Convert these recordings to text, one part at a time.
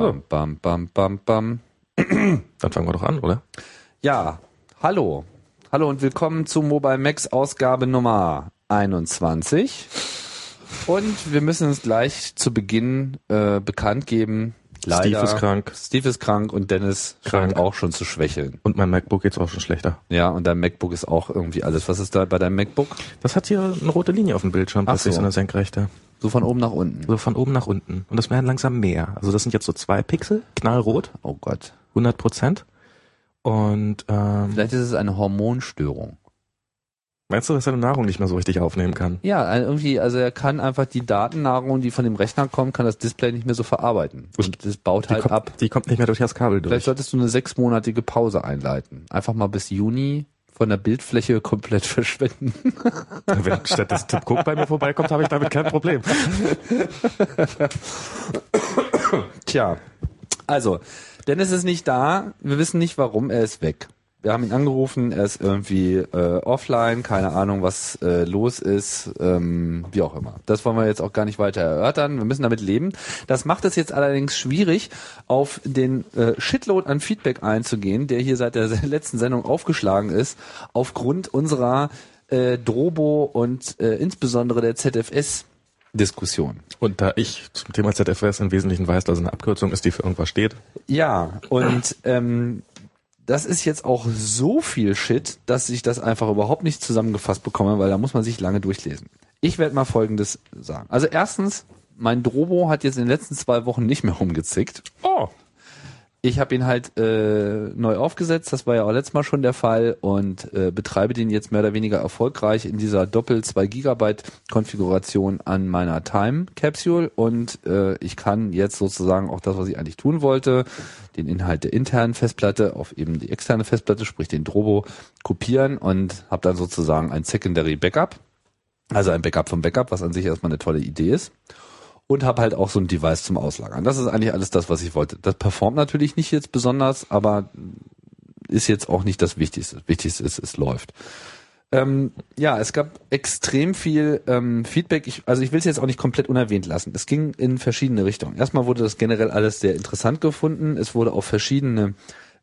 Bam, bam, bam, bam, bam. Dann fangen wir doch an, oder? Ja, hallo. Hallo und willkommen zu Mobile Max Ausgabe Nummer 21. Und wir müssen uns gleich zu Beginn äh, bekannt geben. Leider, Steve ist krank. Steve ist krank und Dennis Krank. scheint auch schon zu schwächeln. Und mein MacBook geht's auch schon schlechter. Ja, und dein MacBook ist auch irgendwie alles. Was ist da bei deinem MacBook? Das hat hier eine rote Linie auf dem Bildschirm, Ach plötzlich so. so eine senkrechte. So von oben nach unten. So von oben nach unten. Und das werden langsam mehr. Also das sind jetzt so zwei Pixel, knallrot, Oh Gott. 100 Prozent. Und ähm, Vielleicht ist es eine Hormonstörung. meinst du, dass er die Nahrung nicht mehr so richtig aufnehmen kann? Ja, irgendwie, also er kann einfach die Datennahrung, die von dem Rechner kommt, kann das Display nicht mehr so verarbeiten. Und das baut Die, halt kommt, ab. die kommt nicht mehr durch das Kabel durch. Vielleicht solltest du eine sechsmonatige Pause einleiten. Einfach mal bis Juni von der Bildfläche komplett verschwinden. Wenn statt das Tim Cook bei mir vorbeikommt, habe ich damit kein Problem. Tja, also, Dennis ist nicht da. Wir wissen nicht warum, er ist weg. Wir haben ihn angerufen, er ist irgendwie äh, offline, keine Ahnung, was äh, los ist, ähm, wie auch immer. Das wollen wir jetzt auch gar nicht weiter erörtern. Wir müssen damit leben. Das macht es jetzt allerdings schwierig, auf den äh, Shitload an Feedback einzugehen, der hier seit der letzten Sendung aufgeschlagen ist, aufgrund unserer äh, Drobo und äh, insbesondere der ZFS Diskussion. Und da ich zum Thema ZFS im Wesentlichen weiß, dass es eine Abkürzung ist, die für irgendwas steht, Ja, und ähm, das ist jetzt auch so viel Shit, dass ich das einfach überhaupt nicht zusammengefasst bekomme, weil da muss man sich lange durchlesen. Ich werde mal Folgendes sagen. Also erstens, mein Drobo hat jetzt in den letzten zwei Wochen nicht mehr rumgezickt. oh, Ich habe ihn halt äh, neu aufgesetzt, das war ja auch letztes Mal schon der Fall und äh, betreibe den jetzt mehr oder weniger erfolgreich in dieser Doppel 2 Gigabyte Konfiguration an meiner Time Capsule und äh, ich kann jetzt sozusagen auch das, was ich eigentlich tun wollte, den Inhalt der internen Festplatte auf eben die externe Festplatte, sprich den Drobo, kopieren und habe dann sozusagen ein Secondary Backup, also ein Backup vom Backup, was an sich erstmal eine tolle Idee ist und habe halt auch so ein Device zum Auslagern. Das ist eigentlich alles das, was ich wollte. Das performt natürlich nicht jetzt besonders, aber ist jetzt auch nicht das Wichtigste. Das Wichtigste ist, es läuft. Ähm, ja, es gab extrem viel ähm, Feedback. Ich, also ich will es jetzt auch nicht komplett unerwähnt lassen. Es ging in verschiedene Richtungen. Erstmal wurde das generell alles sehr interessant gefunden. Es wurde auf verschiedene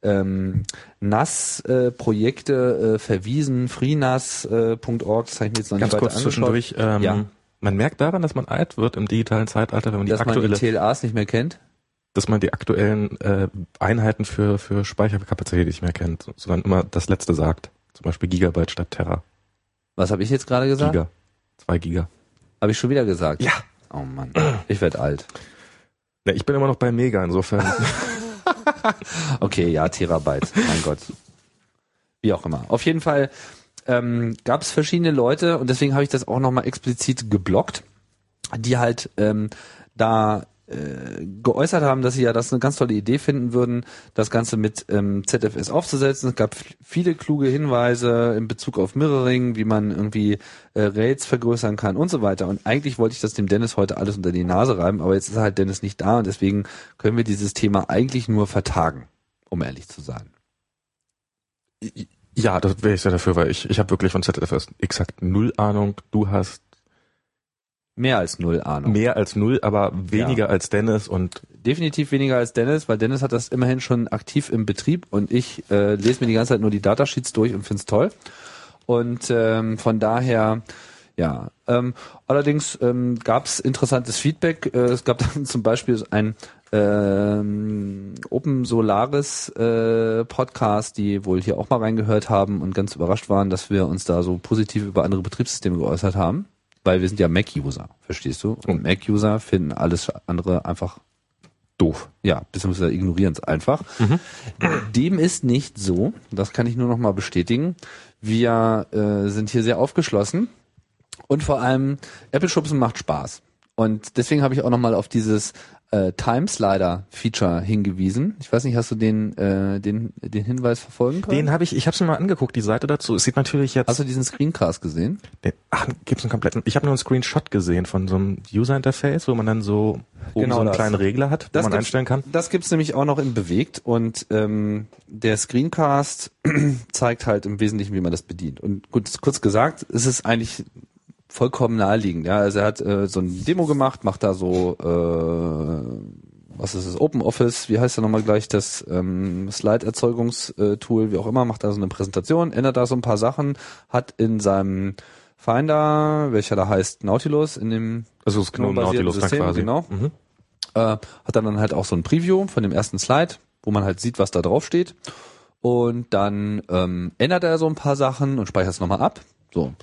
ähm, NAS-Projekte äh, verwiesen, freenas.org, das habe ich mir jetzt noch ganz nicht kurz zwischendurch. Ähm, Ja. Man merkt daran, dass man alt wird im digitalen Zeitalter, wenn man die dass man aktuelle, die TLAs nicht mehr kennt. dass man die aktuellen äh, Einheiten für für Speicherkapazität nicht mehr kennt, sondern immer das letzte sagt. Zum Beispiel Gigabyte statt Terra. Was habe ich jetzt gerade gesagt? Giga. Zwei Giga. Habe ich schon wieder gesagt? Ja. Oh Mann, ich werd alt. Ne, ich bin immer noch bei Mega, insofern. Okay, ja, Terabyte, mein Gott. Wie auch immer. Auf jeden Fall ähm, gab es verschiedene Leute und deswegen habe ich das auch nochmal explizit geblockt, die halt ähm, da äh, geäußert haben, dass sie ja das eine ganz tolle Idee finden würden, das Ganze mit ähm, ZFS aufzusetzen. Es gab viele kluge Hinweise in Bezug auf Mirroring, wie man irgendwie äh, Rates vergrößern kann und so weiter. Und eigentlich wollte ich das dem Dennis heute alles unter die Nase reiben, aber jetzt ist halt Dennis nicht da und deswegen können wir dieses Thema eigentlich nur vertagen, um ehrlich zu sein. Ja, das wäre ich sehr dafür, weil ich ich habe wirklich von ZFS exakt null Ahnung. Du hast Mehr als null Ahnung. mehr als null, aber weniger als Dennis und Definitiv weniger als Dennis, weil Dennis hat das immerhin schon aktiv im Betrieb und ich äh, lese mir die ganze Zeit nur die Datasheets durch und find's toll. Und ähm, von daher, ja. Ähm, allerdings ähm, gab es interessantes Feedback. Äh, es gab dann zum Beispiel ein ähm, Open Solaris äh, Podcast, die wohl hier auch mal reingehört haben und ganz überrascht waren, dass wir uns da so positiv über andere Betriebssysteme geäußert haben. Weil wir sind ja Mac-User, verstehst du? Und Mac-User finden alles andere einfach doof. Ja, beziehungsweise ignorieren es einfach. Dem ist nicht so. Das kann ich nur noch mal bestätigen. Wir äh, sind hier sehr aufgeschlossen und vor allem Apple Schubsen macht Spaß. Und deswegen habe ich auch noch mal auf dieses äh, Time Slider Feature hingewiesen. Ich weiß nicht, hast du den äh, den den Hinweis verfolgen können? den habe ich, ich habe es mir mal angeguckt, die Seite dazu. Es sieht natürlich jetzt. hast du diesen Screencast gesehen? Den, ach, gibt's einen kompletten. Ich habe nur einen Screenshot gesehen von so einem User Interface, wo man dann so oben Genau so einen das. kleinen Regler hat, Das man einstellen kann. Das gibt's nämlich auch noch in bewegt und ähm, der Screencast zeigt halt im Wesentlichen, wie man das bedient. Und gut, kurz gesagt, es ist eigentlich vollkommen naheliegend. Ja, also er hat äh, so ein Demo gemacht, macht da so äh, was ist es, Open Office, wie heißt da nochmal gleich das ähm, Slide-Erzeugungs-Tool, wie auch immer, macht da so eine Präsentation, ändert da so ein paar Sachen, hat in seinem Finder, welcher da heißt Nautilus, in dem Also das GNOME Nautilus System, quasi. genau. Mhm. äh, hat dann, dann halt auch so ein Preview von dem ersten Slide, wo man halt sieht, was da drauf steht. Und dann ähm, ändert er so ein paar Sachen und speichert es nochmal ab. So.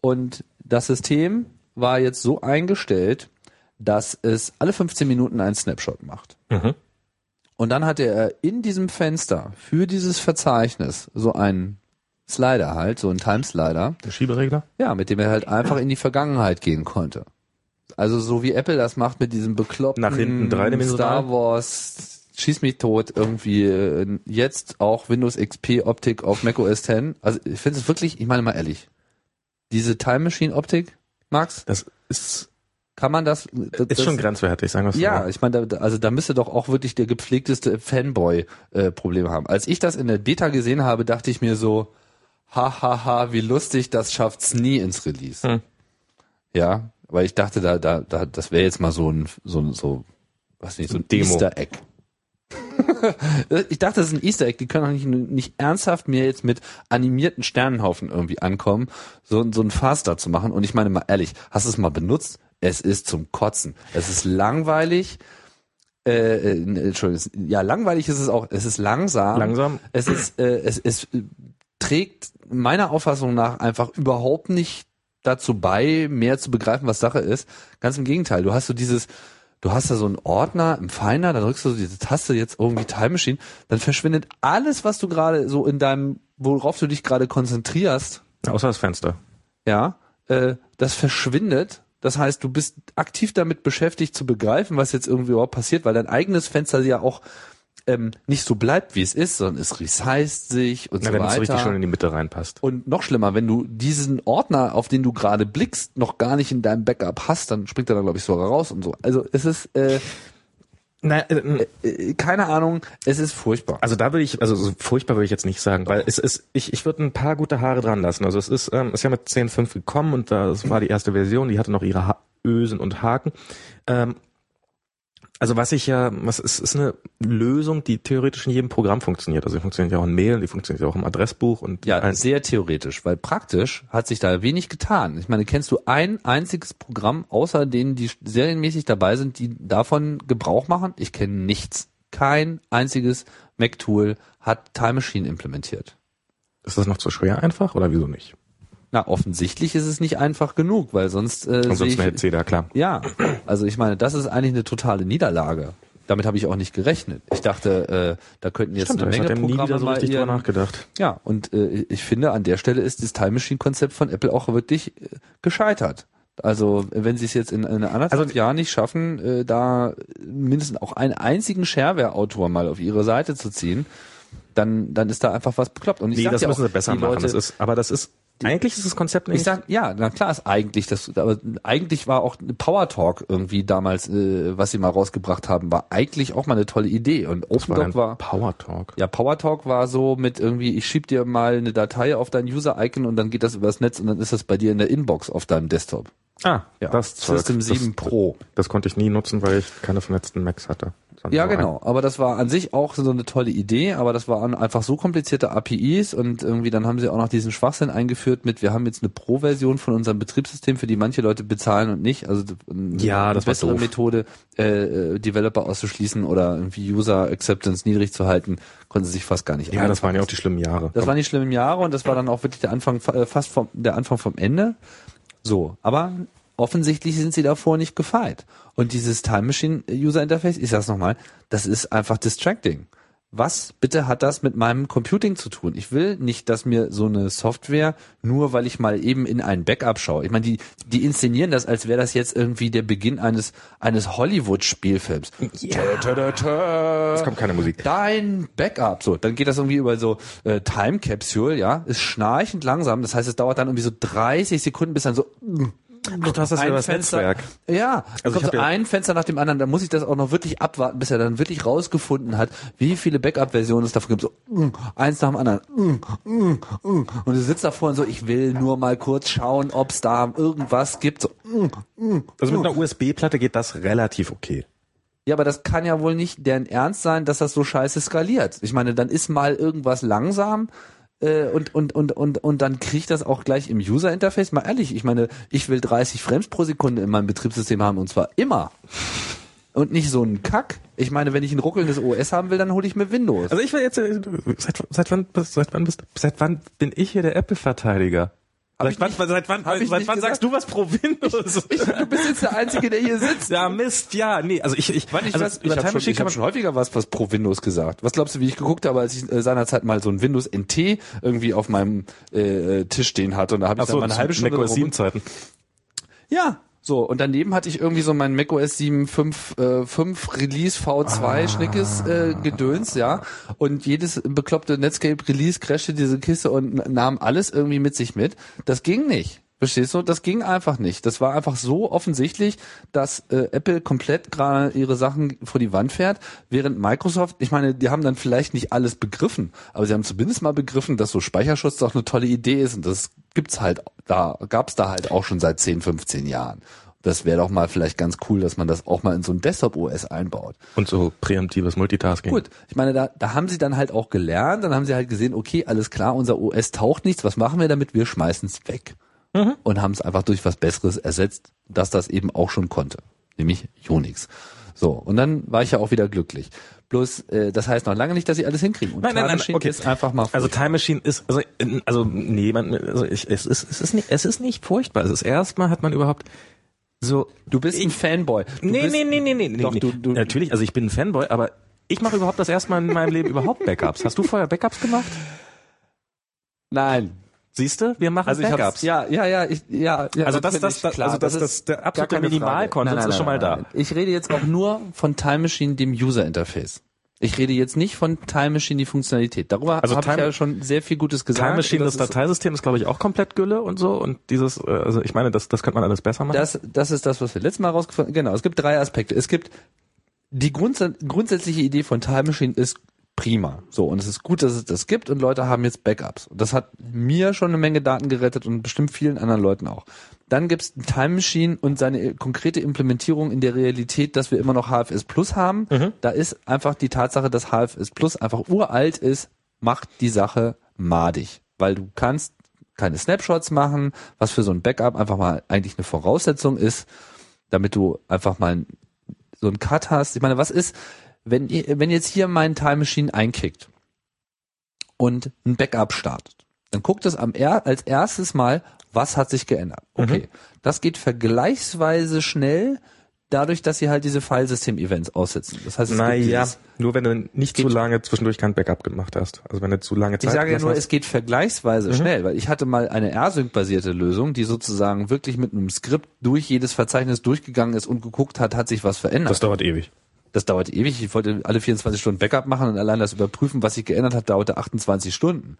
Und das System war jetzt so eingestellt, dass es alle 15 Minuten einen Snapshot macht. Mhm. Und dann hatte er in diesem Fenster für dieses Verzeichnis so einen Slider halt, so einen Timeslider, Der Schieberegler? ja, mit dem er halt einfach in die Vergangenheit gehen konnte. Also so wie Apple das macht mit diesem bekloppten Nach hinten? Star Wars Schieß mich tot irgendwie äh, jetzt auch Windows XP Optik auf Mac OS X. Also ich finde es wirklich, ich meine mal ehrlich, diese Time Machine Optik, Max, Das ist, kann man das? das ist schon grenzwertig, sagen wir es ja, so. ich meine, da, also da müsste doch auch wirklich der gepflegteste Fanboy äh, Probleme haben. Als ich das in der Beta gesehen habe, dachte ich mir so, ha ha ha, wie lustig, das schafft's nie ins Release. Hm. Ja, weil ich dachte, da, da, da das wäre jetzt mal so ein, so ein, so, was nicht, so ein Demo. Easter Egg. ich dachte, das ist ein Easter Egg. Die können doch nicht, nicht ernsthaft mir jetzt mit animierten Sternenhaufen irgendwie ankommen, so, so ein Faster zu machen. Und ich meine mal ehrlich, hast du es mal benutzt? Es ist zum Kotzen. Es ist langweilig. Äh, äh, Entschuldigung, es- ja, langweilig ist es auch. Es ist langsam. Langsam. Es ist, äh, es, es trägt meiner Auffassung nach einfach überhaupt nicht dazu bei, mehr zu begreifen, was Sache ist. Ganz im Gegenteil. Du hast so dieses, du hast da so einen Ordner im Finder, da drückst du so diese Taste jetzt irgendwie Time Machine, dann verschwindet alles, was du gerade so in deinem, worauf du dich gerade konzentrierst, Außer das Fenster. ja, äh, das verschwindet. Das heißt, du bist aktiv damit beschäftigt zu begreifen, was jetzt irgendwie überhaupt passiert, weil dein eigenes Fenster ja auch ähm, nicht so bleibt, wie es ist, sondern es resized sich und Na, so wenn es so richtig weiter. schön in die Mitte reinpasst. Und noch schlimmer, wenn du diesen Ordner, auf den du gerade blickst, noch gar nicht in deinem Backup hast, dann springt er da, glaube ich, sogar raus und so. Also es ist, äh, Na, äh, äh, keine Ahnung, es ist furchtbar. Also da würde ich, also so furchtbar würde ich jetzt nicht sagen, weil es ist, ich, ich würde ein paar gute Haare dran lassen. Also es ist, ähm, ist ja mit 10.5 gekommen und das war die erste Version, die hatte noch ihre ha Ösen und Haken. Ähm, also was ich ja, was ist, ist eine Lösung, die theoretisch in jedem Programm funktioniert. Also die funktioniert ja auch in Mail, die funktioniert ja auch im Adressbuch und Ja, ein, sehr theoretisch, weil praktisch hat sich da wenig getan. Ich meine, kennst du ein einziges Programm, außer denen, die serienmäßig dabei sind, die davon Gebrauch machen? Ich kenne nichts. Kein einziges Mac-Tool hat Time Machine implementiert. ist das noch zu schwer einfach oder wieso nicht? Na, offensichtlich ist es nicht einfach genug, weil sonst äh, Ansonsten hätte sie da klar. Ja, also ich meine, das ist eigentlich eine totale Niederlage. Damit habe ich auch nicht gerechnet. Ich dachte, äh, da könnten jetzt Stimmt, eine Menge hatte nie Programme wieder so richtig drüber nachgedacht. Ja, und äh, ich finde, an der Stelle ist das Time Machine Konzept von Apple auch wirklich äh, gescheitert. Also wenn sie es jetzt in, in anderthalb Also- Jahren nicht schaffen, äh, da mindestens auch einen einzigen Shareware-Autor mal auf ihre Seite zu ziehen, dann dann ist da einfach was bekloppt. Und ich Nee, das dir müssen auch, sie besser machen. Leute, Das ist, aber das ist, eigentlich ist das Konzept nicht. ich sag, ja, na klar ist eigentlich das, aber eigentlich war auch Power Talk irgendwie damals, äh, was sie mal rausgebracht haben, war eigentlich auch mal eine tolle Idee. Und OpenDoc ein war, Power Talk. ja, Power Talk war so mit irgendwie, ich schieb dir mal eine Datei auf dein User-Icon und dann geht das übers Netz und dann ist das bei dir in der Inbox auf deinem Desktop. Ah, Ja, das Zeug. System 7 das, Pro. Das konnte ich nie nutzen, weil ich keine vernetzten Macs hatte. Ja, genau. Aber das war an sich auch so eine tolle Idee, aber das waren einfach so komplizierte APIs und irgendwie dann haben sie auch noch diesen Schwachsinn eingeführt mit, wir haben jetzt eine Pro-Version von unserem Betriebssystem, für die manche Leute bezahlen und nicht. Also eine Ja, das bessere. Methode, äh, äh, Developer auszuschließen oder irgendwie User Acceptance niedrig zu halten, konnten sie sich fast gar nicht. Ja, das waren ja auch die schlimmen Jahre. Das waren die schlimmen Jahre und das war dann auch wirklich der Anfang, äh, fast vom, der Anfang vom Ende. So, aber offensichtlich sind sie davor nicht gefeit. Und dieses Time Machine User Interface, ich sag's nochmal, das ist einfach distracting. Was bitte hat das mit meinem Computing zu tun? Ich will nicht, dass mir so eine Software, nur weil ich mal eben in ein Backup schaue. Ich meine, die, die inszenieren das, als wäre das jetzt irgendwie der Beginn eines, eines Hollywood-Spielfilms. Ja. Es kommt keine Musik. Dein Backup. So, dann geht das irgendwie über so äh, Time Capsule, ja, ist schnarchend langsam. Das heißt, es dauert dann irgendwie so 30 Sekunden, bis dann so Ach, du hast das ein über das Fenster. Netzwerk. Ja, Also kommt ja- ein Fenster nach dem anderen. Da muss ich das auch noch wirklich abwarten, bis er dann wirklich rausgefunden hat, wie viele Backup-Versionen es davon gibt. So mm, eins nach dem anderen. Mm, mm, mm. Und du sitzt davor und so, ich will nur mal kurz schauen, ob es da irgendwas gibt. So, mm, mm. Also mit einer USB-Platte geht das relativ okay. Ja, aber das kann ja wohl nicht deren Ernst sein, dass das so scheiße skaliert. Ich meine, dann ist mal irgendwas langsam und, und, und, und, und dann kriegt das auch gleich im User-Interface. Mal ehrlich, ich meine, ich will 30 Frames pro Sekunde in meinem Betriebssystem haben und zwar immer. Und nicht so ein Kack. Ich meine, wenn ich ein ruckelndes OS haben will, dann hole ich mir Windows. Also ich will jetzt, äh, seit, seit wann, seit wann bist, seit wann bin ich hier der Apple-Verteidiger? Seit wann, nicht- seit wann, ich seit wann gesagt? sagst du was pro Windows? Ich, du bist jetzt der Einzige, der hier sitzt. ja, Mist, ja, nee, also ich, ich, ich also was, ich über Time schon, Machine ich kann man schon häufiger was, was pro Windows gesagt. Was glaubst du, wie ich geguckt habe, als ich äh, seinerzeit mal so ein Windows NT irgendwie auf meinem äh, Tisch stehen hatte und da habe ich Ach dann so, mal eine halbe Stunde macOS rum- 7 Zeiten. Ja, so und daneben hatte ich irgendwie so mein macOS 7.5 äh, 5 Release V2 Schnickes äh, Gedöns, ja, und jedes bekloppte Netscape Release crashte diese Kiste und nahm alles irgendwie mit sich mit. Das ging nicht. Verstehst du? Das ging einfach nicht. Das war einfach so offensichtlich, dass äh, Apple komplett gerade ihre Sachen vor die Wand fährt, während Microsoft, ich meine, die haben dann vielleicht nicht alles begriffen, aber sie haben zumindest mal begriffen, dass so Speicherschutz doch eine tolle Idee ist und das gibt's halt da, gab's da halt auch schon seit 10, 15 Jahren. Das wäre doch mal vielleicht ganz cool, dass man das auch mal in so ein Desktop-OS einbaut. Und so präemptives Multitasking. Gut, ich meine, da, da haben sie dann halt auch gelernt, dann haben sie halt gesehen, okay, alles klar, unser OS taucht nichts, was machen wir damit? Wir schmeißen es weg. Und haben es einfach durch was Besseres ersetzt, dass das eben auch schon konnte, nämlich Unix. So, und dann war ich ja auch wieder glücklich. Bloß, äh, das heißt noch lange nicht, dass sie alles hinkriegen. Und Nein, nein, Time nein, Machine okay. ist einfach mal Also furchtbar. Time Machine ist, also, also nee, man, also ich, es ist, es ist nicht, es ist nicht furchtbar. Es ist erstmal hat man überhaupt so. du bist ein Fanboy. Du nee, bist, nee, nee, nee, nee, Doch, nee. du- du- Natürlich, also ich bin ein Fanboy, aber ich mache überhaupt das erste Mal in meinem Leben überhaupt Backups. Hast du vorher Backups gemacht? Nein. Siehst du? Wir machen Also Backups. ja, ja, ja, ich, ja, ja. Also das- das- das- klar, also das- ist das- der absolute. Minimalkonsens Nein, nein, ist schon nein, mal nein, da. nein. Ich rede jetzt auch nur von Time Machine, dem User Interface. Ich rede jetzt nicht von Time Machine, die Funktionalität. Darüber Also habe ich ja schon sehr viel Gutes gesagt. Time Machine, das, ist- Dateisystem ist, glaube ich, auch komplett Gülle und so. Und dieses, äh, also ich meine, das, das könnte man alles besser machen. Das, das ist das, was wir letztes Mal rausgefunden haben. Genau, es gibt drei Aspekte. Es gibt die grundsä grundsätzliche Idee von Time Machine ist prima. So, und es ist gut, dass es das gibt und Leute haben jetzt Backups. Und das hat mir schon eine Menge Daten gerettet und bestimmt vielen anderen Leuten auch. Dann gibt's Time Machine und seine konkrete Implementierung in der Realität, dass wir immer noch HFS Plus haben. Da ist einfach die Tatsache, dass HFS Plus einfach uralt ist, macht die Sache madig. Weil du kannst keine Snapshots machen, was für so ein Backup einfach mal eigentlich eine Voraussetzung ist, damit du einfach mal so einen Cut hast. Ich meine, was ist, wenn ihr, wenn jetzt hier mein Time Machine einkickt und ein Backup startet, dann guckt es am er als erstes mal, was hat sich geändert. Okay, das geht vergleichsweise schnell, dadurch, dass sie halt diese Filesystem-Events aussetzen. Das heißt, naja, nur wenn du nicht zu lange zwischendurch kein Backup gemacht hast. Also wenn du zu lange Zeit Ich sage ja nur, hast. es geht vergleichsweise schnell, weil ich hatte mal eine R-Sync-basierte Lösung, die sozusagen wirklich mit einem Skript durch jedes Verzeichnis durchgegangen ist und geguckt hat, hat sich was verändert. das dauert ewig. Das dauerte ewig. Ich wollte alle 24 Stunden Backup machen und allein das Überprüfen, was sich geändert hat, dauerte 28 Stunden.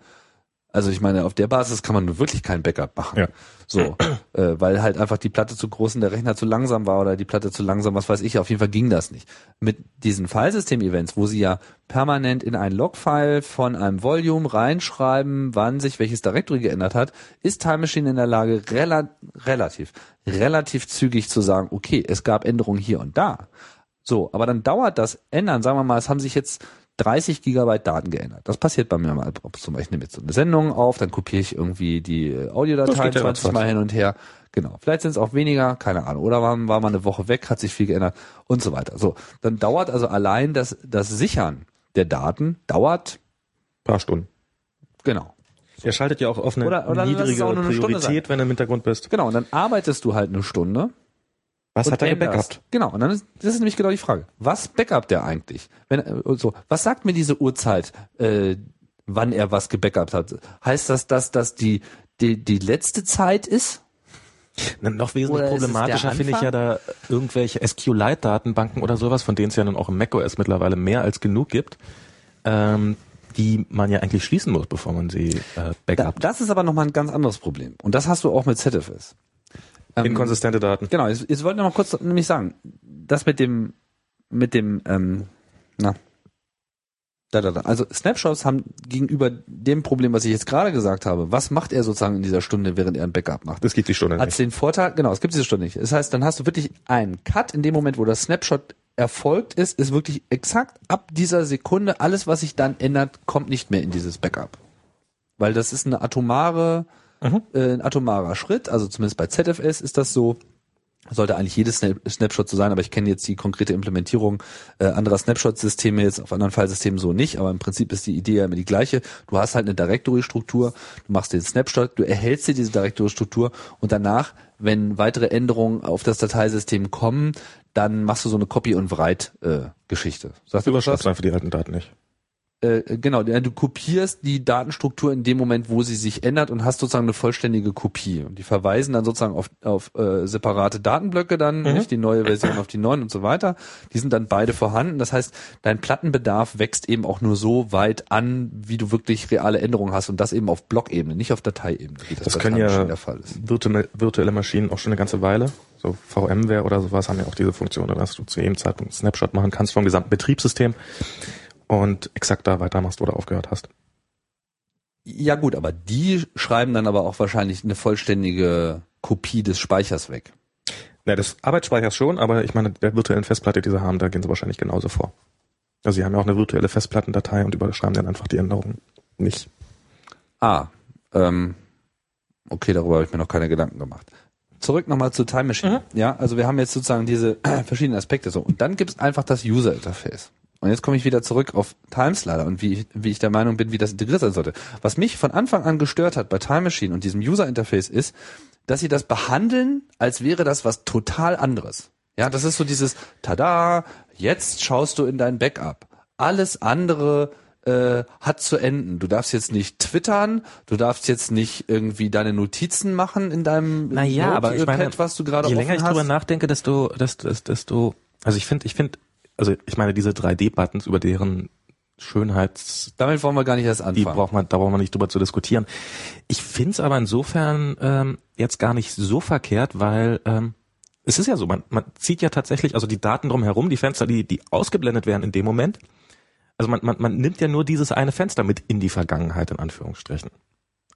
Also ich meine, auf der Basis kann man nur wirklich kein Backup machen. Ja. So, äh, weil halt einfach die Platte zu groß und der Rechner zu langsam war oder die Platte zu langsam, was weiß ich. Auf jeden Fall ging das nicht. Mit diesen Filesystem-Events, wo sie ja permanent in ein Logfile von einem Volume reinschreiben, wann sich welches Directory geändert hat, ist Time Machine in der Lage, rela relativ, relativ zügig zu sagen, okay, es gab Änderungen hier und da. So, aber dann dauert das Ändern, sagen wir mal, es haben sich jetzt 30 Gigabyte Daten geändert. Das passiert bei mir mal. Zum Beispiel, ich nehme jetzt so eine Sendung auf, dann kopiere ich irgendwie die äh, ja 20 ratzfatz. Mal hin und her. Genau. Vielleicht sind es auch weniger, keine Ahnung. Oder war, war mal eine Woche weg, hat sich viel geändert und so weiter. So, dann dauert also allein das, das Sichern der Daten dauert, paar Stunden. genau. Der schaltet ja auch auf eine Oder- oder niedrigere eine Priorität, wenn du im Hintergrund bist. Genau, und dann arbeitest du halt eine Stunde Was und hat er gebackupt? Genau, und dann ist, das ist nämlich genau die Frage. Was backupt der eigentlich? Wenn, äh, so, was sagt mir diese Uhrzeit, äh, wann er was gebackupt hat? Heißt das, dass das die, die, die letzte Zeit ist? Na, Noch wesentlich Oder problematischer finde ich ja da irgendwelche SQLite-Datenbanken oder sowas, von denen es ja nun auch im macOS mittlerweile mehr als genug gibt, ähm, die man ja eigentlich schließen muss, bevor man sie äh, Da, backupt. das ist aber nochmal ein ganz anderes Problem. Und das hast du auch mit ZFS. Ähm, Inkonsistente Daten. Genau, jetzt, jetzt wollte ich noch mal kurz nämlich sagen, das mit dem, mit dem, ähm, na, da, da, da. Also Snapshots haben gegenüber dem Problem, was ich jetzt gerade gesagt habe, was macht er sozusagen in dieser Stunde, während er ein Backup macht? Das gibt die Stunde Hat nicht. den Vorteil, genau, es gibt diese Stunde nicht. Das heißt, dann hast du wirklich einen Cut in dem Moment, wo das Snapshot erfolgt ist, ist wirklich exakt ab dieser Sekunde, alles, was sich dann ändert, kommt nicht mehr in dieses Backup. Weil das ist eine atomare, Mhm. äh, ein atomarer Schritt, also zumindest bei ZFS ist das so. Sollte eigentlich jedes Snap Snapshot so sein, aber ich kenne jetzt die konkrete Implementierung äh, anderer Snapshot-Systeme jetzt auf anderen Filesystemen so nicht, aber im Prinzip ist die Idee ja immer die gleiche. Du hast halt eine Directory-Struktur, du machst den Snapshot, du erhältst dir diese Directory-Struktur und danach, wenn weitere Änderungen auf das Dateisystem kommen, dann machst du so eine Copy- und Write-Geschichte. Sagst du was? Überschreibst einfach die alten Daten nicht. Äh, genau, ja, du kopierst die Datenstruktur in dem Moment, wo sie sich ändert und hast sozusagen eine vollständige Kopie. Und die verweisen dann sozusagen auf, auf äh, separate Datenblöcke dann, nicht die neue Version auf die neuen und so weiter. Die sind dann beide vorhanden. Das heißt, dein Plattenbedarf wächst eben auch nur so weit an, wie du wirklich reale Änderungen hast und das eben auf Blockebene, nicht auf Dateiebene, das, Das können ja der Fall ist. virtuelle, virtuelle Maschinen auch schon eine ganze Weile. So VMware oder sowas haben ja auch diese Funktion, dass du zu jedem Zeitpunkt einen Snapshot machen kannst vom gesamten Betriebssystem und exakt da weitermachst, wo du aufgehört hast. Ja gut, aber die schreiben dann aber auch wahrscheinlich eine vollständige Kopie des Speichers weg. Ja, des Arbeitsspeichers schon, aber ich meine, der virtuellen Festplatte, die sie haben, da gehen sie wahrscheinlich genauso vor. Also sie haben ja auch eine virtuelle Festplattendatei und überschreiben dann einfach die Änderungen nicht. Ah, ähm, okay, darüber habe ich mir noch keine Gedanken gemacht. Zurück nochmal zu Time Machine. Ja, also wir haben jetzt sozusagen diese verschiedenen Aspekte so. Und dann gibt's einfach das User Interface. Und jetzt komme ich wieder zurück auf Timeslider und wie ich, wie ich der Meinung bin, wie das integriert sein sollte. Was mich von Anfang an gestört hat bei Time Machine und diesem User Interface ist, dass sie das behandeln, als wäre das was total anderes. Ja, das ist so dieses, tada, jetzt schaust du in dein Backup. Alles andere äh, hat zu enden. Du darfst jetzt nicht twittern, du darfst jetzt nicht irgendwie deine Notizen machen in deinem Naja, aber ich meine, Notepad, was du gerade Je länger ich hast. drüber nachdenke, desto, desto, desto, also ich finde, ich finde, also ich meine, diese 3D-Buttons, über deren Schönheits, Damit wollen wir gar nicht erst die anfangen. braucht man, da braucht man nicht drüber zu diskutieren. Ich finde es aber insofern ähm, jetzt gar nicht so verkehrt, weil ähm, es ist ja so, man, man zieht ja tatsächlich, also die Daten drumherum, die Fenster, die, die ausgeblendet werden in dem Moment, also man, man, man nimmt ja nur dieses eine Fenster mit in die Vergangenheit, in Anführungsstrichen.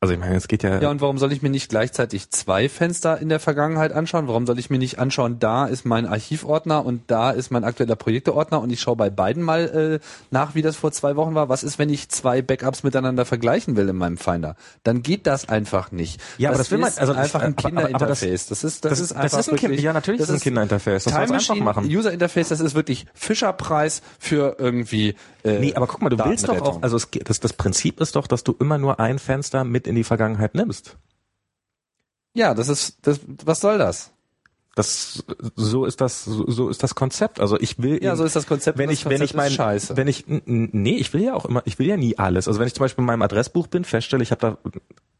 Also ich meine, es geht ja, Ja, und warum soll ich mir nicht gleichzeitig zwei Fenster in der Vergangenheit anschauen? Warum soll ich mir nicht anschauen, da ist mein Archivordner und da ist mein aktueller Projekteordner und ich schaue bei beiden mal äh, nach, wie das vor zwei Wochen war? Was ist, wenn ich zwei Backups miteinander vergleichen will in meinem Finder? Dann geht das einfach nicht. Ja, aber das will man- ist also einfach ein aber das- Kinderinterface. Das, ist, das, das, ist einfach das ist ein wirklich, Kind, ja natürlich das ist ein Kinderinterface, das Time soll's einfach Machine machen. User Interface, das ist wirklich Fischerpreis für irgendwie äh, Nee, aber guck mal, du willst doch auch, also es, geht- das, das Prinzip ist doch, dass du immer nur ein Fenster mit in die Vergangenheit nimmst. Ja, das ist das was soll das? Das, so ist das, so, so ist das Konzept. Also ich will, Ja, eben- so ist das Konzept. wenn Das ich, wenn Konzept ich mein, scheiße. wenn ich, nee, ich will ja auch immer, ich will ja nie alles. Also wenn ich zum Beispiel in meinem Adressbuch bin, feststelle, ich habe da,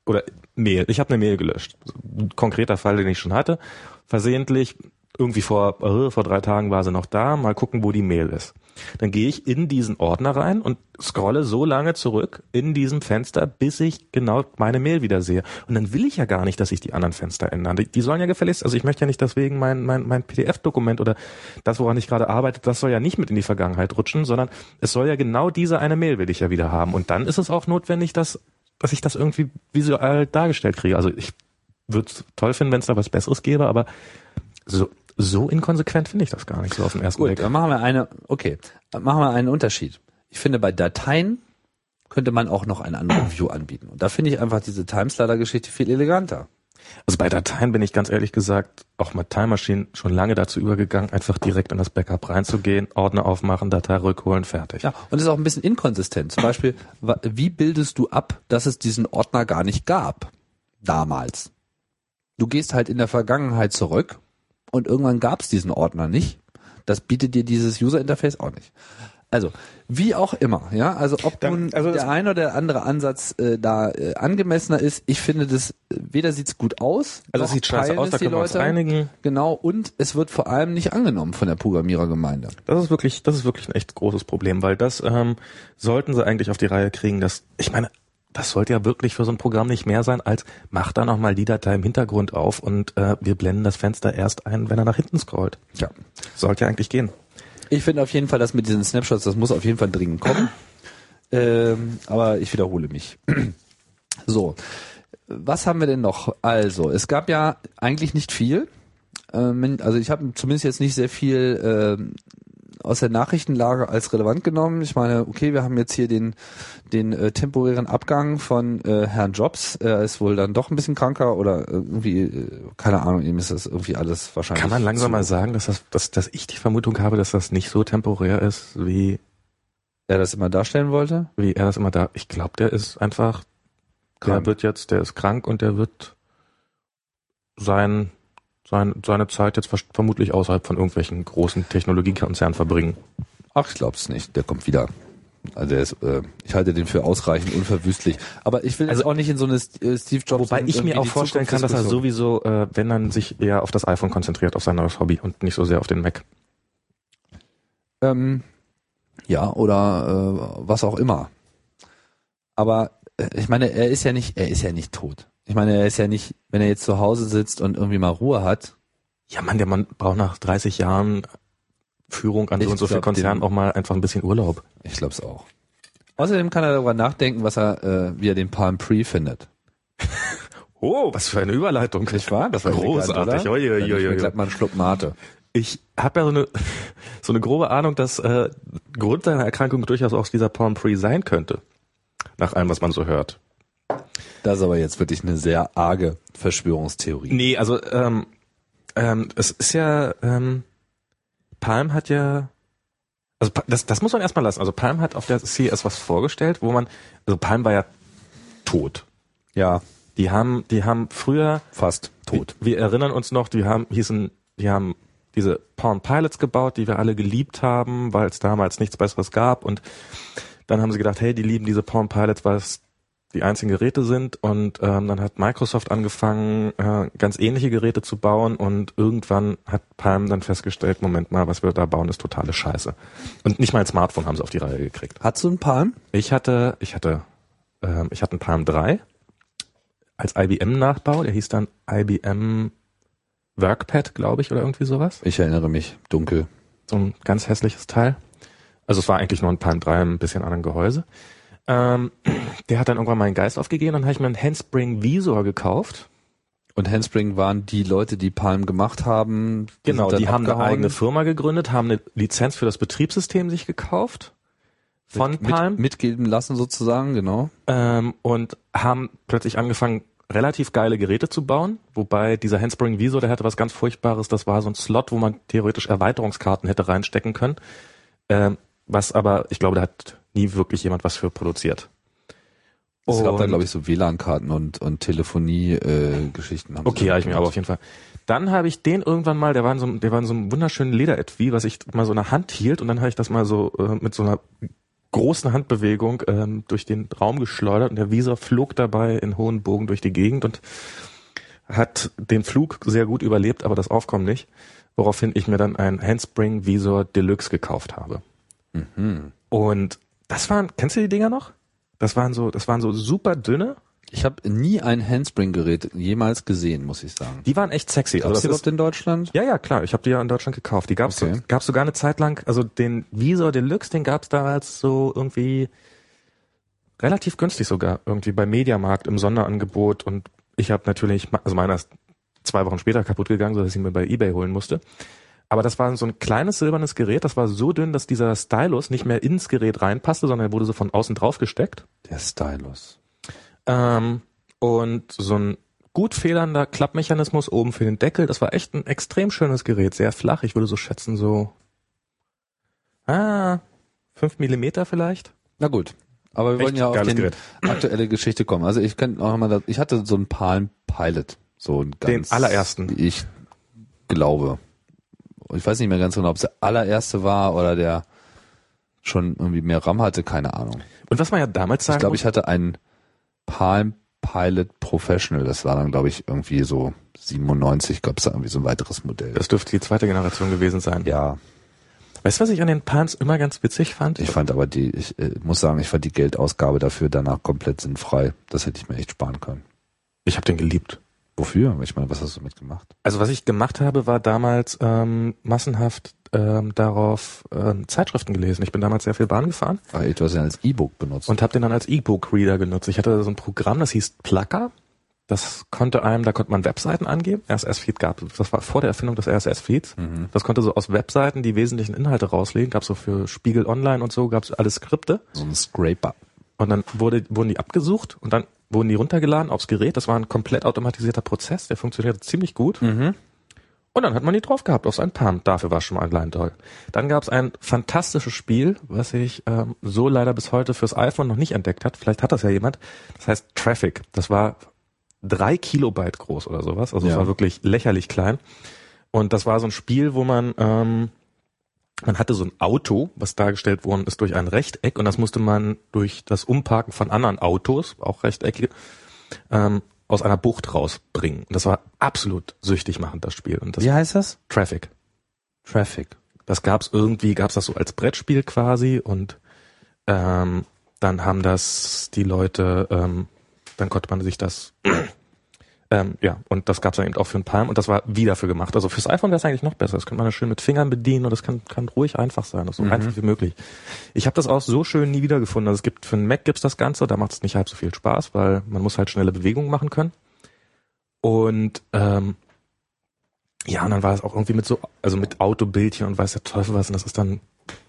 oder Mail, ich habe eine Mail gelöscht. Ein konkreter Fall, den ich schon hatte, versehentlich, irgendwie vor, äh, vor drei Tagen war sie noch da, mal gucken, wo die Mail ist. Dann gehe ich in diesen Ordner rein und scrolle so lange zurück in diesem Fenster, bis ich genau meine Mail wieder sehe. Und dann will ich ja gar nicht, dass sich die anderen Fenster ändern. Die, die sollen ja gefälligst, also ich möchte ja nicht deswegen mein, mein, mein PDF-Dokument oder das, woran ich gerade arbeite, das soll ja nicht mit in die Vergangenheit rutschen, sondern es soll ja genau diese eine Mail will ich ja wieder haben. Und dann ist es auch notwendig, dass, dass ich das irgendwie visuell dargestellt kriege. Also ich würde es toll finden, wenn es da was Besseres gäbe, aber so, so inkonsequent finde ich das gar nicht so auf den ersten Gut, Blick. dann machen wir eine, okay, dann machen wir einen Unterschied. Ich finde, bei Dateien könnte man auch noch einen anderen View anbieten. Und da finde ich einfach diese Timeslider-Geschichte viel eleganter. Also bei Dateien bin ich ganz ehrlich gesagt auch mit Time Machine schon lange dazu übergegangen, einfach direkt in das Backup reinzugehen, Ordner aufmachen, Datei rückholen, fertig. Ja, und ist auch ein bisschen inkonsistent. Zum Beispiel, wie bildest du ab, dass es diesen Ordner gar nicht gab? Damals. Du gehst halt in der Vergangenheit zurück und irgendwann gab es diesen Ordner nicht. Das bietet dir dieses User-Interface auch nicht. Also, wie auch immer, ja, also ob Dann- nun also der eine oder der andere Ansatz äh, da äh, angemessener ist, ich finde das, äh, weder sieht's gut aus, Also es sieht scheiße aus, da können wir uns einigen. Genau, und es wird vor allem nicht angenommen von der Programmierergemeinde. Das ist wirklich, das ist wirklich ein echt großes Problem, weil das ähm, sollten sie eigentlich auf die Reihe kriegen, dass ich meine, das sollte ja wirklich für so ein Programm nicht mehr sein, als mach da nochmal die Datei im Hintergrund auf und äh, wir blenden das Fenster erst ein, wenn er nach hinten scrollt. Ja. Sollte ja eigentlich gehen. Ich finde auf jeden Fall, dass mit diesen Snapshots, das muss auf jeden Fall dringend kommen. ähm, aber ich wiederhole mich. so, was haben wir denn noch? Also, es gab ja eigentlich nicht viel. Ähm, also ich habe zumindest jetzt nicht sehr viel ähm, aus der Nachrichtenlage als relevant genommen. Ich meine, okay, wir haben jetzt hier den den äh, temporären Abgang von äh, Herrn Jobs. Er ist wohl dann doch ein bisschen kranker oder irgendwie, äh, keine Ahnung, ihm ist das irgendwie alles wahrscheinlich. Kann man langsam mal sagen, dass, das, dass, dass ich die Vermutung habe, dass das nicht so temporär ist, wie er das immer darstellen wollte? Wie er das immer da. Ich glaube, der ist einfach, krank. der wird jetzt, der ist krank und der wird sein, sein, seine Zeit jetzt vermutlich außerhalb von irgendwelchen großen Technologiekonzernen verbringen. Ach, ich glaub's nicht. Der kommt wieder. Also ist, äh, ich halte den für ausreichend unverwüstlich. Aber ich will also auch nicht in so eine äh, Steve Jobs. Wobei ich mir auch vorstellen kann, dass er sowieso, äh, wenn dann sich eher auf das iPhone konzentriert, auf sein neues Hobby und nicht so sehr auf den Mac. Ähm, ja, oder äh, was auch immer. Aber äh, ich meine, er ist ja nicht, er ist ja nicht tot. Ich meine, er ist ja nicht, wenn er jetzt zu Hause sitzt und irgendwie mal Ruhe hat. Ja, Mann, der Mann braucht nach 30 Jahren Führung an so und so viel Konzernen auch mal einfach ein bisschen Urlaub. Ich glaube es auch. Außerdem kann er darüber nachdenken, was er, äh, wie er den Palm Pre findet. oh, was für eine Überleitung. Nicht wahr? Das war großartig. Oi, oi, oi, oi. mal einen Schluck Mate. Ich habe ja so eine, so eine grobe Ahnung, dass äh, Grund seiner Erkrankung durchaus auch dieser Palm Pre sein könnte. Nach allem, was man so hört. Das ist aber jetzt wirklich eine sehr arge Verschwörungstheorie. Nee, also ähm, ähm, es ist ja, ähm, Palm hat ja, also das, das muss man erstmal lassen. Also Palm hat auf der CES was vorgestellt, wo man, also Palm war ja tot. Ja. Die haben, die haben früher fast tot. Wir, wir erinnern uns noch, die haben, hießen, die haben diese Palm Pilots gebaut, die wir alle geliebt haben, weil es damals nichts Besseres gab und dann haben sie gedacht, hey, die lieben diese Palm Pilots, weil es die einzigen Geräte sind und ähm, dann hat Microsoft angefangen, äh, ganz ähnliche Geräte zu bauen und irgendwann hat Palm dann festgestellt, Moment mal, was wir da bauen, ist totale Scheiße. Und nicht mal ein Smartphone haben sie auf die Reihe gekriegt. Hattest du ein Palm? Ich hatte, ich hatte, ähm, ich hatte ein Palm 3 als IBM-Nachbau, der hieß dann IBM Workpad, glaube ich, oder irgendwie sowas. Ich erinnere mich, dunkel. So ein ganz hässliches Teil. Also es war eigentlich nur ein Palm 3, ein bisschen anderen Gehäuse. Ähm, der hat dann irgendwann meinen Geist aufgegeben und dann habe ich mir einen Handspring Visor gekauft. Und Handspring waren die Leute, die Palm gemacht haben. Die genau, die haben eine eigene Firma gegründet, haben eine Lizenz für das Betriebssystem sich gekauft von mit, Palm. Mit, mitgeben lassen sozusagen, genau. Ähm, und haben plötzlich angefangen, relativ geile Geräte zu bauen, wobei dieser Handspring Visor, der hatte was ganz Furchtbares, das war so ein Slot, wo man theoretisch Erweiterungskarten hätte reinstecken können. Ähm, was aber, ich glaube, da hat nie wirklich jemand was für produziert. Es gab da, glaube ich, so WLAN-Karten und, und Telefonie-Geschichten. Äh, okay, ja, ich mir aber auf jeden Fall. Dann habe ich den irgendwann mal, der war in so, der war in so einem wunderschönen Lederetui, was ich mal so in der Hand hielt und dann habe ich das mal so äh, mit so einer großen Handbewegung ähm, durch den Raum geschleudert und der Visor flog dabei in hohen Bogen durch die Gegend und hat den Flug sehr gut überlebt, aber das Aufkommen nicht, woraufhin ich mir dann ein Handspring Visor Deluxe gekauft habe. Mhm. Und das waren, kennst du die Dinger noch? Das waren so, das waren so super dünne. Ich habe nie ein Handspring-Gerät jemals gesehen, muss ich sagen. Die waren echt sexy. Gab's also die überhaupt in Deutschland? Ja, ja, klar. Ich habe die ja in Deutschland gekauft. Die gab's, okay. gab's sogar eine Zeit lang. Also den Visor Deluxe, den gab's damals so irgendwie relativ günstig sogar irgendwie bei Mediamarkt im Sonderangebot. Und ich habe natürlich, also meiner ist zwei Wochen später kaputt gegangen, so dass ich ihn mir bei eBay holen musste. Aber das war so ein kleines silbernes Gerät, das war so dünn, dass dieser Stylus nicht mehr ins Gerät reinpasste, sondern er wurde so von außen drauf gesteckt. Der Stylus. Ähm, und so ein gut federnder Klappmechanismus oben für den Deckel. Das war echt ein extrem schönes Gerät, sehr flach. Ich würde so schätzen, so ah, fünf Millimeter vielleicht. Na gut. Aber wir echt wollen ja auf die aktuelle Geschichte kommen. Also ich kann auch mal, ich hatte so einen Palm Pilot, so ein ganz, den allerersten. Ich glaube ich weiß nicht mehr ganz genau, ob es der allererste war oder der schon irgendwie mehr RAM hatte, keine Ahnung. Und was man ja damals sagen Ich glaube, ich hatte einen Palm Pilot Professional, das war dann, glaube ich, irgendwie so 97, gab es da irgendwie so ein weiteres Modell. Das dürfte die zweite Generation gewesen sein. Ja. Weißt du, was ich an den Palms immer ganz witzig fand? Ich fand aber die, ich äh, muss sagen, ich fand die Geldausgabe dafür danach komplett sinnfrei. Das hätte ich mir echt sparen können. Ich habe den geliebt. Wofür? Ich meine, was hast du mitgemacht? Also was ich gemacht habe, war damals ähm, massenhaft ähm, darauf ähm, Zeitschriften gelesen. Ich bin damals sehr viel Bahn gefahren. Ah, du hast ja als E-Book benutzt. Und habe den dann als E-Book-Reader genutzt. Ich hatte so ein Programm, das hieß Plucker. Das konnte einem, da konnte man Webseiten angeben. RSS-Feed gab Das war vor der Erfindung des RSS-Feeds. Mhm. Das konnte so aus Webseiten die wesentlichen Inhalte rauslegen. Gab so für Spiegel Online und so, gab es alles Skripte. So ein Scraper. Und dann wurde, wurden die abgesucht und dann wurden die runtergeladen aufs Gerät. Das war ein komplett automatisierter Prozess, der funktionierte ziemlich gut. Mhm. Und dann hat man die drauf gehabt auf sein Palm. Dafür war es schon mal allein toll. Dann gab es ein fantastisches Spiel, was ich ähm, so leider bis heute fürs iPhone noch nicht entdeckt hat. Vielleicht hat das ja jemand. Das heißt Traffic. Das war drei Kilobyte groß oder sowas. Also es Ja. war wirklich lächerlich klein. Und das war so ein Spiel, wo man ähm, man hatte so ein Auto, was dargestellt worden ist durch ein Rechteck und das musste man durch das Umparken von anderen Autos, auch Rechteckige, ähm, aus einer Bucht rausbringen. Und das war absolut süchtig machend, das Spiel. Und das Wie heißt das? Traffic. Traffic. Das gab's irgendwie, gab's das so als Brettspiel quasi und ähm, dann haben das die Leute, ähm, dann konnte man sich das ähm, ja, und das gab's dann eben auch für ein Palm und das war wie dafür gemacht. Also fürs iPhone wäre es eigentlich noch besser. Das könnte man schön mit Fingern bedienen und das kann, kann ruhig einfach sein, das ist so Mhm. einfach wie möglich. Ich habe das auch so schön nie wiedergefunden. Also es gibt für einen Mac gibt's das Ganze, da macht es nicht halb so viel Spaß, weil man muss halt schnelle Bewegungen machen können. Und ähm, ja, und dann war es auch irgendwie mit so, also mit Autobildchen und weiß der Teufel was, und das ist dann,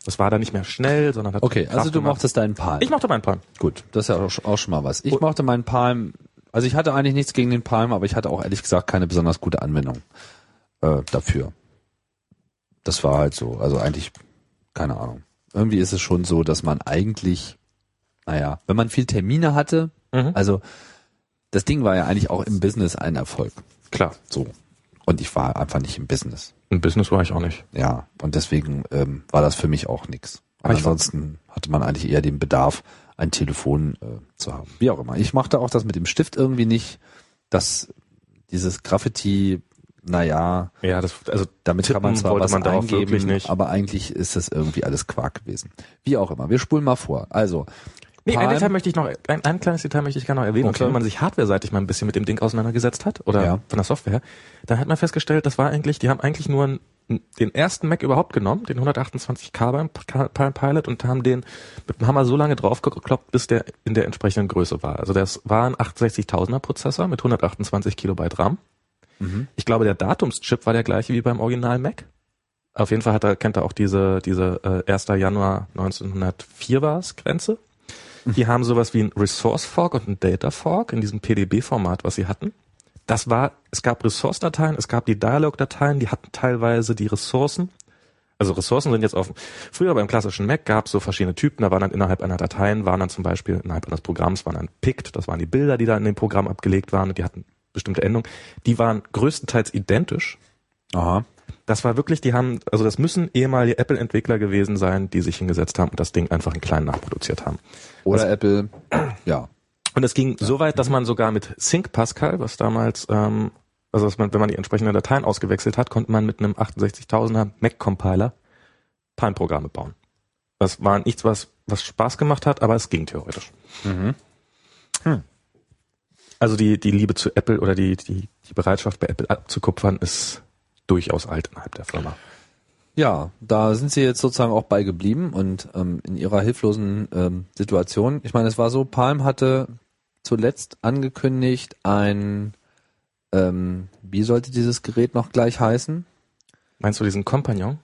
das war dann nicht mehr schnell, sondern hat Okay, Kraft also du gemacht. mochtest deinen Palm. Ich mochte meinen Palm. Gut, das ist ja auch, auch schon mal was. Ich Und- mochte meinen Palm, also ich hatte eigentlich nichts gegen den Palm, aber ich hatte auch ehrlich gesagt keine besonders gute Anwendung äh, dafür. Das war halt so, also eigentlich, keine Ahnung. Irgendwie ist es schon so, dass man eigentlich, naja, wenn man viel Termine hatte, Mhm. also das Ding war ja eigentlich auch im Business ein Erfolg. Klar. So. Und ich war einfach nicht im Business. Im Business war ich auch nicht. Ja, und deswegen ähm, war das für mich auch nix. Aber ansonsten hatte man eigentlich eher den Bedarf, ein Telefon äh, zu haben. Wie auch immer. Ich machte auch das mit dem Stift irgendwie nicht, dass dieses Graffiti, naja, Ja, das, also damit kann man zwar was man eingeben, aber eigentlich ist das irgendwie alles Quark gewesen. Wie auch immer. Wir spulen mal vor. Also, Nee, ein Detail möchte ich noch, ein, ein kleines Detail möchte ich gerne noch erwähnen. Und Okay. wenn man sich hardware-seitig mal ein bisschen mit dem Ding auseinandergesetzt hat, oder Ja. von der Software, dann hat man festgestellt, das war eigentlich, die haben eigentlich nur einen, den ersten Mac überhaupt genommen, den 128K beim Palm Pilot und haben den mit dem Hammer so lange draufgekloppt, bis der in der entsprechenden Größe war. Also das war ein 68.000er Prozessor mit 128 Kilobyte RAM. mhm. Ich glaube, der Datumschip war der gleiche wie beim Original Mac. Auf jeden Fall hat er, kennt er auch diese, diese äh, 1. Januar 1904 war es, Grenze. Die haben sowas wie ein Resource Fork und ein Data Fork in diesem PDB-Format, was sie hatten. Das war, es gab Resource-Dateien, es gab die Dialog-Dateien, die hatten teilweise die Ressourcen. Also Ressourcen sind jetzt auf, früher beim klassischen Mac gab es so verschiedene Typen, da waren dann innerhalb einer Dateien, waren dann zum Beispiel innerhalb eines Programms, waren dann PICT, das waren die Bilder, die da in dem Programm abgelegt waren und die hatten bestimmte Endungen. Die waren größtenteils identisch, Aha. Das war wirklich, die haben, also das müssen ehemalige Apple-Entwickler gewesen sein, die sich hingesetzt haben und das Ding einfach in klein nachproduziert haben. Oder Apple, ja. Und es ging so weit, dass man sogar mit Sync Pascal, was damals, ähm, also dass man, wenn man die entsprechenden Dateien ausgewechselt hat, konnte man mit einem 68.000er Mac-Compiler Palm-Programme bauen. Das war nichts, was, was Spaß gemacht hat, aber es ging theoretisch. Mhm. Also die, die Liebe zu Apple oder die, die, die Bereitschaft bei Apple abzukupfern ist durchaus alt innerhalb der Firma. Ja, da sind sie jetzt sozusagen auch bei geblieben und ähm, in ihrer hilflosen ähm, Situation. Ich meine, es war so, Palm hatte zuletzt angekündigt ein, ähm, wie sollte dieses Gerät noch gleich heißen? Meinst du diesen Compagnon?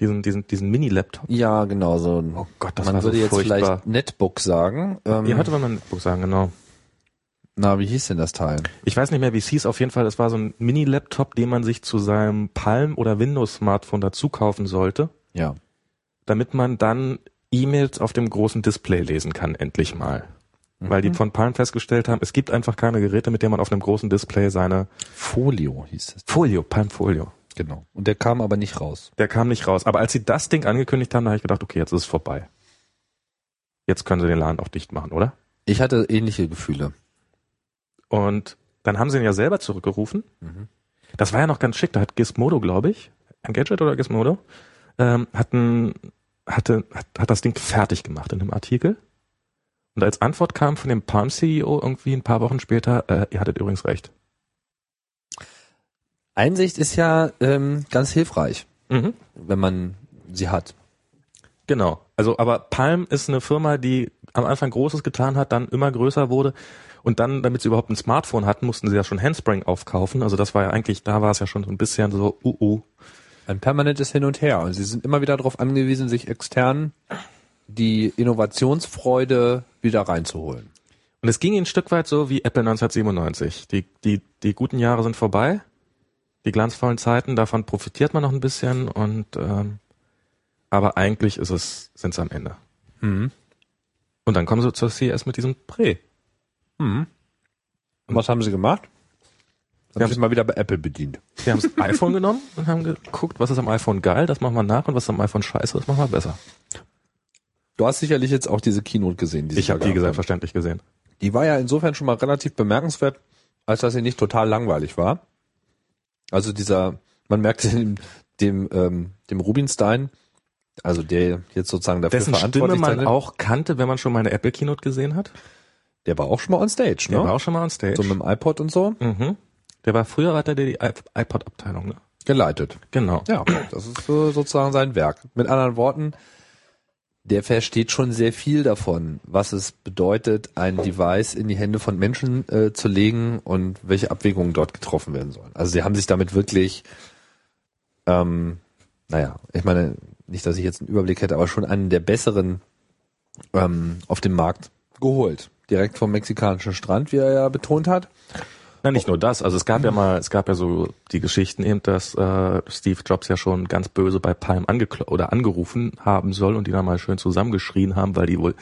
Diesen, diesen, diesen Mini-Laptop? Ja, genau, so ein, Oh Gott, das man war würde so jetzt furchtbar. vielleicht Netbook sagen. Ähm, Ja, heute wir ein Netbook sagen, genau. Na, wie hieß denn das Teil? Ich weiß nicht mehr, wie es hieß. Auf jeden Fall, es war so ein Mini-Laptop, den man sich zu seinem Palm- oder Windows-Smartphone dazu kaufen sollte, Ja. damit man dann E-Mails auf dem großen Display lesen kann, endlich mal. Weil die Mhm. von Palm festgestellt haben, es gibt einfach keine Geräte, mit denen man auf einem großen Display seine Folio hieß es. Folio, Palm Folio. Genau. Und der kam aber nicht raus. Der kam nicht raus. Aber als sie das Ding angekündigt haben, da habe ich gedacht, okay, jetzt ist es vorbei. Jetzt können sie den Laden auch dicht machen, oder? Ich hatte ähnliche Gefühle. Und dann haben sie ihn ja selber zurückgerufen. Mhm. Das war ja noch ganz schick. Da hat Gizmodo, glaube ich, Engadget oder Gizmodo, ähm, hatten, hatte, hat, hat das Ding fertig gemacht in einem Artikel. Und als Antwort kam von dem Palm CEO irgendwie ein paar Wochen später, äh, ihr hattet übrigens recht. Einsicht ist ja ähm, ganz hilfreich, Mhm. wenn man sie hat. Genau. Also, aber Palm ist eine Firma, die am Anfang Großes getan hat, dann immer größer wurde. Und dann, damit sie überhaupt ein Smartphone hatten, mussten sie ja schon Handspring aufkaufen. Also das war ja eigentlich, da war es ja schon so ein bisschen so, uh, uh. Ein permanentes Hin und Her. Und sie sind immer wieder darauf angewiesen, sich extern die Innovationsfreude wieder reinzuholen. Und es ging ihnen ein Stück weit so wie Apple 1997. Die, die, die guten Jahre sind vorbei, die glanzvollen Zeiten, davon profitiert man noch ein bisschen und ähm, aber eigentlich ist es, sind sie am Ende. Mhm. Und dann kommen sie zur CES mit diesem Prä. Mhm. Und was haben sie gemacht? Sie haben sich mal wieder bei Apple bedient. Wir haben das iPhone genommen und haben geguckt, was ist am iPhone geil, das machen wir nach und was ist am iPhone scheiße, das machen wir besser. Du hast sicherlich jetzt auch diese Keynote gesehen. Die sie Ich habe die gehabt haben. selbstverständlich gesehen. Die war ja insofern schon mal relativ bemerkenswert, als dass sie nicht total langweilig war. Also dieser, man merkte dem, dem, ähm, dem Rubinstein, also der jetzt sozusagen dafür Dessen Stimme verantwortlich man sein- auch kannte, wenn man schon mal eine Apple Keynote gesehen hat. Der war auch schon mal on stage, Der ne? war auch schon mal on stage. so mit dem iPod und so mhm. Der war früher hat er die iPod-Abteilung, ne? geleitet. Genau. Ja, das ist so sozusagen sein Werk. Mit anderen Worten, der versteht schon sehr viel davon, was es bedeutet, ein Device in die Hände von Menschen äh, zu legen und welche Abwägungen dort getroffen werden sollen. Also sie haben sich damit wirklich, ähm, naja, ich meine, nicht, dass ich jetzt einen Überblick hätte, aber schon einen der besseren ähm, auf dem Markt geholt. Direkt vom mexikanischen Strand, wie er ja betont hat. Na, nicht nur das. Also es gab ja mal, es gab ja so die Geschichten eben, dass äh, Steve Jobs ja schon ganz böse bei Palm angekl oder angerufen haben soll und die dann mal schön zusammengeschrien haben, weil die wohl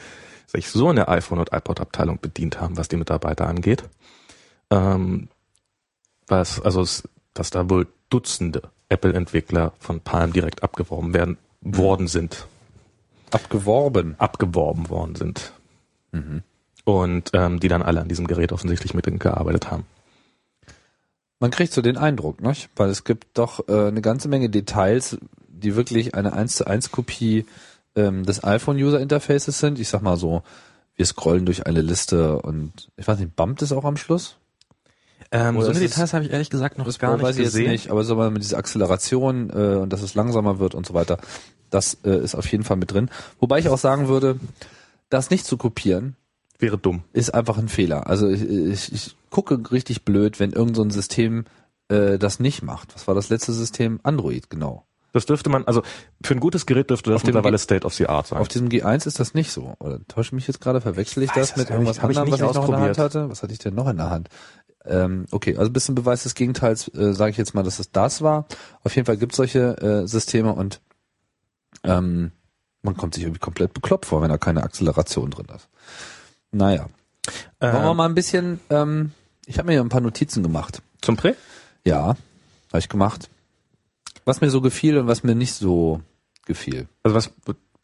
sich so in der iPhone- und iPod-Abteilung bedient haben, was die Mitarbeiter angeht. Ähm, was, also es, dass da wohl Dutzende Apple-Entwickler von Palm direkt abgeworben werden worden sind, Abgeworben. abgeworben worden sind. Und ähm, die dann alle an diesem Gerät offensichtlich mitgearbeitet haben. Man kriegt so den Eindruck, nicht? Weil es gibt doch äh, eine ganze Menge Details, die wirklich eine 1 zu 1 Kopie ähm, des iPhone User Interfaces sind. Ich sag mal so, wir scrollen durch eine Liste und ich weiß nicht, bumpt es auch am Schluss? Ähm, Oder so eine Details habe ich ehrlich gesagt noch gar nicht weiß ich gesehen. jetzt nicht, aber so mal mit dieser Acceleration äh, und dass es langsamer wird und so weiter, das äh, ist auf jeden Fall mit drin. Wobei ich auch sagen würde, das nicht zu kopieren, Wäre dumm. ist einfach ein Fehler. Also ich, ich, ich gucke richtig blöd, wenn irgend so ein System äh, das nicht macht. Was war das letzte System? Android, genau. Das dürfte man, also für ein gutes Gerät dürfte das mittlerweile State of the Art sein. Auf diesem G1 ist das nicht so. Oder täusche ich mich jetzt gerade? Verwechsel ich Weiß das mit irgendwas ich anderem, was nicht ich noch in der Hand hatte? Was hatte ich denn noch in der Hand? Ähm, okay, also bis zum Beweis des Gegenteils äh, sage ich jetzt mal, dass es das war. Auf jeden Fall gibt es solche äh, Systeme und ähm, man kommt sich irgendwie komplett bekloppt vor, wenn da keine Acceleration drin ist. Naja, wollen wir ähm, mal ein bisschen, ähm, ich habe mir hier ein paar Notizen gemacht. zum Prä? Ja, habe ich gemacht. Was mir so gefiel und was mir nicht so gefiel. Also was,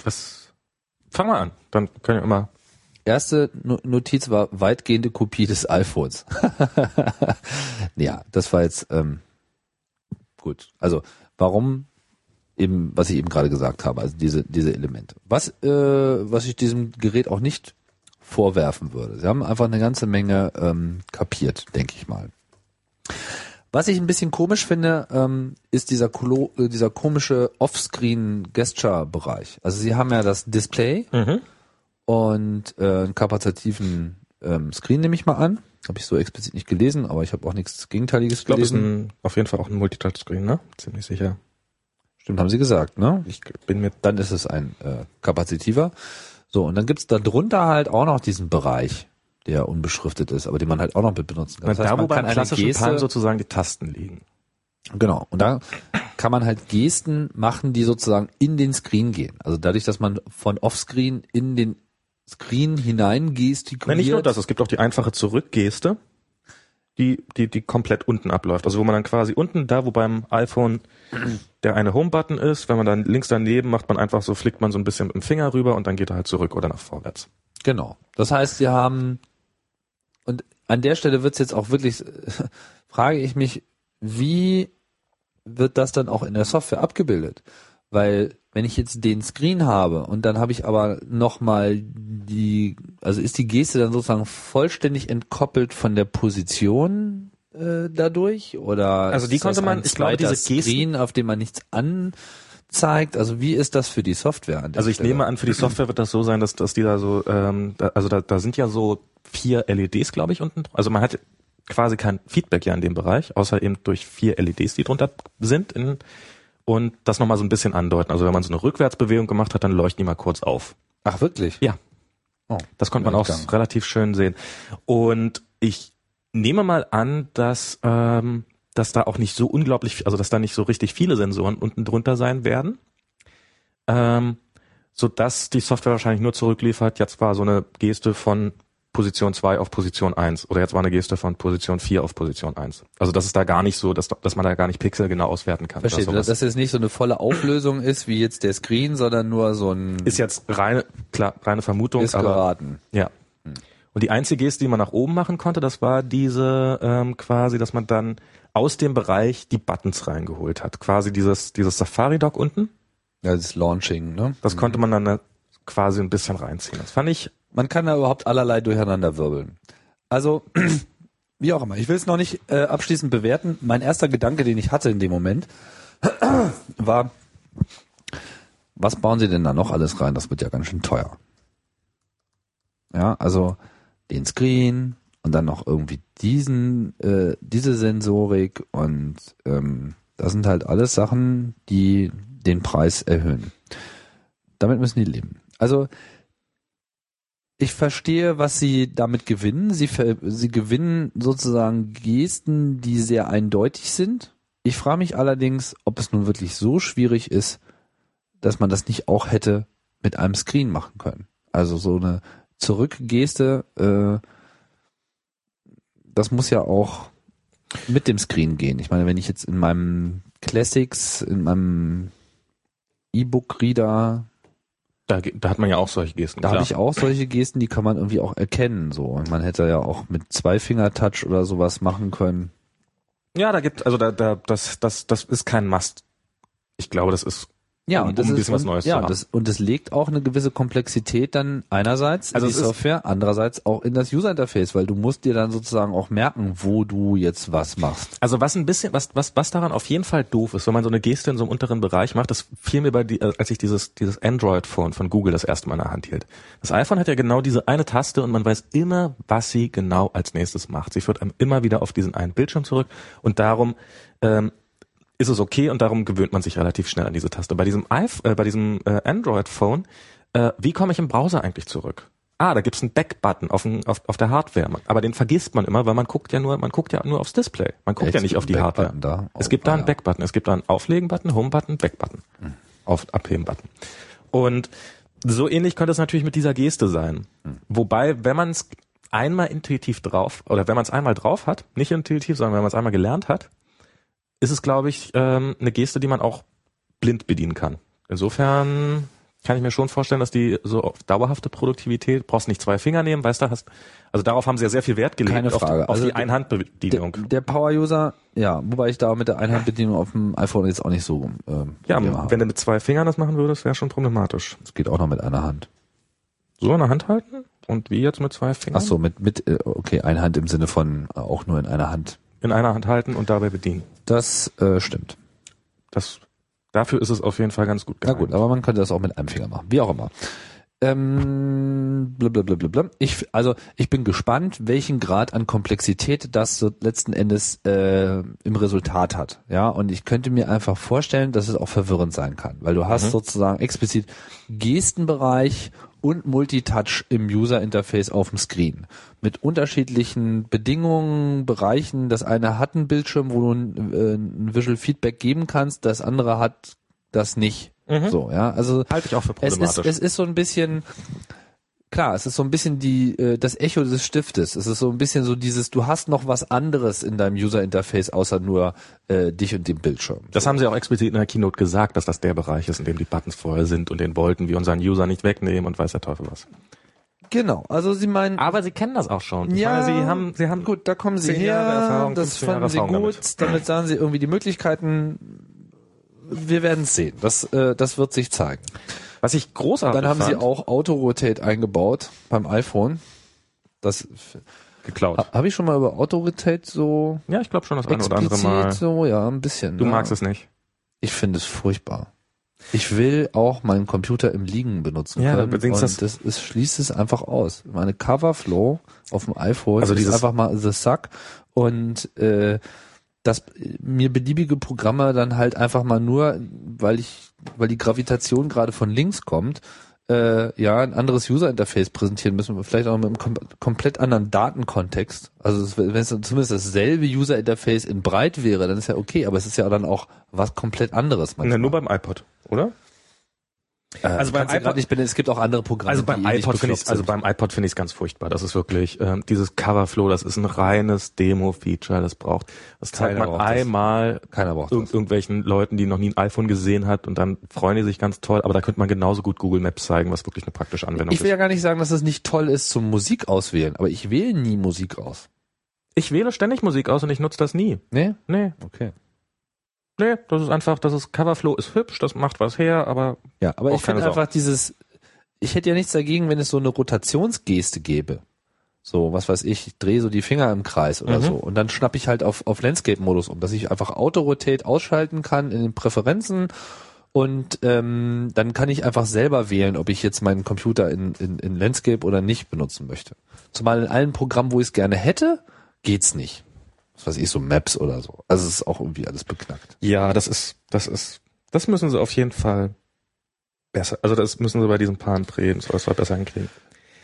was, fang mal an. Dann können wir immer, Erste No- Notiz war weitgehende Kopie des iPhones. ja, das war jetzt ähm, gut. Also warum eben, was ich eben gerade gesagt habe, also diese diese Elemente. Was äh, was ich diesem Gerät auch nicht vorwerfen würde. Sie haben einfach eine ganze Menge ähm, kapiert, denke ich mal. Was ich ein bisschen komisch finde, ähm, ist dieser, Kolo äh, dieser komische Offscreen-Gesture-Bereich. Also sie haben ja das Display mhm. und äh, einen kapazitiven ähm, Screen nehme ich mal an. Habe ich so explizit nicht gelesen, aber ich habe auch nichts Gegenteiliges ich glaube, ist gelesen. ein, auf jeden Fall auch ein Multitouchscreen, ne? Ziemlich sicher. Stimmt, haben sie gesagt, ne? Ich bin mir, Dann ist es ein äh, kapazitiver. So, und dann gibt's da drunter halt auch noch diesen Bereich, der unbeschriftet ist, aber den man halt auch noch mit benutzen kann. Das heißt, da wo man beim klassischen Geste- Palm sozusagen die Tasten liegen. Genau. Und da kann man halt Gesten machen, die sozusagen in den Screen gehen. Also dadurch, dass man von Offscreen in den Screen hinein gestikuliert. Nein, nicht nur das, es gibt auch die einfache Zurückgeste, die, die, die komplett unten abläuft. Also wo man dann quasi unten, da wo beim iPhone der eine Home-Button ist, wenn man dann links daneben macht man einfach so, flickt man so ein bisschen mit dem Finger rüber und dann geht er halt zurück oder nach vorwärts. Genau. Das heißt, sie haben und an der Stelle wird's jetzt auch wirklich, frage ich mich, wie wird das dann auch in der Software abgebildet? Weil wenn ich jetzt den Screen habe und dann habe ich aber nochmal die, also ist die Geste dann sozusagen vollständig entkoppelt von der Position äh, dadurch oder Also die konnte man- ich glaube, diese Gesten- Screen, auf dem man nichts zeigt? Also wie ist das für die Software? An der Also ich Stelle? nehme an, für die Software wird das so sein, dass, dass die da so, ähm, da, also da, da sind ja so vier LEDs, glaube ich, unten. Also man hat quasi kein Feedback ja in dem Bereich, außer eben durch vier LEDs, die drunter sind. In, und das nochmal so ein bisschen andeuten. Also wenn man so eine Rückwärtsbewegung gemacht hat, dann leuchten die mal kurz auf. Ach wirklich? Ja. Oh, Das konnte man auch Entgang. relativ schön sehen. Und ich nehme mal an, dass, ähm, dass da auch nicht so unglaublich, also dass da nicht so richtig viele Sensoren unten drunter sein werden. Ähm, so dass die Software wahrscheinlich nur zurückliefert, jetzt war so eine Geste von Position 2 auf Position 1 oder jetzt war eine Geste von Position 4 auf Position 1. Also das ist da gar nicht so, dass, dass man da gar nicht Pixel genau auswerten kann. sowas. dass das jetzt nicht so eine volle Auflösung ist, wie jetzt der Screen, sondern nur so ein ist jetzt reine, klar, reine Vermutung, ist aber geraten. Ja. Und die einzige Geste, die man nach oben machen konnte, das war diese ähm, quasi, dass man dann aus dem Bereich die Buttons reingeholt hat. Quasi dieses, dieses Safari-Dock unten, Ja, das Launching, ne? das konnte man dann äh, quasi ein bisschen reinziehen. Das fand ich, Man kann da überhaupt allerlei durcheinander wirbeln. Also, wie auch immer. Ich will es noch nicht äh, abschließend bewerten. Mein erster Gedanke, den ich hatte in dem Moment, war, was bauen Sie denn da noch alles rein? Das wird ja ganz schön teuer. Ja, also den Screen und dann noch irgendwie diesen, äh, diese Sensorik und ähm, das sind halt alles Sachen, die den Preis erhöhen. Damit müssen die leben. Also ich verstehe, was sie damit gewinnen. Sie, sie gewinnen sozusagen Gesten, die sehr eindeutig sind. Ich frage mich allerdings, ob es nun wirklich so schwierig ist, dass man das nicht auch hätte mit einem Screen machen können. Also so eine Zurückgeste, äh, das muss ja auch mit dem Screen gehen. Ich meine, wenn ich jetzt in meinem Classics, in meinem E-Book-Reader da, da hat man ja auch solche Gesten. da habe ich auch solche Gesten, die kann man irgendwie auch erkennen. So, und man hätte ja auch mit Zweifinger-Touch oder sowas machen können. ja, da gibt, also da, da, das, das, das ist kein Must. Ich glaube, das ist Ja, Um- und das um ist was Neues zu ja, haben. das, und es legt auch eine gewisse Komplexität dann einerseits Also in die Software, andererseits auch in das User-Interface, weil du musst dir dann sozusagen auch merken, wo du jetzt was machst. Also was ein bisschen, was, was, was daran auf jeden Fall doof ist, wenn man so eine Geste in so einem unteren Bereich macht, das fiel mir bei die, äh, als ich dieses, dieses Android-Phone von Google das erste Mal in der Hand hielt. Das iPhone hat ja genau diese eine Taste und man weiß immer, was sie genau als nächstes macht. Sie führt einem immer wieder auf diesen einen Bildschirm zurück und darum ähm, ist es okay und darum gewöhnt man sich relativ schnell an diese Taste. Bei diesem, iPh äh, bei diesem äh, Android-Phone, äh, wie komme ich im Browser eigentlich zurück? Ah, da gibt's einen Back-Button auf, dem- auf, auf der Hardware. Aber den vergisst man immer, weil man guckt ja nur, man guckt ja nur aufs Display. Man guckt Echt? ja nicht auf die Ein Hardware. Da? Es Oh, gibt da ah, einen ja. Back-Button. Es gibt da einen Auflegen-Button, Home-Button, Back-Button. Auf Abheben-Button. Und so ähnlich könnte es natürlich mit dieser Geste sein. Wobei, wenn man es einmal intuitiv drauf, oder wenn man es einmal drauf hat, nicht intuitiv, sondern wenn man es einmal gelernt hat, ist es, glaube ich, ähm, eine Geste, die man auch blind bedienen kann. Insofern kann ich mir schon vorstellen, dass die so auf dauerhafte Produktivität, brauchst nicht zwei Finger nehmen, weißt du, hast, also darauf haben sie ja sehr viel Wert gelegt, Keine auf, Frage. auf Also die Einhandbedienung. Der, der Power-User, ja, wobei ich da mit der Einhandbedienung auf dem iPhone jetzt auch nicht so ähm, Ja, habe. wenn du mit zwei Fingern das machen würdest, wäre schon problematisch. Das geht auch noch mit einer Hand. So in der Hand halten und wie jetzt mit zwei Fingern Ach so, mit, mit, äh, okay, eine Hand im Sinne von äh, auch nur in einer Hand. in einer Hand halten und dabei bedienen. Das äh, stimmt. Das, dafür ist es auf jeden Fall ganz gut Na gut, aber man könnte das auch mit einem Finger machen. Wie auch immer. Ähm, blablabla. Ich, also ich bin gespannt, welchen Grad an Komplexität das so letzten Endes äh, im Resultat hat. Ja, und ich könnte mir einfach vorstellen, dass es auch verwirrend sein kann, weil du hast Mhm. sozusagen explizit Gestenbereich und Multitouch im User Interface auf dem Screen mit unterschiedlichen Bedingungen, Bereichen. Das eine hat einen Bildschirm, wo du ein, äh, ein Visual Feedback geben kannst, das andere hat das nicht. Mhm. So, ja, also Halte ich auch für es ist, problematisch. es ist so ein bisschen, klar, es ist so ein bisschen die, äh, das Echo des Stiftes. Es ist so ein bisschen so dieses, du hast noch was anderes in deinem User Interface außer nur äh, dich und dem Bildschirm. das haben sie auch explizit in der Keynote gesagt, dass das der Bereich ist, in dem die Buttons vorher sind und den wollten wir unseren User nicht wegnehmen und weiß der Teufel was. Genau, also sie meinen, Aber sie kennen das auch schon. Ich ja, meine, sie haben, sie haben gut, da kommen sie Jahre her, Erfahrung, das 15 Jahre fanden sie gut, damit. damit. sahen sie irgendwie die Möglichkeiten. Wir werden es sehen. Das, äh, das wird sich zeigen. Was ich großartig Dann haben sie fand, auch Auto-Rotate eingebaut beim iPhone. Das geklaut. ha- habe ich schon mal über Auto-Rotate so Ja, ich glaube schon das eine oder andere Mal. so, ja, ein bisschen. Du ja. magst es nicht. Ich finde es furchtbar. Ich will auch meinen Computer im Liegen benutzen Ja, können. und das- das, ist, schließt es einfach aus. Meine Coverflow auf dem iPhone Also ist dieses- einfach mal the suck und äh, dass mir beliebige Programme dann halt einfach mal nur, weil ich, weil die Gravitation gerade von links kommt, äh, ja, ein anderes User-Interface präsentieren müssen, vielleicht auch mit einem kom komplett anderen Datenkontext. Also wenn es zumindest dasselbe User-Interface in breit wäre, dann ist ja okay, aber es ist ja dann auch was komplett anderes Na, manchmal. nur beim iPod, oder? Also also beim iPod- ich bin, es gibt auch andere Programme. Also beim iPod finde ich, also beim iPod finde ich es ganz furchtbar. Das ist wirklich ähm, dieses Coverflow. Das ist ein reines Demo-Feature. Das braucht, das zeigt man einmal keiner braucht irgend, das. irgendwelchen Leuten, die noch nie ein iPhone gesehen hat und dann freuen die sich ganz toll. Aber da könnte man genauso gut Google Maps zeigen, was wirklich eine praktische Anwendung Ich will ist. ja gar nicht sagen, dass es nicht toll ist zum Musik auswählen, aber ich wähle nie Musik aus. Ich wähle ständig Musik aus und ich nutze das nie. Nee? Nee, Okay. Nee, das ist einfach, das ist Coverflow ist hübsch, das macht was her, aber Ja, aber ich finde einfach dieses, ich hätte ja nichts dagegen, wenn es so eine Rotationsgeste gäbe. So, was weiß ich, ich drehe so die Finger im Kreis oder Mhm. so. Und dann schnappe ich halt auf, auf Landscape-Modus um, dass ich einfach Auto-Rotate ausschalten kann in den Präferenzen und ähm, dann kann ich einfach selber wählen, ob ich jetzt meinen Computer in, in, in Landscape oder nicht benutzen möchte. Zumal in allen Programmen, wo ich es gerne hätte, geht's nicht. Was weiß ich, so Maps oder so. Also es ist auch irgendwie alles beknackt. ja, das ist, das ist, das müssen sie auf jeden Fall besser, also das müssen sie bei diesem Pan drehen, soll es besser hinkriegen.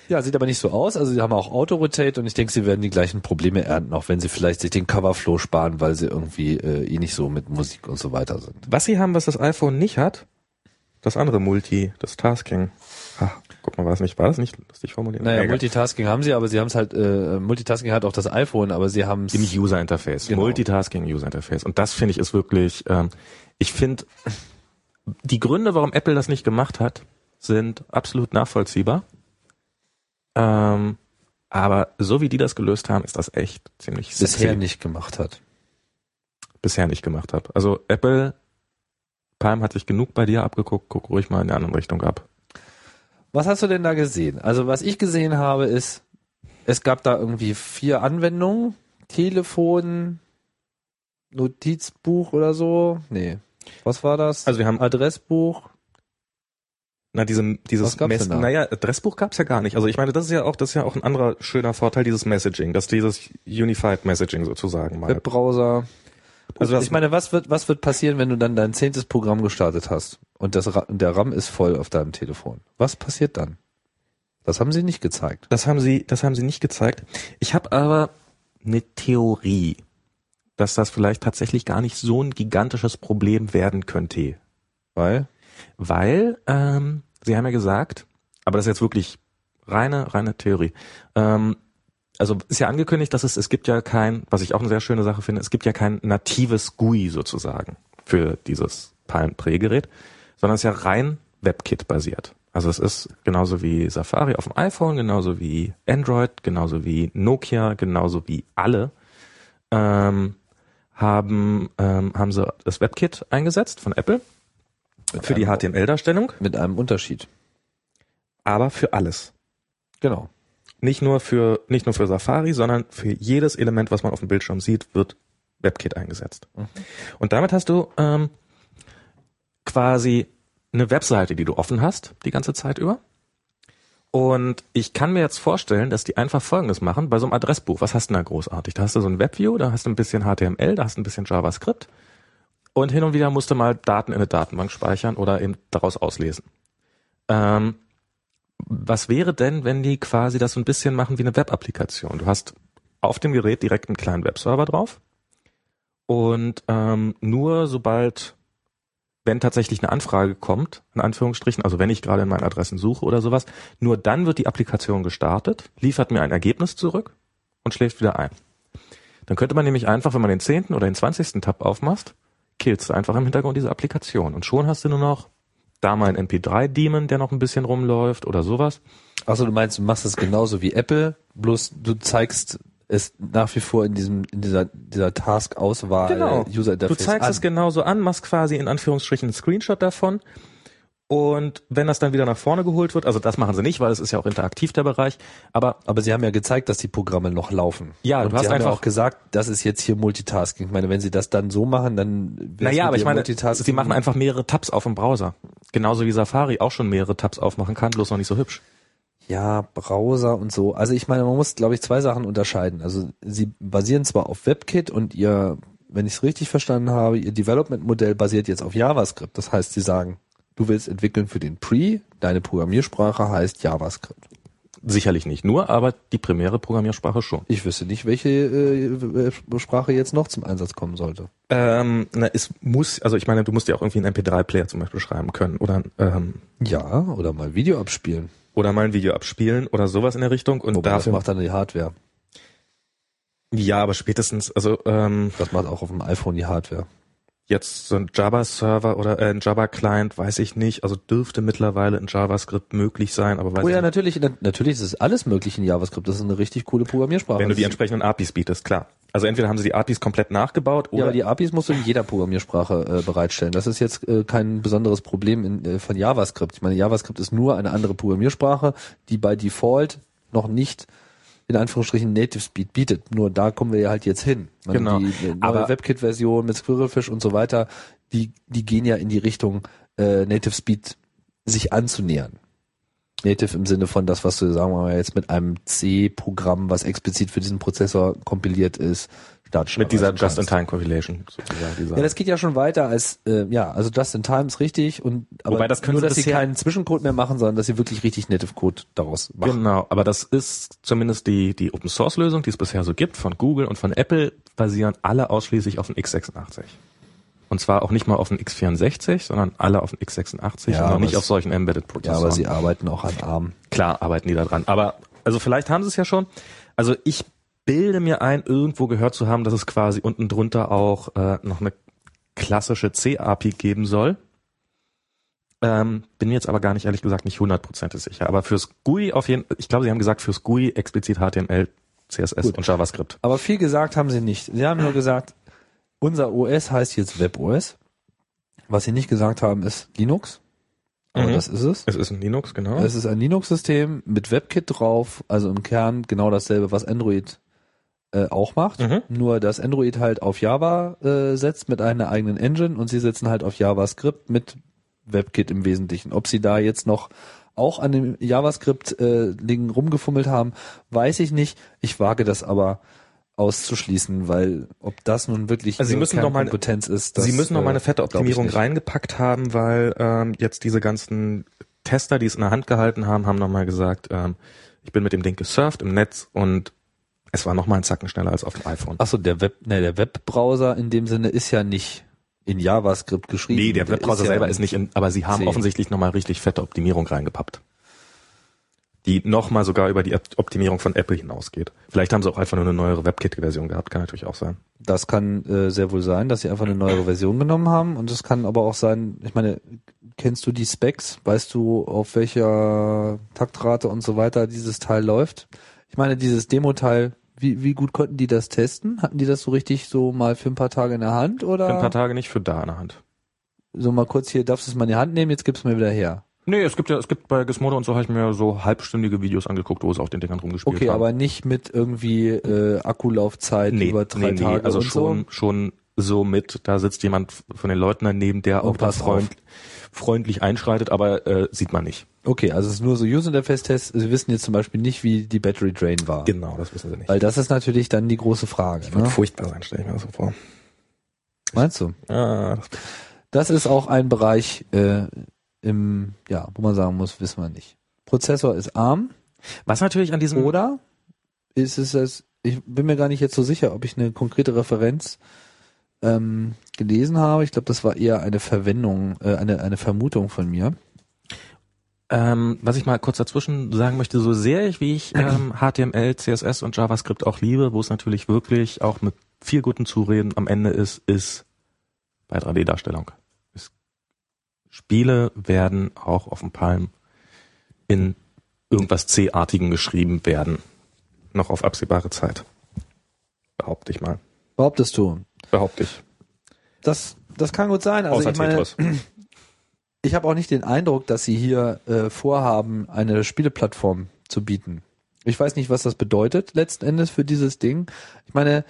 Ja, sieht aber nicht so aus. Also sie haben auch Auto-Rotate und ich denke, sie werden die gleichen Probleme ernten, auch wenn sie vielleicht sich den Coverflow sparen, weil sie irgendwie äh, eh nicht so mit Musik und so weiter sind. Was sie haben, was das iPhone nicht hat, das andere Multi, das Tasking. Ah, guck mal, war das nicht, war das nicht lustig formuliert? Naja, Egal. Multitasking haben sie, aber sie haben es halt, äh, Multitasking hat auch das iPhone, aber sie haben es. Im User Interface. Genau. Multitasking User Interface. Und das finde ich ist wirklich, ähm, ich finde, die Gründe, warum Apple das nicht gemacht hat, sind absolut nachvollziehbar. Ähm, aber so wie die das gelöst haben, ist das echt ziemlich bisher sexy. nicht gemacht hat. bisher nicht gemacht habe. Also Apple, Palm hat sich genug bei dir abgeguckt, guck ruhig mal in der anderen Richtung ab. Was hast du denn da gesehen? Also was ich gesehen habe ist, es gab da irgendwie vier Anwendungen. Telefon, Notizbuch oder so. Nee. Was war das? Also wir haben Adressbuch. Na, diesem, dieses da? naja, Adressbuch gab's ja gar nicht. Also ich meine, das ist ja auch, das ist ja auch ein anderer schöner Vorteil dieses Messaging, dass dieses Unified Messaging sozusagen mal. Webbrowser. Also ich meine, was wird, was wird passieren, wenn du dann dein zehntes Programm gestartet hast und das, der RAM ist voll auf deinem Telefon? Was passiert dann? Das haben sie nicht gezeigt. Das haben sie, das haben sie nicht gezeigt. Ich habe aber eine Theorie, dass das vielleicht tatsächlich gar nicht so ein gigantisches Problem werden könnte. Weil? Weil, ähm, sie haben ja gesagt, aber das ist jetzt wirklich reine, reine Theorie. Ähm, also ist ja angekündigt, dass es, es gibt ja kein, was ich auch eine sehr schöne Sache finde, es gibt ja kein natives GUI sozusagen für dieses Palm Pre-Gerät, sondern es ist ja rein WebKit basiert. Also es ist genauso wie Safari auf dem iPhone, genauso wie Android, genauso wie Nokia, genauso wie alle ähm, haben ähm, haben sie das WebKit eingesetzt von Apple für die HTML-Darstellung, Mit einem Unterschied. aber für alles. Genau. Nicht nur für nicht nur für Safari, sondern für jedes Element, was man auf dem Bildschirm sieht, wird WebKit eingesetzt. Mhm. Und damit hast du ähm, quasi eine Webseite, die du offen hast die ganze Zeit über. Und ich kann mir jetzt vorstellen, dass die einfach Folgendes machen bei so einem Adressbuch. Was hast du denn da großartig? Da hast du so ein Webview, da hast du ein bisschen HTML, da hast du ein bisschen JavaScript. Und hin und wieder musst du mal Daten in eine Datenbank speichern oder eben daraus auslesen. Ähm, was wäre denn, wenn die quasi das so ein bisschen machen wie eine Web-Applikation? Du hast auf dem Gerät direkt einen kleinen Webserver drauf und ähm, nur sobald, wenn tatsächlich eine Anfrage kommt, in Anführungsstrichen, also wenn ich gerade in meinen Adressen suche oder sowas, nur dann wird die Applikation gestartet, liefert mir ein Ergebnis zurück und schläft wieder ein. Dann könnte man nämlich einfach, wenn man den 10. oder den 20. Tab aufmachst, killst du einfach im Hintergrund diese Applikation und schon hast du nur noch da mal ein MP3-Daemon, der noch ein bisschen rumläuft oder sowas. Also du meinst, du machst es genauso wie Apple, bloß du zeigst es nach wie vor in diesem in dieser dieser Task-Auswahl Genau. User Du Interface zeigst an. es genauso an, machst quasi in Anführungsstrichen einen Screenshot davon Und wenn das dann wieder nach vorne geholt wird, also das machen sie nicht, weil es ist ja auch interaktiv der Bereich, aber Aber sie haben ja gezeigt, dass die Programme noch laufen. Ja, und du hast haben ja einfach- auch gesagt, das ist jetzt hier Multitasking. Ich meine, wenn sie das dann so machen, dann naja, aber ich meine, Multitasking- sie machen einfach mehrere Tabs auf dem Browser. Genauso wie Safari auch schon mehrere Tabs aufmachen kann, bloß noch nicht so hübsch. Ja, Browser und so. Also ich meine, man muss, glaube ich, zwei Sachen unterscheiden. Also sie basieren zwar auf WebKit und ihr, wenn ich es richtig verstanden habe, ihr Development-Modell basiert jetzt auf JavaScript. Das heißt, sie sagen, du willst entwickeln für den Pre, deine Programmiersprache heißt JavaScript. Sicherlich nicht nur, aber die primäre Programmiersprache schon. Ich wüsste nicht, welche äh, Sprache jetzt noch zum Einsatz kommen sollte. Ähm, na, es muss, also ich meine, du musst ja auch irgendwie einen MP3-Player zum Beispiel schreiben können oder ähm, Ja, oder mal Video abspielen. oder mal ein Video abspielen oder sowas in der Richtung. Und Wobei, das dafür macht dann die Hardware. ja, aber spätestens, also ähm, Das macht auch auf dem iPhone die Hardware. Jetzt so ein Java-Server oder äh, ein Java-Client, weiß ich nicht. Also dürfte mittlerweile in JavaScript möglich sein, aber weiß Oh ich ja, nicht. natürlich, na- natürlich ist es alles möglich in JavaScript. Das ist eine richtig coole Programmiersprache. wenn du die entsprechenden APIs bietest, klar. Also entweder haben sie die APIs komplett nachgebaut Ja, oder aber die APIs musst du in jeder Programmiersprache äh, bereitstellen. Das ist jetzt äh, kein besonderes Problem in, äh, von JavaScript. Ich meine, JavaScript ist nur eine andere Programmiersprache, die bei Default noch nicht in Anführungsstrichen Native Speed bietet. Nur da kommen wir ja halt jetzt hin. Genau. Die, die Aber- WebKit-Version mit Squirrelfish und so weiter, die, die gehen ja in die Richtung äh, Native Speed sich anzunähern. Native im Sinne von das, was du, sagen wir mal, jetzt mit einem C-Programm, was explizit für diesen Prozessor kompiliert ist, starten mit dieser sozusagen. Dieser. Ja, das geht ja schon weiter als äh, ja, also Just in Time ist richtig und aber Wobei das können nur, sie dass sie keinen Zwischencode mehr machen, sondern dass sie wirklich richtig Native Code daraus machen. Genau, aber das ist zumindest die, die Open Source Lösung, die es bisher so gibt, von Google und von Apple, basieren alle ausschließlich auf dem x86. Und zwar auch nicht mal auf dem x64, sondern alle auf dem x86 Ja, und auch nicht auf solchen Embedded Ja, aber sie arbeiten auch an ARM. Klar arbeiten die da dran. Aber also vielleicht haben sie es ja schon. Also ich bilde mir ein, irgendwo gehört zu haben, dass es quasi unten drunter auch äh, noch eine klassische C-API geben soll. Ähm, bin jetzt aber gar nicht, ehrlich gesagt, nicht hundertprozentig sicher. Aber fürs GUI auf jeden ich glaube, sie haben gesagt, fürs GUI explizit HTML, CSS Gut. und JavaScript. Aber viel gesagt haben sie nicht. Sie haben nur gesagt, unser OS heißt jetzt WebOS. Was sie nicht gesagt haben, ist Linux. Aber Mhm. das ist es. Es ist ein Linux, genau. Es ist ein Linux-System mit WebKit drauf, also im Kern genau dasselbe, was Android äh, auch macht. Mhm. Nur dass Android halt auf Java äh, setzt mit einer eigenen Engine und sie setzen halt auf JavaScript mit WebKit im Wesentlichen. Ob sie da jetzt noch auch an dem JavaScript äh, Ding rumgefummelt haben, weiß ich nicht. Ich wage das aber auszuschließen, weil ob das nun wirklich Also sie müssen doch mal- Kernkompetenz ist, das, Sie müssen noch mal eine äh, fette Optimierung reingepackt haben, weil ähm, jetzt diese ganzen Tester, die es in der Hand gehalten haben, haben nochmal gesagt, ähm, ich bin mit dem Ding gesurft im Netz und es war nochmal einen Zacken schneller als auf dem iPhone. Achso, der Web, ne, der Webbrowser in dem Sinne ist ja nicht in JavaScript geschrieben. Nee, der Webbrowser ja selber ist nicht in, aber sie haben C. offensichtlich nochmal richtig fette Optimierung reingepappt. Die nochmal sogar über die Op- Optimierung von Apple hinausgeht. Vielleicht haben sie auch einfach nur eine neuere WebKit-Version gehabt, kann natürlich auch sein. Das kann äh, sehr wohl sein, dass sie einfach eine neuere Version genommen haben und es kann aber auch sein, ich meine, kennst du die Specs? Weißt du, auf welcher Taktrate und so weiter dieses Teil läuft? Ich meine, dieses Demo-Teil, wie, wie gut konnten die das testen? Hatten die das so richtig so mal für ein paar Tage in der Hand oder Für ein paar Tage nicht, für da in der Hand. so mal kurz hier, darfst du es mal in die Hand nehmen, jetzt gib's mir wieder her. Nee, es gibt ja, es gibt bei Gizmodo und so habe ich mir so halbstündige Videos angeguckt, wo es auf den Dingern rumgespielt Okay, haben. aber nicht mit irgendwie äh, Akkulaufzeit nee, über drei nee, nee, Tage also und schon, so. schon so mit, da sitzt jemand von den Leuten daneben, der Und auch da passt freund, freundlich einschreitet, aber äh, sieht man nicht. Okay, also es ist nur so User Interface Tests. Sie wissen jetzt zum Beispiel nicht, wie die Battery Drain war. Genau, das wissen sie nicht. Weil das ist natürlich dann die große Frage. Wird Ne? furchtbar sein, stelle ich mir das so vor. Meinst du? Ah, das, Das ist auch ein Bereich äh, im, ja, wo man sagen muss, wissen wir nicht. Prozessor ist ARM was natürlich an diesem oder ist es das? Ich bin mir gar nicht jetzt so sicher, ob ich eine konkrete Referenz ähm, gelesen habe. Ich glaube, das war eher eine Verwendung, äh, eine eine Vermutung von mir. Ähm, was ich mal kurz dazwischen sagen möchte, so sehr ich, wie ich ähm, HTML, CSS und JavaScript auch liebe, wo es natürlich wirklich auch mit viel guten Zureden am Ende ist, ist bei 3D-Darstellung. Es- Spiele werden auch auf dem Palm in irgendwas C-artigem geschrieben werden. Noch auf absehbare Zeit. Behaupte ich mal. Behauptest du? Behaupte ich. Das das kann gut sein. Also Außer ich meine, Tetris. ich habe auch nicht den Eindruck, dass sie hier äh, vorhaben, eine Spieleplattform zu bieten. Ich weiß nicht, was das bedeutet letzten Endes für dieses Ding. Ich meine,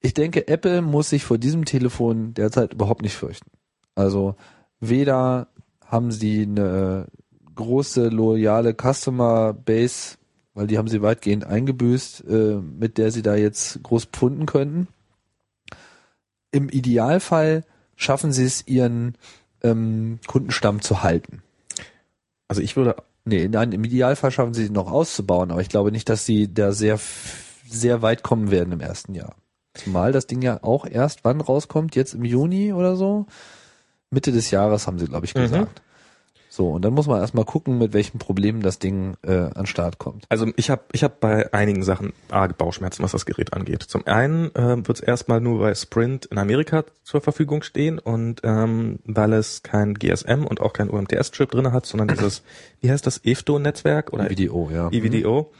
ich denke, Apple muss sich vor diesem Telefon derzeit überhaupt nicht fürchten. Also weder haben sie eine große loyale Customer Base, weil die haben sie weitgehend eingebüßt, äh, mit der sie da jetzt groß pfunden könnten. Im Idealfall schaffen sie es, ihren ähm, Kundenstamm zu halten. Also ich würde Nee, nein, im Idealfall schaffen sie es noch auszubauen, aber ich glaube nicht, dass sie da sehr, sehr weit kommen werden im ersten Jahr. Zumal das Ding ja auch erst wann rauskommt, jetzt im Juni oder so. Mitte des Jahres haben sie, glaube ich, Mhm. So, und dann muss man erstmal gucken, mit welchen Problemen das Ding äh, an Start kommt. Also ich habe ich hab bei einigen Sachen arge Bauchschmerzen, was das Gerät angeht. Zum einen äh, wird es erstmal nur bei Sprint in Amerika zur Verfügung stehen und ähm, weil es kein GSM und auch kein UMTS-Chip drin hat, sondern dieses, wie heißt das, EFDO-Netzwerk oder Video, ja. EVDO.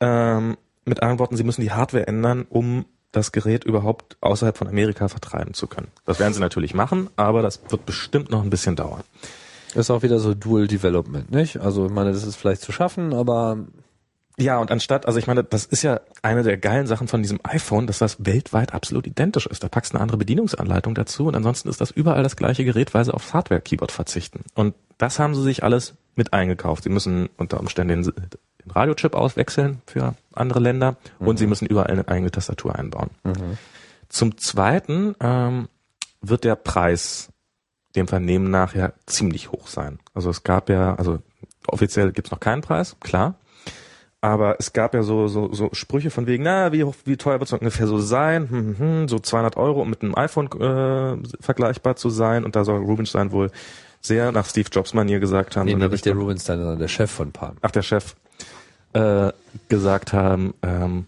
Ähm, mit anderen Worten, sie müssen die Hardware ändern, um das Gerät überhaupt außerhalb von Amerika vertreiben zu können. Das werden sie natürlich machen, aber das wird bestimmt noch ein bisschen dauern. Ist auch wieder so Dual Development, nicht? Also, ich meine, das ist vielleicht zu schaffen, aber Ja, und anstatt, also ich meine, das ist ja eine der geilen Sachen von diesem iPhone, dass das weltweit absolut identisch ist. Da packst du eine andere Bedienungsanleitung dazu und ansonsten ist das überall das gleiche Gerät, weil sie aufs Hardware-Keyboard verzichten. Und das haben sie sich alles mit eingekauft. Sie müssen unter Umständen den, den Radiochip auswechseln für andere Länder und sie müssen überall eine eigene Tastatur einbauen. Zum Zweiten ähm, wird der Preis dem Vernehmen nachher ziemlich hoch sein. Also es gab ja, also offiziell gibt's noch keinen Preis, klar. Aber es gab ja so, so, so Sprüche von wegen, na, wie, hoch, wie teuer wird es ungefähr so sein? Hm, hm, hm, so 200 Euro, um mit einem iPhone äh, vergleichbar zu sein. Und da soll Rubinstein wohl sehr nach Steve Jobs Manier gesagt haben. nee, so nee, der nicht der Richtung- Rubinstein, sondern der Chef von Palm. Ach, der Chef äh, gesagt haben, ähm,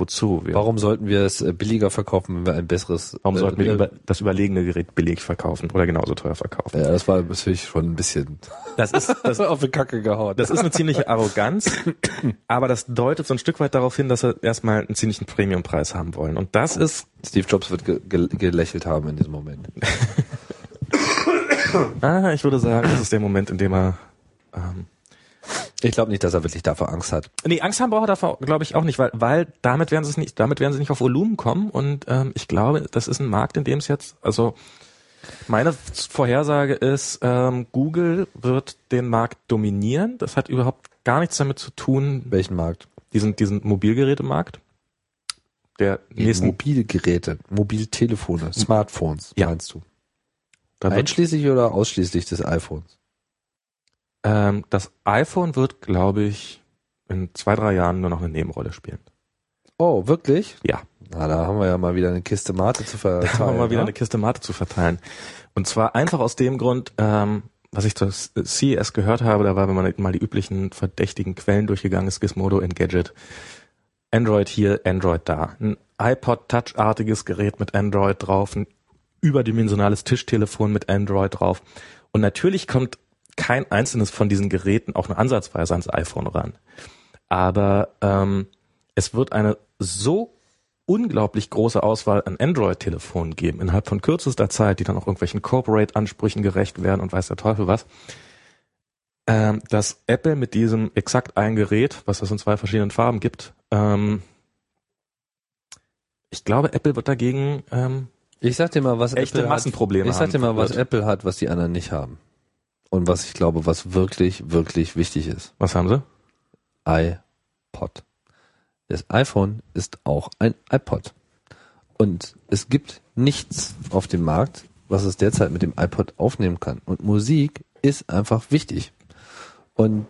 wozu? Wir, Warum sollten wir es äh, billiger verkaufen, wenn wir ein besseres... warum sollten wir äh, über, das überlegene Gerät billig verkaufen oder genauso teuer verkaufen? Ja, das war natürlich schon ein bisschen Das ist, das, auf die Kacke gehauen. Das ist eine ziemliche Arroganz, aber das deutet so ein Stück weit darauf hin, dass sie erstmal einen ziemlichen Premiumpreis haben wollen. Und das ist, Steve Jobs wird ge ge gelächelt haben in diesem Moment. ah, ich würde sagen, das ist der Moment, in dem er ähm, Ich glaube nicht, dass er wirklich davor Angst hat. Nee, Angst haben braucht er davor, glaube ich, auch nicht, weil, weil damit werden sie es nicht, damit werden sie nicht auf Volumen kommen und ähm, ich glaube, das ist ein Markt, in dem es jetzt, also meine Vorhersage ist, ähm, Google wird den Markt dominieren. Das hat überhaupt gar nichts damit zu tun, Welchen Markt? diesen, diesen Mobilgerätemarkt. Der nächsten, Mobilgeräte, Mobiltelefone, Smartphones, Ja. meinst du? da wird, Einschließlich oder ausschließlich des iPhones? Ähm, das iPhone wird, glaube ich, in zwei, drei Jahren nur noch eine Nebenrolle spielen. Oh, wirklich? Ja. Na, da haben wir ja mal wieder eine Kiste Mate zu verteilen. Da haben wir mal wieder ne? eine Kiste Mate zu verteilen. Und zwar einfach aus dem Grund, ähm, was ich zur CES gehört habe, da war, wenn man mal die üblichen verdächtigen Quellen durchgegangen ist, Gizmodo, Engadget, Android hier, Android da. Ein iPod Touch-artiges Gerät mit Android drauf, ein überdimensionales Tischtelefon mit Android drauf. Und natürlich kommt kein einzelnes von diesen Geräten auch nur ansatzweise ans iPhone ran. Aber ähm, es wird eine so unglaublich große Auswahl an Android-Telefonen geben, innerhalb von kürzester Zeit, die dann auch irgendwelchen Corporate-Ansprüchen gerecht werden und weiß der Teufel was, ähm, dass Apple mit diesem exakt ein Gerät, was es in zwei verschiedenen Farben gibt, ähm, ich glaube, Apple wird dagegen ähm, Ich sag dir mal, was echte Apple Massenprobleme hat. Ich sag dir mal, was wird. Apple hat, was die anderen nicht haben. Und was ich glaube, was wirklich, wirklich wichtig ist. Was haben sie? iPod. Das iPhone ist auch ein iPod. Und es gibt nichts auf dem Markt, was es derzeit mit dem iPod aufnehmen kann. Und Musik ist einfach wichtig. Und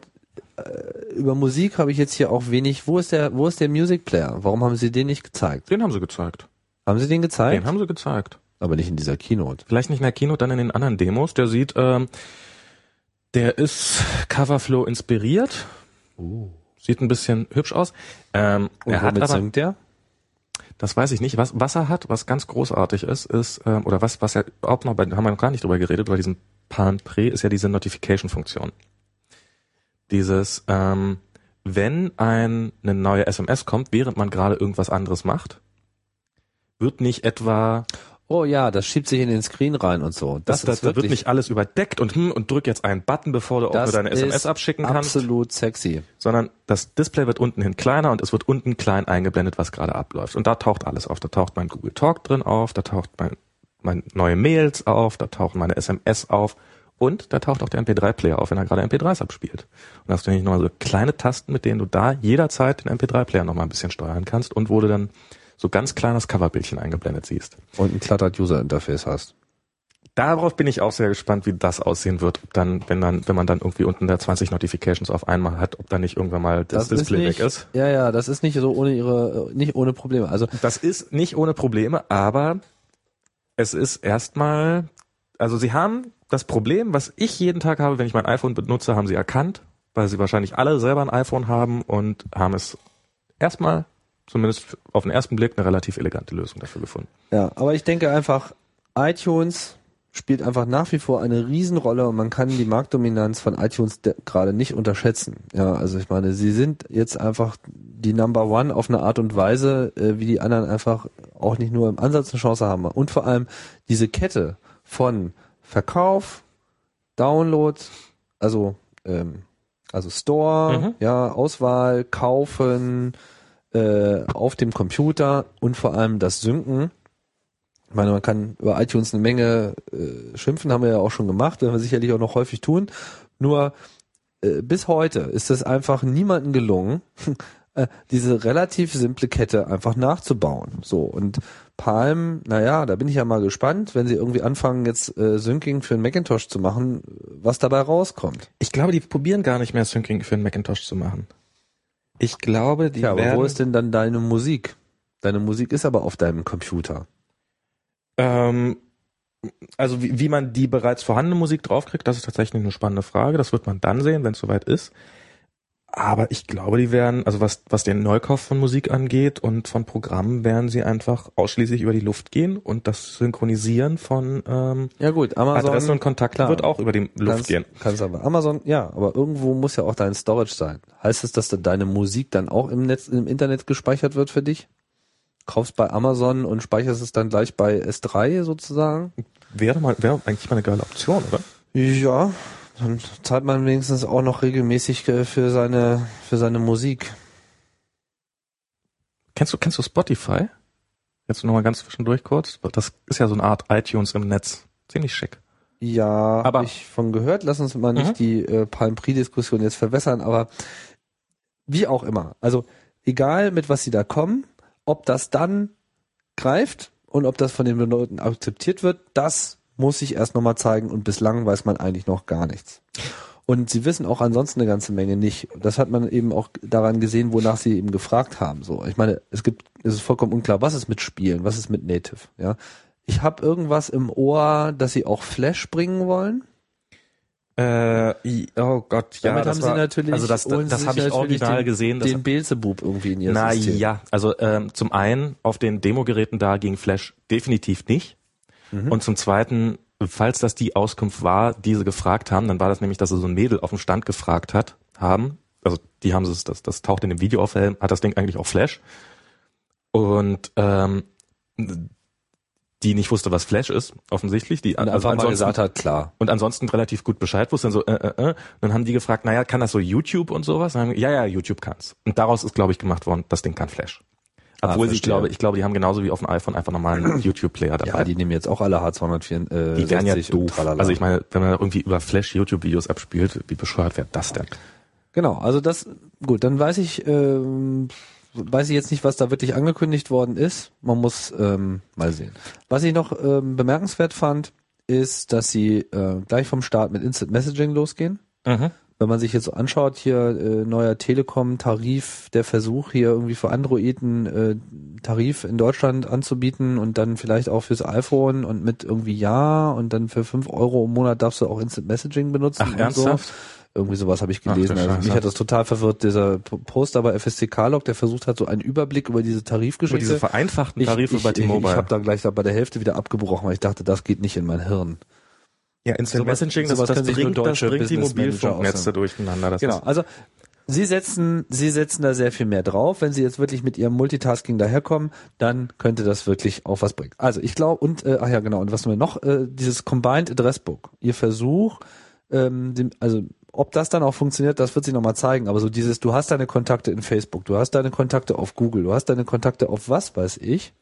äh, über Musik habe ich jetzt hier auch wenig. Wo ist der, wo ist der Music Player? Warum haben Sie den nicht gezeigt? Den haben sie gezeigt. Haben Sie den gezeigt? Den haben sie gezeigt. Aber nicht in dieser Keynote. Vielleicht nicht in der Kino, dann in den anderen Demos. Der sieht, ähm, der ist Coverflow inspiriert. Sieht ein bisschen hübsch aus. Ähm, Und er hat aber, singt der? das weiß ich nicht. Was, was er hat, was ganz großartig ist, ist, ähm, oder was, was er überhaupt noch, bei, haben wir noch gar nicht drüber geredet, bei diesem Pan Pre ist ja diese Notification-Funktion. Dieses, ähm, wenn ein, eine neue SMS kommt, während man gerade irgendwas anderes macht, wird nicht etwa Oh ja, das schiebt sich in den Screen rein und so. Das, das, das wird nicht alles überdeckt und hm, und drück jetzt einen Button, bevor du auch nur deine SMS abschicken kannst. Absolut sexy. Sondern das Display wird unten hin kleiner und es wird unten klein eingeblendet, was gerade abläuft. Und da taucht alles auf. Da taucht mein Google Talk drin auf, da taucht mein, mein neue Mails auf, da tauchen meine SMS auf und da taucht auch der MP3-Player auf, wenn er gerade MP3s abspielt. Und da hast du nämlich nochmal so kleine Tasten, mit denen du da jederzeit den MP3-Player nochmal ein bisschen steuern kannst und wo du dann so ganz kleines Coverbildchen eingeblendet siehst. Und ein klattert User Interface hast. Darauf bin ich auch sehr gespannt, wie das aussehen wird, ob dann, wenn dann, wenn man dann irgendwie unten der 20 Notifications auf einmal hat, ob dann nicht irgendwann mal das, das Display nicht, weg ist. Ja, ja, das ist nicht so ohne ihre, nicht ohne Probleme. Also das ist nicht ohne Probleme, aber es ist erstmal, also sie haben das Problem, was ich jeden Tag habe, wenn ich mein iPhone benutze, haben sie erkannt, weil sie wahrscheinlich alle selber ein iPhone haben und haben es erstmal zumindest auf den ersten Blick eine relativ elegante Lösung dafür gefunden. Ja, aber ich denke einfach, iTunes spielt einfach nach wie vor eine Riesenrolle und man kann die Marktdominanz von iTunes gerade nicht unterschätzen. Ja, also ich meine, sie sind jetzt einfach die Number One auf eine Art und Weise, äh, wie die anderen einfach auch nicht nur im Ansatz eine Chance haben. Und vor allem diese Kette von Verkauf, Download, also ähm, also Store, mhm. ja, Auswahl, Kaufen, äh, auf dem Computer und vor allem das Synken. Ich meine, man kann über iTunes eine Menge äh, schimpfen, haben wir ja auch schon gemacht, werden wir sicherlich auch noch häufig tun. Nur äh, bis heute ist es einfach niemandem gelungen, äh, diese relativ simple Kette einfach nachzubauen. So und Palm, naja, da bin ich ja mal gespannt, wenn sie irgendwie anfangen, jetzt äh, Syncing für einen Macintosh zu machen, was dabei rauskommt. Ich glaube, die probieren gar nicht mehr Syncing für einen Macintosh zu machen. Ich glaube, die ja, aber wo ist denn dann deine Musik? Deine Musik ist aber auf deinem Computer. Ähm, also wie, wie man die bereits vorhandene Musik draufkriegt, das ist tatsächlich eine spannende Frage. Das wird man dann sehen, wenn es soweit ist. Aber ich glaube, die werden, also was, was den Neukauf von Musik angeht und von Programmen, werden sie einfach ausschließlich über die Luft gehen und das Synchronisieren von ähm, ja gut, Amazon, Adressen und Kontakten wird auch über die Luft kannst, gehen. Kannst aber Amazon, ja, aber irgendwo muss ja auch dein Storage sein. Heißt es, dass deine Musik dann auch im Netz, im Internet gespeichert wird für dich? Kaufst bei Amazon und speicherst es dann gleich bei S3 sozusagen? Wäre mal, wäre eigentlich mal eine geile Option, oder? Ja, dann zahlt man wenigstens auch noch regelmäßig äh, für seine, für seine Musik. Kennst du, kennst du Spotify? Jetzt noch mal ganz zwischendurch kurz. Das ist ja so eine Art iTunes im Netz. Ziemlich schick. Ja, aber ich von gehört. Lass uns mal nicht mhm. die äh, Palm Prix-Diskussion jetzt verwässern, aber wie auch immer. Also egal mit was sie da kommen, ob das dann greift und ob das von den Leuten akzeptiert wird, das muss sich erst nochmal zeigen und bislang weiß man eigentlich noch gar nichts. Und sie wissen auch ansonsten eine ganze Menge nicht. Das hat man eben auch daran gesehen, wonach sie eben gefragt haben. So, ich meine, es gibt, es ist vollkommen unklar, was ist mit Spielen, was ist mit Native. Ja, ich habe irgendwas im Ohr, dass sie auch Flash bringen wollen. Äh, oh Gott, ja, Damit das haben war, sie natürlich, also das, das, das habe ich original den, gesehen. Den Beelzebub irgendwie in ihr Na System. ja, also ähm, zum einen auf den Demogeräten da ging Flash definitiv nicht. Mhm. Und zum Zweiten, falls das die Auskunft war, die sie gefragt haben, dann war das nämlich, dass sie so ein Mädel auf dem Stand gefragt hat, haben. Also die haben es, das, das taucht in dem Video auf, hat das Ding eigentlich auch Flash. Und ähm, die nicht wusste, was Flash ist, offensichtlich. Die und also einfach mal gesagt hat, klar. Und ansonsten relativ gut Bescheid wusste. Dann so, äh, äh, äh. Dann haben die gefragt, naja, kann das so YouTube und sowas? Dann haben, ja, ja, YouTube kann's. Und daraus ist, glaube ich, gemacht worden, das Ding kann Flash. Ah, Obwohl ah, ich glaube, ich glaube, die haben genauso wie auf dem iPhone einfach nochmal einen YouTube-Player dabei. Ja, die nehmen jetzt auch alle H264. Äh, die werden ja doof. Also ich meine, wenn man irgendwie über Flash YouTube-Videos abspielt, wie bescheuert wäre das denn? Genau, also das, gut, dann weiß ich, ähm, weiß ich jetzt nicht, was da wirklich angekündigt worden ist. Man muss ähm, mal sehen. Was ich noch ähm, bemerkenswert fand, ist, dass sie äh, gleich vom Start mit Instant Messaging losgehen. Mhm wenn man sich jetzt so anschaut, hier äh, neuer Telekom-Tarif, der Versuch hier irgendwie für Androiden äh, Tarif in Deutschland anzubieten und dann vielleicht auch fürs iPhone und mit irgendwie Ja und dann für fünf Euro im Monat darfst du auch Instant Messaging benutzen. Ach, ernsthaft? So. Irgendwie sowas habe ich gelesen. Ach, also mich hat das total verwirrt, dieser Poster bei FSCK-Log, der versucht hat, so einen Überblick über diese Tarifgeschichte. Über diese vereinfachten Tarife ich, bei T-Mobile. Ich, ich habe da gleich bei der Hälfte wieder abgebrochen, weil ich dachte, das geht nicht in mein Hirn. Ja, Instant sowas, Messaging, das, das, bringt, das bringt die Mobilfunknetze durcheinander. Das genau, also Sie setzen, Sie setzen da sehr viel mehr drauf. Wenn Sie jetzt wirklich mit Ihrem Multitasking daherkommen, dann könnte das wirklich auch was bringen. Also ich glaube, und, äh, ach ja, genau, und was haben wir noch? Äh, dieses Combined Address Book. Ihr Versuch, ähm, dem, also ob das dann auch funktioniert, das wird sich nochmal zeigen. Aber so dieses, du hast deine Kontakte in Facebook, du hast deine Kontakte auf Google, du hast deine Kontakte auf was weiß ich.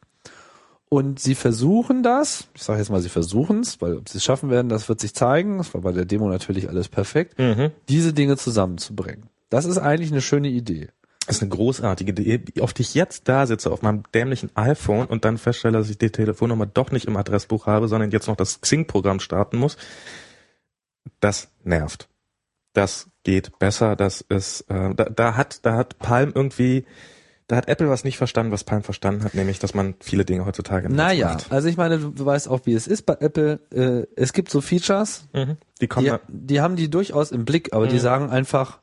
Und sie versuchen das, ich sage jetzt mal, sie versuchen es, weil ob sie es schaffen werden, das wird sich zeigen. Das war bei der Demo natürlich alles perfekt, Mhm. diese Dinge zusammenzubringen. Das ist eigentlich eine schöne Idee. Das ist eine großartige Idee, wie oft ich jetzt da sitze auf meinem dämlichen iPhone und dann feststelle, dass ich die Telefonnummer doch nicht im Adressbuch habe, sondern jetzt noch das Xing-Programm starten muss. Das nervt. Das geht besser. Das ist, äh, da, da hat, da hat Palm irgendwie, da hat Apple was nicht verstanden, was Palm verstanden hat, nämlich, dass man viele Dinge heutzutage nicht Naja, macht. also ich meine, du, du weißt auch, wie es ist bei Apple. Äh, es gibt so Features, Mhm. Die kommen die, die haben die durchaus im Blick, aber die Mhm. sagen einfach,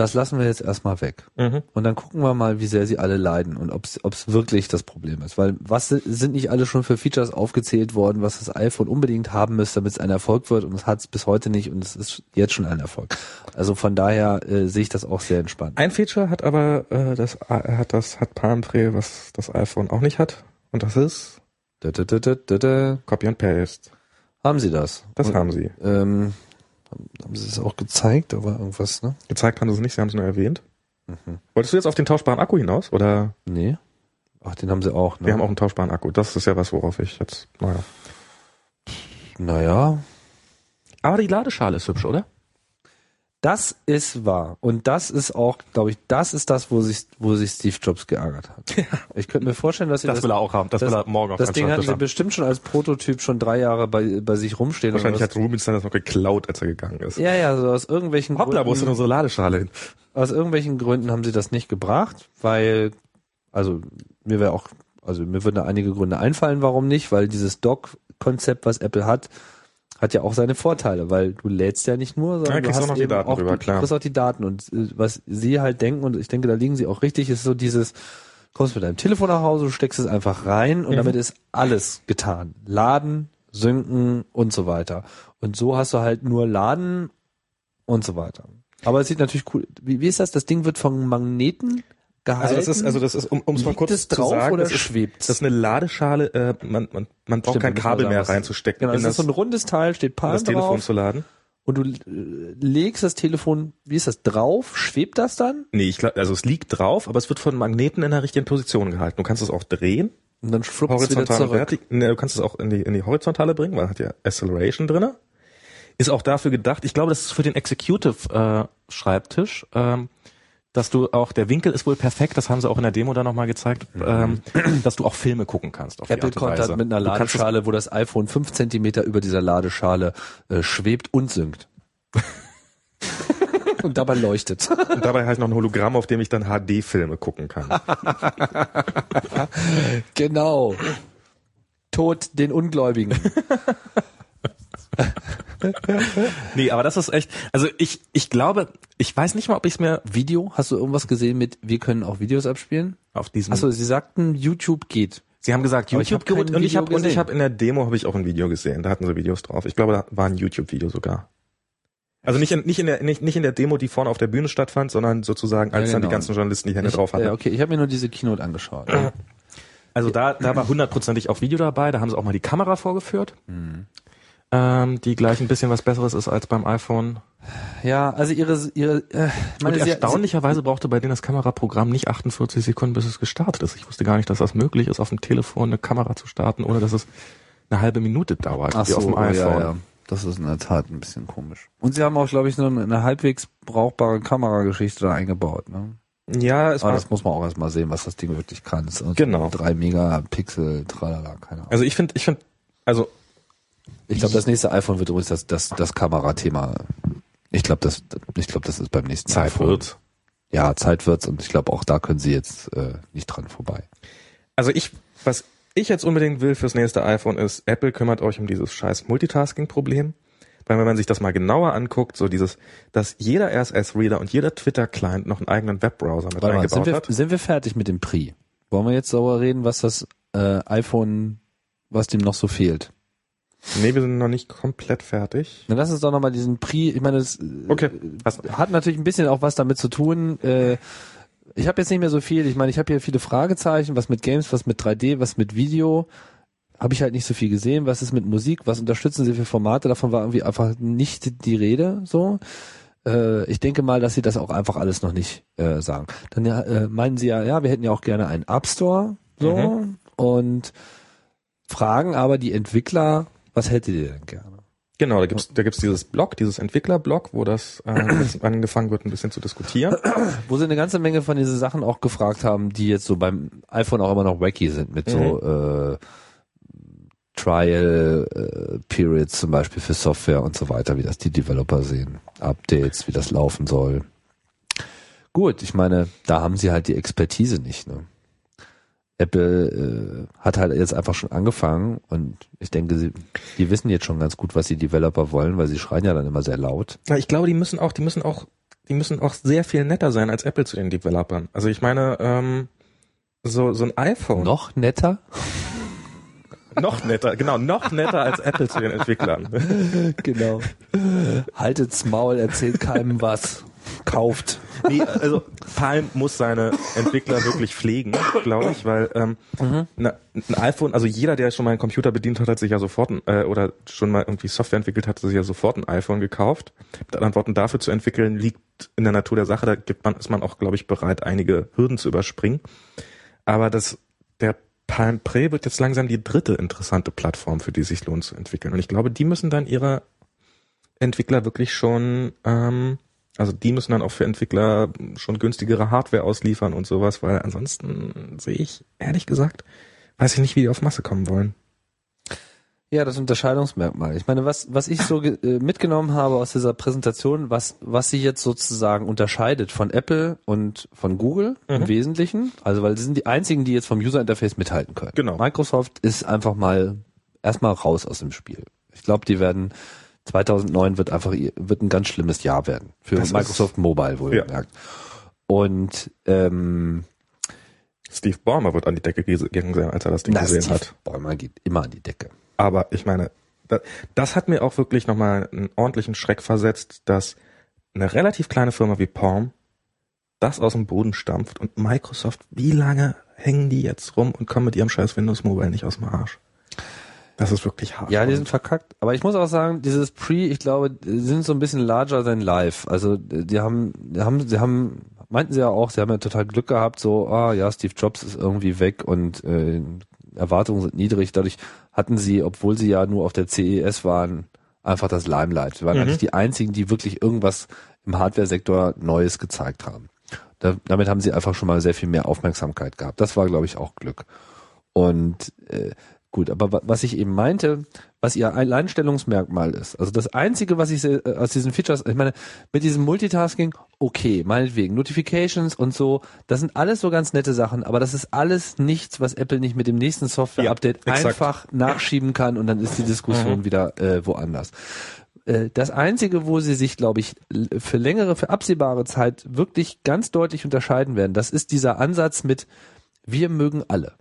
das lassen wir jetzt erstmal weg. mhm. Und dann gucken wir mal, wie sehr sie alle leiden und ob es wirklich das Problem ist. Weil was si- sind nicht alle schon für Features aufgezählt worden, was das iPhone unbedingt haben müsste, damit es ein Erfolg wird und es hat es bis heute nicht und es ist jetzt schon ein Erfolg. Also von daher äh, sehe ich das auch sehr entspannt. Ein Feature hat aber äh, das äh, hat das hat Palm Pre, was das iPhone auch nicht hat, und das ist da, da, da. Copy and Paste. Haben sie das? Das Und, haben sie. Ähm, haben sie es auch gezeigt? War irgendwas, ne? Gezeigt haben sie es nicht, sie haben es nur erwähnt. Mhm. Wolltest du jetzt auf den tauschbaren Akku hinaus? Oder Nee. Ach, den haben sie auch, ne? wir haben auch einen tauschbaren Akku. Das ist ja was, worauf ich jetzt. Naja. naja, Aber die Ladeschale ist hübsch, oder? Das ist wahr. Und das ist auch, glaube ich, das ist das, wo sich, wo sich Steve Jobs geärgert hat. Ich könnte mir vorstellen, dass sie das, er auch haben. Das, das- will er morgen auf das Ding hatten Schreibtisch sie bestimmt schon als Prototyp schon drei Jahre bei, bei sich rumstehen. Wahrscheinlich hat Rubinstein das noch geklaut, als er gegangen ist. ja, ja, so aus irgendwelchen Hoppla, wo ist denn Gründen, unsere Ladeschale hin? aus irgendwelchen Gründen haben sie das nicht gebracht, weil, also, mir wäre auch, also mir würden da einige Gründe einfallen, warum nicht, weil dieses Dock-Konzept, was Apple hat, hat ja auch seine Vorteile, weil du lädst ja nicht nur, sondern Ja, du hast auch noch die Daten auch, rüber, du klar. kriegst auch die Daten und äh, was sie halt denken und ich denke, da liegen sie auch richtig, ist so dieses, kommst mit deinem Telefon nach Hause, du steckst es einfach rein und Mhm. damit ist alles getan. Laden, synken und so weiter. Und so hast du halt nur Laden und so weiter. Aber es sieht natürlich cool. Wie, wie ist das? Das Ding wird von Magneten gehalten. Also das ist, also das ist, um es mal kurz drauf zu sagen, oder das ist, schwebt? das ist eine Ladeschale, äh, man, man, man braucht Stimmt, kein Kabel mehr reinzustecken, Genau, das das, ist so ein rundes Teil, steht Palm das Telefon drauf zu laden. und du äh, legst das Telefon, wie ist das, drauf? Schwebt das dann? Nee, ich glaube, also es liegt drauf, aber es wird von Magneten in der richtigen Position gehalten. Du kannst es auch drehen, Und dann fluppt es wieder zurück. Nee, du kannst es auch in die, in die horizontale bringen, weil hat ja Acceleration drinne. Ist auch dafür gedacht, ich glaube, das ist für den Executive äh, Schreibtisch, ähm, dass du auch, der Winkel ist wohl perfekt, das haben sie auch in der Demo da nochmal gezeigt, ähm, dass du auch Filme gucken kannst. Auf Apple halt mit einer Ladeschale, wo das iPhone fünf Zentimeter über dieser Ladeschale äh, schwebt und synkt. und dabei leuchtet. Und dabei halt noch ein Hologramm, auf dem ich dann HD-Filme gucken kann. genau. Tod den Ungläubigen. nee, aber das ist echt, also ich, ich glaube, ich weiß nicht mal, ob ich es mir Video? Hast du irgendwas gesehen mit, wir können auch Videos abspielen? auf diesem Achso, sie sagten, YouTube geht. Sie haben gesagt YouTube gut und ich Video habe und ich habe in der Demo habe ich auch ein Video gesehen. Da hatten sie Videos drauf. Ich glaube, da war ein YouTube-Video sogar. Also nicht in, nicht in der nicht, nicht in der Demo, die vorne auf der Bühne stattfand, sondern sozusagen als Ja, dann die genau. ganzen Journalisten die Hände Ich, drauf hatten. ja, okay, ich habe mir nur diese Keynote angeschaut. Also da da war hundertprozentig auch Video dabei. Da haben sie auch mal die Kamera vorgeführt, Mhm. Ähm, die gleich ein bisschen was Besseres ist als beim iPhone. Ja, also ihre, ihre, äh, meine und sie- erstaunlicherweise brauchte bei denen das Kameraprogramm nicht 48 Sekunden, bis es gestartet ist. Ich wusste gar nicht, dass das möglich ist, auf dem Telefon eine Kamera zu starten, ohne dass es eine halbe Minute dauert, Ach wie auf so, dem iPhone. ja, ja. Das ist in der Tat ein bisschen komisch. Und sie haben auch, glaube ich, so eine, eine halbwegs brauchbare Kamerageschichte da eingebaut. Ne? Ja, es Aber war, das muss man auch erstmal sehen, was das Ding wirklich kann. Genau. Drei Megapixel, tralala, keine Ahnung. also ich finde, ich finde, also Ich glaube, das nächste iPhone wird übrigens das, das, das Kamerathema. Ich glaube, das, ich glaube, das ist beim nächsten Zeit iPhone. wird. Ja, Zeit wird's und ich glaube, auch da können sie jetzt äh, nicht dran vorbei. Also ich, was ich jetzt unbedingt will fürs nächste iPhone ist, Apple kümmert euch um dieses scheiß Multitasking-Problem. Weil wenn man sich das mal genauer anguckt, so dieses, dass jeder RSS-Reader und jeder Twitter-Client noch einen eigenen Webbrowser mit Warte mal, eingebaut sind wir, hat. sind wir fertig mit dem Pri? Wollen wir jetzt sauber reden, was das äh, iPhone, was dem noch so fehlt? Nee, wir sind noch nicht komplett fertig. Dann lass uns doch nochmal diesen Pri, ich meine, das Okay. Was, hat natürlich ein bisschen auch was damit zu tun. Äh, ich habe jetzt nicht mehr so viel. Ich meine, ich habe hier viele Fragezeichen, was mit Games, was mit 3D, was mit Video. Habe ich halt nicht so viel gesehen. Was ist mit Musik? Was unterstützen sie für Formate? Davon war irgendwie einfach nicht die Rede. So. Äh, ich denke mal, dass sie das auch einfach alles noch nicht äh, sagen. Dann äh, meinen sie ja, ja, wir hätten ja auch gerne einen App Store. So. Mhm. Und fragen aber die Entwickler, was hättet ihr denn gerne? genau, da gibt's, da gibt's dieses Blog, dieses Entwicklerblog, wo das äh, angefangen wird, ein bisschen zu diskutieren. Wo sie eine ganze Menge von diesen Sachen auch gefragt haben, die jetzt so beim iPhone auch immer noch wacky sind, mit so äh, Trial äh, Periods zum Beispiel für Software und so weiter, wie das die Developer sehen, Updates, wie das laufen soll. Gut, ich meine, da haben sie halt die Expertise nicht. Ne? Apple äh, hat halt jetzt einfach schon angefangen und ich denke, sie, die wissen jetzt schon ganz gut, was die Developer wollen, weil sie schreien ja dann immer sehr laut. Ja, ich glaube, die müssen auch, die müssen auch, die müssen auch sehr viel netter sein als Apple zu den Developern. Also ich meine, ähm, so, so ein iPhone. Noch netter? Noch netter, genau, noch netter als Apple zu den Entwicklern. genau. Haltet's Maul, erzählt keinem was. Kauft. Nee, also Palm muss seine Entwickler wirklich pflegen, glaube ich, weil ähm, na, ein iPhone, also jeder, der schon mal einen Computer bedient hat, hat sich ja sofort ein, äh, oder schon mal irgendwie Software entwickelt hat, hat sich ja sofort ein iPhone gekauft. Mit anderen Worten, dafür zu entwickeln, liegt in der Natur der Sache. Da gibt man, ist man auch, glaube ich, bereit, einige Hürden zu überspringen. Aber das, der Palm Pre wird jetzt langsam die dritte interessante Plattform, für die es sich lohnt zu entwickeln. Und ich glaube, die müssen dann ihre Entwickler wirklich schon, ähm, also die müssen dann auch für Entwickler schon günstigere Hardware ausliefern und sowas, weil ansonsten sehe ich, ehrlich gesagt, weiß ich nicht, wie die auf Masse kommen wollen. Ja, das Unterscheidungsmerkmal. Ich meine, was, was ich so äh, mitgenommen habe aus dieser Präsentation, was, was sie jetzt sozusagen unterscheidet von Apple und von Google im Mhm. Wesentlichen, also weil sie sind die einzigen, die jetzt vom User Interface mithalten können. Genau. Microsoft ist einfach mal erstmal raus aus dem Spiel. Ich glaube, die werden 2009 wird einfach wird ein ganz schlimmes Jahr werden für Das Microsoft Mobile Ja. wohlgemerkt. Und ähm, Steve Ballmer wird an die Decke gegangen sein, als er das Ding na, gesehen Steve hat. Ballmer geht immer an die Decke. Aber ich meine, das, das hat mir auch wirklich nochmal einen ordentlichen Schreck versetzt, dass eine relativ kleine Firma wie Palm das aus dem Boden stampft und Microsoft, wie lange hängen die jetzt rum und kommen mit ihrem scheiß Windows Mobile nicht aus dem Arsch? Das ist wirklich hart. Ja, die sind verkackt. Aber ich muss auch sagen, dieses Pre, ich glaube, die sind so ein bisschen larger than life. Also die haben, die haben, sie haben, meinten sie ja auch, sie haben ja total Glück gehabt, so, ah ja, Steve Jobs ist irgendwie weg und äh, Erwartungen sind niedrig. Dadurch hatten sie, obwohl sie ja nur auf der CES waren, einfach das Limelight. Sie waren Mhm. eigentlich die einzigen, die wirklich irgendwas im Hardware-Sektor Neues gezeigt haben. Da, damit haben sie einfach schon mal sehr viel mehr Aufmerksamkeit gehabt. Das war, glaube ich, auch Glück. Und äh, gut, aber wa- was ich eben meinte, was ihr Alleinstellungsmerkmal ist, also das Einzige, was ich äh, aus diesen Features, ich meine, mit diesem Multitasking, okay, meinetwegen, Notifications und so, das sind alles so ganz nette Sachen, aber das ist alles nichts, was Apple nicht mit dem nächsten Software-Update Ja, einfach nachschieben kann und dann ist die Diskussion wieder äh, woanders. Äh, Das einzige, wo sie sich, glaube ich, für längere, für absehbare Zeit wirklich ganz deutlich unterscheiden werden, das ist dieser Ansatz mit wir mögen alle.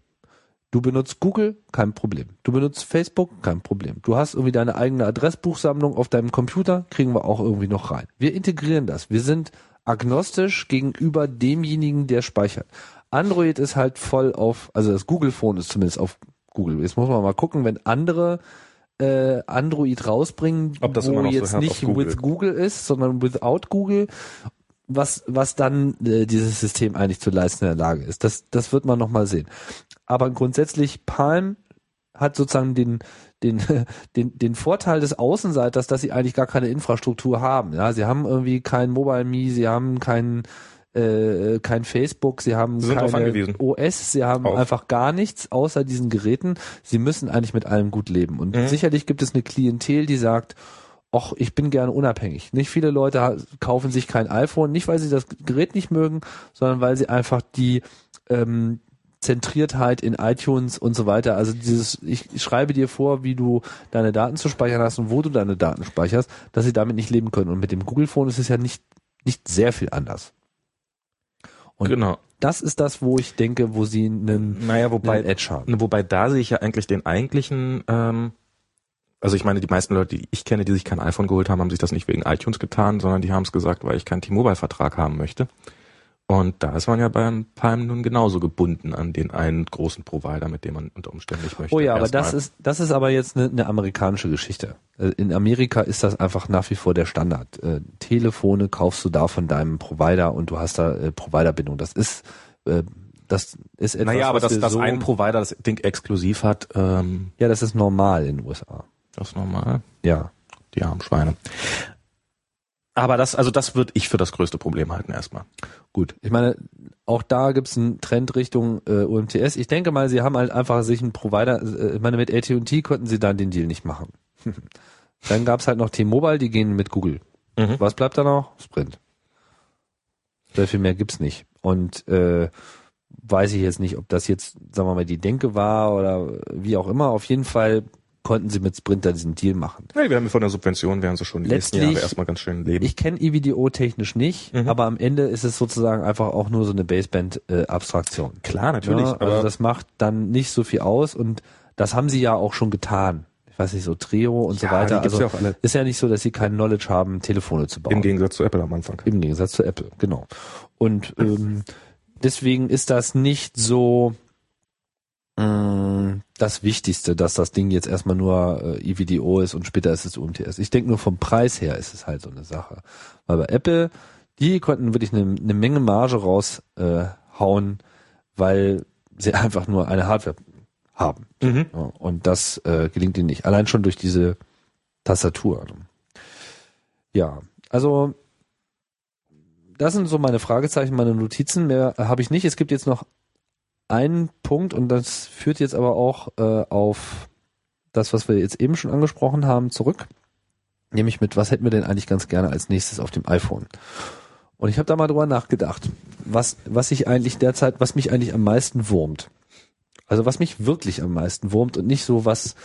Du benutzt Google, kein Problem. Du benutzt Facebook, kein Problem. Du hast irgendwie deine eigene Adressbuchsammlung auf deinem Computer, kriegen wir auch irgendwie noch rein. Wir integrieren das. Wir sind agnostisch gegenüber demjenigen, der speichert. Android ist halt voll auf, also das Google Phone ist zumindest auf Google. Jetzt muss man mal gucken, wenn andere äh, Android rausbringen, Ob das wo so jetzt hart nicht Google. with Google ist, sondern without Google, was, was dann äh, dieses System eigentlich zu leisten in der Lage ist. Das, das wird man noch mal sehen. Aber grundsätzlich, Palm hat sozusagen den, den, den, den Vorteil des Außenseiters, dass sie eigentlich gar keine Infrastruktur haben. Ja, sie haben irgendwie kein Mobile Me, sie haben kein, äh, kein Facebook, sie haben Sie keine. OS, sie haben Auf. einfach gar nichts außer diesen Geräten. Sie müssen eigentlich mit allem gut leben. Und Mhm. sicherlich gibt es eine Klientel, die sagt, ach, ich bin gerne unabhängig. Nicht viele Leute kaufen sich kein iPhone, nicht weil sie das Gerät nicht mögen, sondern weil sie einfach die ähm, Zentriertheit in iTunes und so weiter, also dieses, ich, schreibe dir vor, wie du deine Daten zu speichern hast und wo du deine Daten speicherst, dass sie damit nicht leben können. Und mit dem Google Phone ist es ja nicht, nicht sehr viel anders. Und genau. das ist das, wo ich denke, wo sie einen, Naja, wobei, einen Edge haben. wobei da sehe ich ja eigentlich den eigentlichen, ähm, Also ich meine, die meisten Leute, die ich kenne, die sich kein iPhone geholt haben, haben sich das nicht wegen iTunes getan, sondern die haben es gesagt, weil ich keinen T-Mobile-Vertrag haben möchte. Und da ist man ja beim Palm nun genauso gebunden an den einen großen Provider, mit dem man unter Umständen nicht möchte. Oh ja, aber Erstmal. das ist, das ist aber jetzt eine, eine amerikanische Geschichte. Äh, In Amerika ist das einfach nach wie vor der Standard. Äh, Telefone kaufst du da von deinem Provider und du hast da äh, Providerbindung. Das ist, äh, das ist etwas, Naja, aber dass so, ein Provider das Ding exklusiv hat, ähm, ja, das ist normal in den USA. das ist normal. Ja. Die armen Schweine. Aber das, also das würde ich für das größte Problem halten erstmal. Gut, ich meine, auch da gibt's einen Trend Richtung äh, UMTS. Ich denke mal, sie haben halt einfach sich einen Provider, äh, ich meine, mit AT&T konnten sie dann den Deal nicht machen. dann gab's halt noch T-Mobile, die gehen mit Google. Mhm. Was bleibt da noch? Sprint. Sehr viel mehr gibt's nicht. Und äh, weiß ich jetzt nicht, ob das jetzt, sagen wir mal, die Denke war oder wie auch immer. Auf jeden Fall konnten sie mit Sprint da diesen Deal machen. Nee, wir haben von der Subvention, werden sie schon die nächsten Letztlich- Jahre erstmal ganz schön leben. Ich kenne EVDO technisch nicht, Mhm. aber am Ende ist es sozusagen einfach auch nur so eine Baseband-Abstraktion. Klar, natürlich. Ja, also das macht dann nicht so viel aus und das haben sie ja auch schon getan. Ich weiß nicht, so Trio und Ja, so weiter. Also ja auch alle. ist ja nicht so, dass sie kein Knowledge haben, Telefone zu bauen. Im Gegensatz zu Apple am Anfang. Im Gegensatz zu Apple, genau. Und ähm, deswegen ist das nicht so das Wichtigste, dass das Ding jetzt erstmal nur äh, EVDO ist und später ist es UMTS. Ich denke nur vom Preis her ist es halt so eine Sache. Weil bei Apple, die konnten wirklich eine, eine Menge Marge raushauen, äh, weil sie einfach nur eine Hardware haben. Mhm. Ja, und das äh, gelingt ihnen nicht. Allein schon durch diese Tastatur. Ja, also das sind so meine Fragezeichen, meine Notizen. Mehr habe ich nicht. Es gibt jetzt noch einen Punkt und das führt jetzt aber auch äh, auf das, was wir jetzt eben schon angesprochen haben, zurück. Nämlich mit, was hätten wir denn eigentlich ganz gerne als nächstes auf dem iPhone? Und ich habe da mal drüber nachgedacht, was, was ich eigentlich derzeit, was mich eigentlich am meisten wurmt. Also was mich wirklich am meisten wurmt und nicht so, was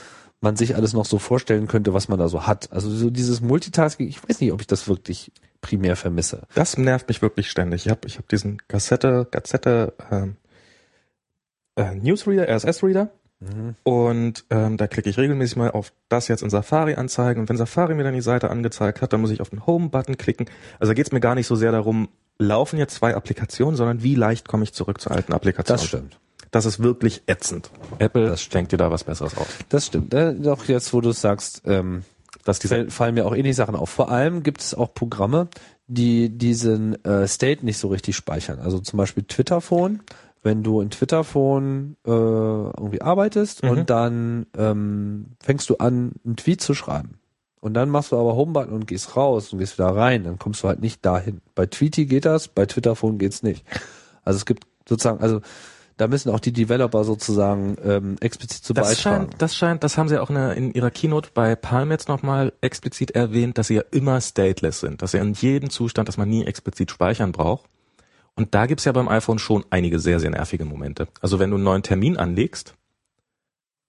man sich alles noch so vorstellen könnte, was man da so hat. Also so dieses Multitasking, ich weiß nicht, ob ich das wirklich primär vermisse. Das nervt mich wirklich ständig. Ich habe ich hab diesen Kassette, Gazette ähm, äh, Newsreader, RSS-Reader und ähm, da klicke ich regelmäßig mal auf das jetzt in Safari anzeigen und wenn Safari mir dann die Seite angezeigt hat, dann muss ich auf den Home-Button klicken. Also da geht es mir gar nicht so sehr darum, laufen jetzt zwei Applikationen, sondern wie leicht komme ich zurück zur alten Applikation. Das stimmt. Das ist wirklich ätzend. Apple Das denkt dir da was Besseres aus. Das stimmt. Äh, doch jetzt, wo du sagst, ähm, Dass diese fall- fallen mir auch ähnliche Sachen auf. Vor allem gibt es auch Programme, die diesen äh, State nicht so richtig speichern. Also zum Beispiel Twitterphone. Wenn du in Twitterphone äh, irgendwie arbeitest Mhm. und dann ähm, fängst du an, einen Tweet zu schreiben. Und dann machst du aber Homebutton und gehst raus und gehst wieder rein, dann kommst du halt nicht dahin. Bei Tweety geht das, bei Twitterphone geht's nicht. Also es gibt sozusagen, also da müssen auch die Developer sozusagen ähm, explizit zu Das beitragen. scheint, das scheint, das haben sie auch in, der- in ihrer Keynote bei Palm jetzt nochmal explizit erwähnt, dass sie ja immer stateless sind, dass sie in jedem Zustand, dass man nie explizit speichern braucht. Und da gibt's ja beim iPhone schon einige sehr, sehr nervige Momente. Also wenn du einen neuen Termin anlegst,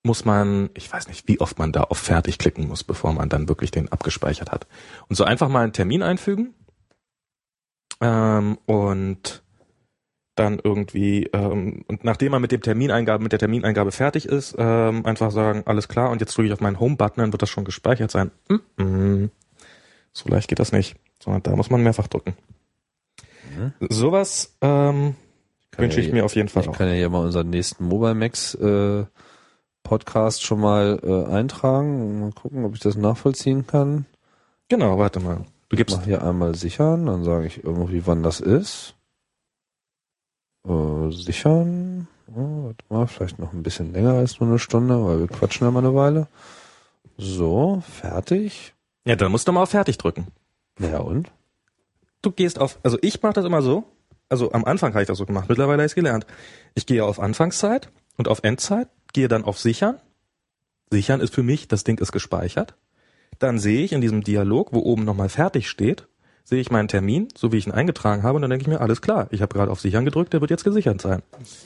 muss man, ich weiß nicht, wie oft man da auf Fertig klicken muss, bevor man dann wirklich den abgespeichert hat. Und so einfach mal einen Termin einfügen ähm, und dann irgendwie ähm, und nachdem man mit dem Termineingabe mit der Termineingabe fertig ist, ähm, einfach sagen alles klar und jetzt drücke ich auf meinen Home-Button, dann wird das schon gespeichert sein. Mm -mm. So leicht geht das nicht, sondern da muss man mehrfach drücken. Sowas ähm, wünsche ja ich mir auf jeden Fall Ich auch. kann ja hier mal unseren nächsten Mobile Max äh, Podcast schon mal äh, eintragen. Mal gucken, ob ich das nachvollziehen kann. Genau, warte mal. Du Ich gibst mach hier einmal sichern, dann sage ich irgendwie, wann das ist. Äh, sichern. Oh, warte mal, vielleicht noch ein bisschen länger als nur eine Stunde, weil wir quatschen ja mal eine Weile. So, fertig. ja, dann musst du mal auf Fertig drücken. Ja und? Du gehst auf, also ich mache das immer so, also am Anfang habe ich das so gemacht, mittlerweile habe ich es gelernt. Ich gehe auf Anfangszeit und auf Endzeit, gehe dann auf Sichern. Sichern ist für mich, das Ding ist gespeichert. Dann sehe ich in diesem Dialog, wo oben nochmal fertig steht, sehe ich meinen Termin, so wie ich ihn eingetragen habe, und dann denke ich mir, alles klar, ich habe gerade auf Sichern gedrückt, der wird jetzt gesichert sein.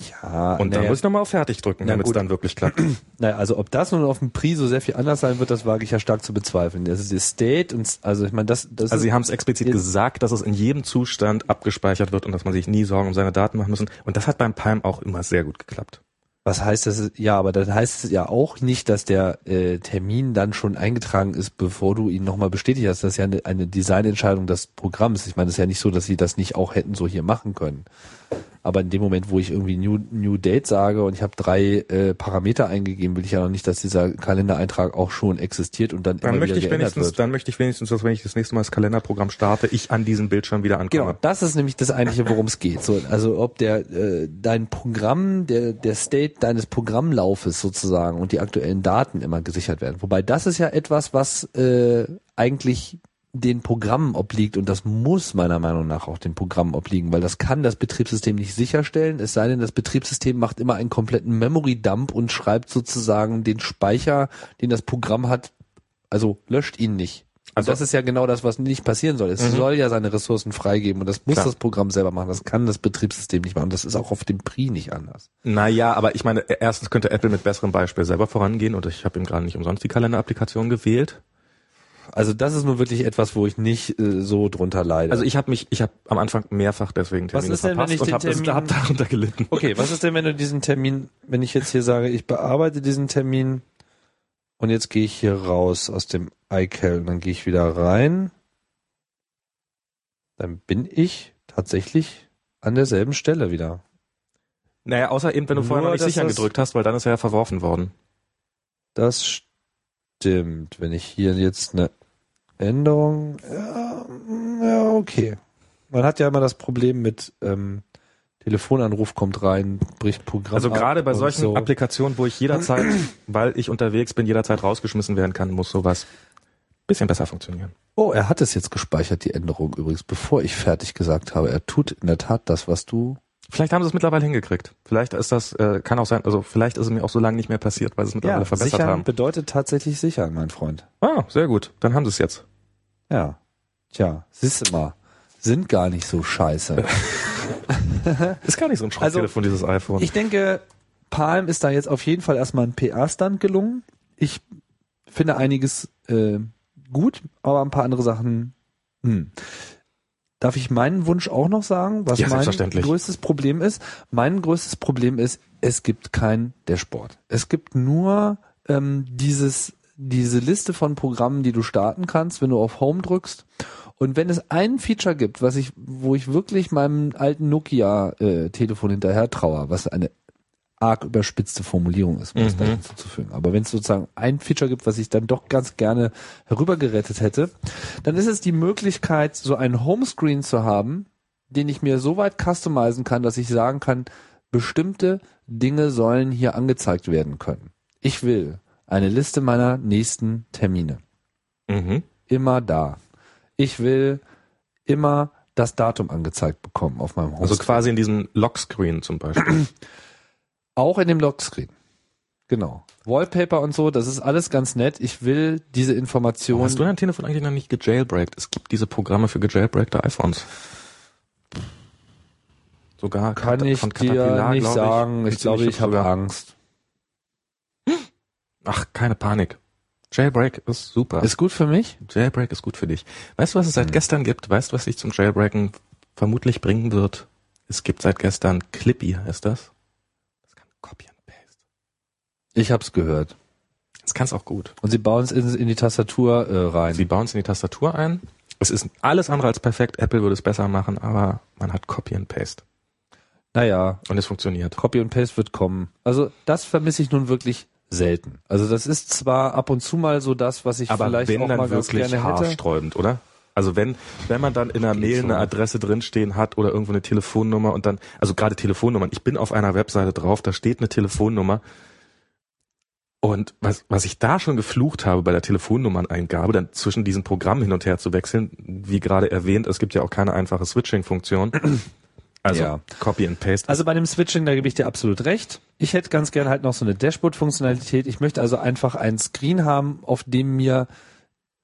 Ja, Und dann naja, muss ich nochmal auf Fertig drücken, damit es dann wirklich klappt. naja, also ob das nun auf dem Pri so sehr viel anders sein wird, das wage ich ja stark zu bezweifeln. Das ist die State und also ich meine, das, das Also sie haben es explizit gesagt, dass es in jedem Zustand abgespeichert wird und dass man sich nie Sorgen um seine Daten machen muss. Und das hat beim Palm auch immer sehr gut geklappt. Was heißt das? Ja, aber dann heißt es ja auch nicht, dass der äh, Termin dann schon eingetragen ist, bevor du ihn nochmal bestätigt hast. Das ist ja eine, eine Designentscheidung des Programms. Ich meine, es ist ja nicht so, dass sie das nicht auch hätten so hier machen können. Aber in dem Moment, wo ich irgendwie New, New Date sage und ich habe drei äh, Parameter eingegeben, will ich ja noch nicht, dass dieser Kalendereintrag auch schon existiert und dann, Dann immer möchte wieder ich wenigstens, wird. dann möchte ich wenigstens, dass wenn ich das nächste Mal das Kalenderprogramm starte, ich an diesem Bildschirm wieder ankomme. Genau, das ist nämlich das eigentliche, worum es geht. So, also ob der äh, dein Programm, der der State deines Programmlaufes sozusagen und die aktuellen Daten immer gesichert werden. Wobei das ist ja etwas, was äh, eigentlich den Programmen obliegt und das muss meiner Meinung nach auch den Programmen obliegen, weil das kann das Betriebssystem nicht sicherstellen, es sei denn, das Betriebssystem macht immer einen kompletten Memory-Dump und schreibt sozusagen den Speicher, den das Programm hat, also löscht ihn nicht. Also Also- das ist ja genau das, was nicht passieren soll. Es Mhm. soll ja seine Ressourcen freigeben und das muss Klar. das Programm selber machen. Das kann das Betriebssystem nicht machen. Das ist auch auf dem Pri nicht anders. Naja, aber ich meine, erstens könnte Apple mit besserem Beispiel selber vorangehen und ich habe ihm gerade nicht umsonst die Kalenderapplikation gewählt. Also das ist nur wirklich etwas, wo ich nicht äh, so drunter leide. Also ich habe mich, ich habe am Anfang mehrfach deswegen Was Termine ist denn, wenn verpasst ich und habe Termin- hab darunter gelitten. okay, was ist denn, wenn du diesen Termin, wenn ich jetzt hier sage, ich bearbeite diesen Termin und jetzt gehe ich hier raus aus dem iCal und dann gehe ich wieder rein, dann bin ich tatsächlich an derselben Stelle wieder. Naja, außer eben, wenn du vorher Nur, noch nicht sichern gedrückt hast, weil dann ist er ja verworfen worden. Das stimmt. Wenn ich hier jetzt eine Änderung, ja, ja okay. Man hat ja immer das Problem mit ähm, Telefonanruf kommt rein, bricht Programm Also gerade bei solchen so. Applikationen, wo ich jederzeit, weil ich unterwegs bin, jederzeit rausgeschmissen werden kann, muss sowas bisschen besser funktionieren. Oh, er hat es jetzt gespeichert, die Änderung übrigens, bevor ich fertig gesagt habe. Er tut in der Tat das, was du. Vielleicht haben sie es mittlerweile hingekriegt. Vielleicht ist das, äh, kann auch sein, also vielleicht ist es mir auch so lange nicht mehr passiert, weil sie es mittlerweile verbessert sichern haben. bedeutet tatsächlich sichern, mein Freund. Ah, sehr gut. Dann haben sie es jetzt. Ja. Tja, siehst du mal. Sind gar nicht so scheiße. Ist gar nicht so ein Also, Schrotttelefon, dieses iPhone. Ich denke, Palm ist da jetzt auf jeden Fall erstmal ein PR-Stand gelungen. Ich finde einiges äh, gut, aber ein paar andere Sachen. Hm. Darf ich meinen Wunsch auch noch sagen, was Ja, mein größtes Problem ist? Mein größtes Problem ist, es gibt kein Dashboard. Es gibt nur ähm, dieses diese Liste von Programmen, die du starten kannst, wenn du auf Home drückst. Und wenn es ein Feature gibt, was ich, wo ich wirklich meinem alten Nokia-Telefon hinterher traue, was eine arg überspitzte Formulierung ist, um das Mhm. da hinzuzufügen. Aber wenn es sozusagen ein Feature gibt, was ich dann doch ganz gerne herübergerettet hätte, dann ist es die Möglichkeit, so einen Homescreen zu haben, den ich mir so weit customizen kann, dass ich sagen kann, bestimmte Dinge sollen hier angezeigt werden können. Ich will eine Liste meiner nächsten Termine. mhm. Immer da. Ich will immer das Datum angezeigt bekommen auf meinem Homescreen. Also quasi in diesem Lockscreen zum Beispiel. Auch in dem Lockscreen. Genau. Wallpaper und so, das ist alles ganz nett. Ich will diese Information. Hast du dein Telefon eigentlich noch nicht gejailbreakt? Es gibt diese Programme für gejailbreakte iPhones. Sogar kann Kat- ich dir nicht glaub sagen. Ich Ziemlich glaube, ich habe. Angst. Ach, keine Panik. Jailbreak ist super. Ist gut für mich? Jailbreak ist gut für dich. Weißt du, was es Hm. seit gestern gibt? Weißt du, was dich zum Jailbreaken vermutlich bringen wird? Es gibt seit gestern Clippy, heißt das? Das kann Copy and Paste. Ich hab's gehört. Das kann's auch gut. Und sie bauen es in, in die Tastatur äh, rein. Sie bauen es in die Tastatur ein. Es ist alles andere als perfekt. Apple würde es besser machen, aber man hat Copy and Paste. naja, Und es funktioniert. Copy und Paste wird kommen. Also das vermisse ich nun wirklich selten. Also das ist zwar ab und zu mal so das, was ich Aber vielleicht wenn auch mal ganz wirklich gerne hätte. haarsträubend, oder? Also wenn, wenn man dann in einer Geht Mail so. eine Adresse drinstehen hat oder irgendwo eine Telefonnummer und dann, also gerade Telefonnummern, ich bin auf einer Webseite drauf, da steht eine Telefonnummer und was, was ich da schon geflucht habe bei der Telefonnummerneingabe, dann zwischen diesen Programmen hin und her zu wechseln, wie gerade erwähnt, es gibt ja auch keine einfache Switching-Funktion. Also Ja. Copy and Paste. Also bei dem Switching, da gebe ich dir absolut recht. Ich hätte ganz gern halt noch so eine Dashboard-Funktionalität. Ich möchte also einfach einen Screen haben, auf dem mir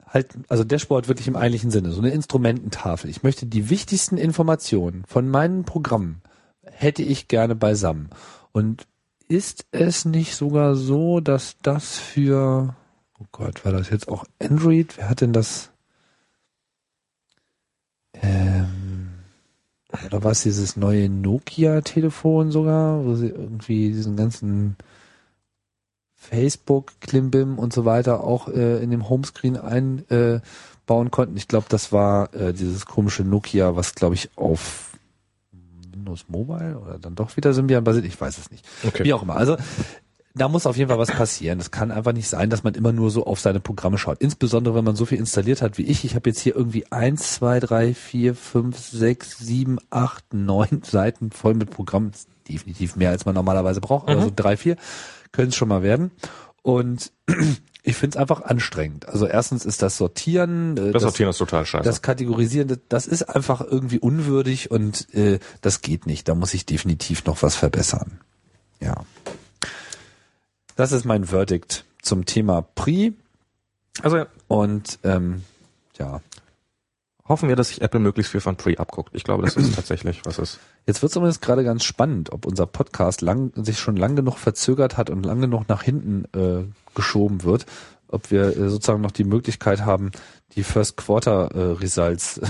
halt, also Dashboard wirklich im eigentlichen Sinne, so eine Instrumententafel. Ich möchte die wichtigsten Informationen von meinen Programmen hätte ich gerne beisammen. Und ist es nicht sogar so, dass das für, oh Gott, war das jetzt auch Android? Wer hat denn das? Ähm, oder war es dieses neue Nokia-Telefon sogar, wo sie irgendwie diesen ganzen Facebook, Klimbim und so weiter auch äh, in dem Homescreen einbauen konnten. Ich glaube, das war äh, dieses komische Nokia, was glaube ich auf Windows Mobile oder dann doch wieder Symbian basiert. Ich weiß es nicht. Okay. Wie auch immer. Also da muss auf jeden Fall was passieren. Es kann einfach nicht sein, dass man immer nur so auf seine Programme schaut. Insbesondere, wenn man so viel installiert hat wie ich. Ich habe jetzt hier irgendwie eins, zwei, drei, vier, fünf, sechs, sieben, acht, neun Seiten voll mit Programmen. Definitiv mehr, als man normalerweise braucht. Mhm. so drei, vier können es schon mal werden. Und ich finde es einfach anstrengend. Also erstens ist das Sortieren, äh, Das Sortieren ist total scheiße. das Kategorisieren, das- das ist einfach irgendwie unwürdig und äh, das geht nicht. Da muss ich definitiv noch was verbessern. Ja. Das ist mein Verdict zum Thema Pri also und ähm, ja. hoffen wir, dass sich Apple möglichst viel von Pre abguckt. Ich glaube, das ist tatsächlich, was ist. Jetzt wird es übrigens gerade ganz spannend, ob unser Podcast lang, sich schon lang genug verzögert hat und lang genug nach hinten äh, geschoben wird, ob wir äh, sozusagen noch die Möglichkeit haben, die First Quarter äh, Results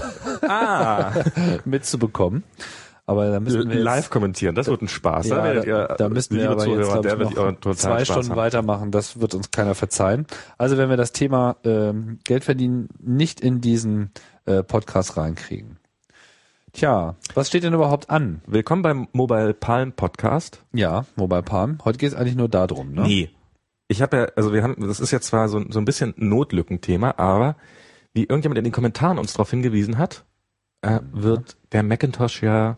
Ah, mitzubekommen. Aber da müssen wir jetzt, live kommentieren, das wird ein Spaß. Ja, werdet da, da müssten wir aber jetzt, Zuhörer, der ich, ihr noch zwei Spaß Stunden haben. weitermachen. Das wird uns keiner verzeihen. Also wenn wir das Thema ähm, Geld verdienen nicht in diesen äh, Podcast reinkriegen. Tja, was steht denn überhaupt an? Willkommen beim Mobile Palm Podcast. Ja, Mobile Palm. Heute geht es eigentlich nur darum, ne? Nee. Ich habe ja, also wir haben, das ist jetzt zwar so, so ein bisschen Notlückenthema, aber wie irgendjemand in den Kommentaren uns darauf hingewiesen hat, äh, wird der Macintosh ja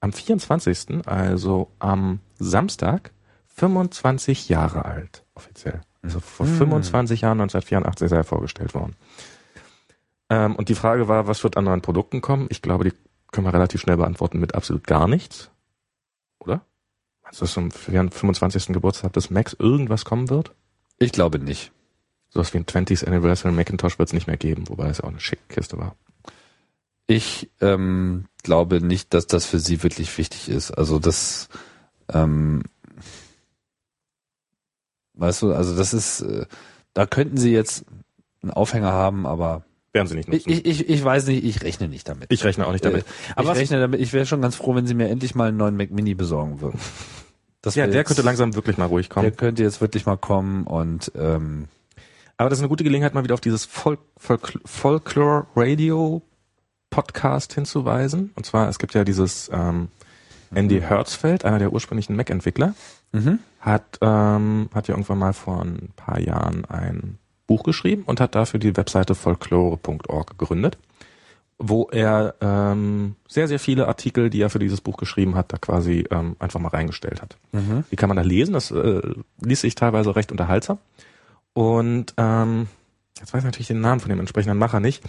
am 24., also am Samstag, 25 Jahre alt, offiziell. Also vor 25 Jahren, 1984, ist er vorgestellt worden. Ähm, und die Frage war, was wird an neuen Produkten kommen? Ich glaube, die können wir relativ schnell beantworten mit absolut gar nichts. Oder? Also, dass zum 25. Geburtstag des Macs irgendwas kommen wird? Ich glaube nicht. Sowas wie ein 20th Anniversary Macintosh wird es nicht mehr geben, wobei es ja auch eine schicke Kiste war. Ich ähm, glaube nicht, dass das für sie wirklich wichtig ist. Also das, ähm, weißt du, also das ist, äh, da könnten sie jetzt einen Aufhänger haben, aber Werden sie nicht ich, nutzen. ich, ich, ich weiß nicht, ich rechne nicht damit. Ich rechne auch nicht damit. Aber Aber ich rechne damit, ich wäre schon ganz froh, wenn sie mir endlich mal einen neuen Mac Mini besorgen würden. Das ja, der jetzt- könnte langsam wirklich mal ruhig Der kommen. könnte jetzt wirklich mal kommen und ähm, Aber das ist eine gute Gelegenheit, mal wieder auf dieses Folk, Folklore Radio Podcast hinzuweisen. Und zwar, es gibt ja dieses ähm, Andy Hertzfeld, einer der ursprünglichen Mac-Entwickler, mhm. hat, ähm, hat ja irgendwann mal vor ein paar Jahren ein Buch geschrieben und hat dafür die Webseite folklore.org gegründet, wo er ähm, sehr, sehr viele Artikel, die er für dieses Buch geschrieben hat, da quasi ähm, einfach mal reingestellt hat. Mhm. Die kann man da lesen, das äh, liest sich teilweise recht unterhaltsam. Und ähm, jetzt weiß ich natürlich den Namen von dem entsprechenden Macher nicht.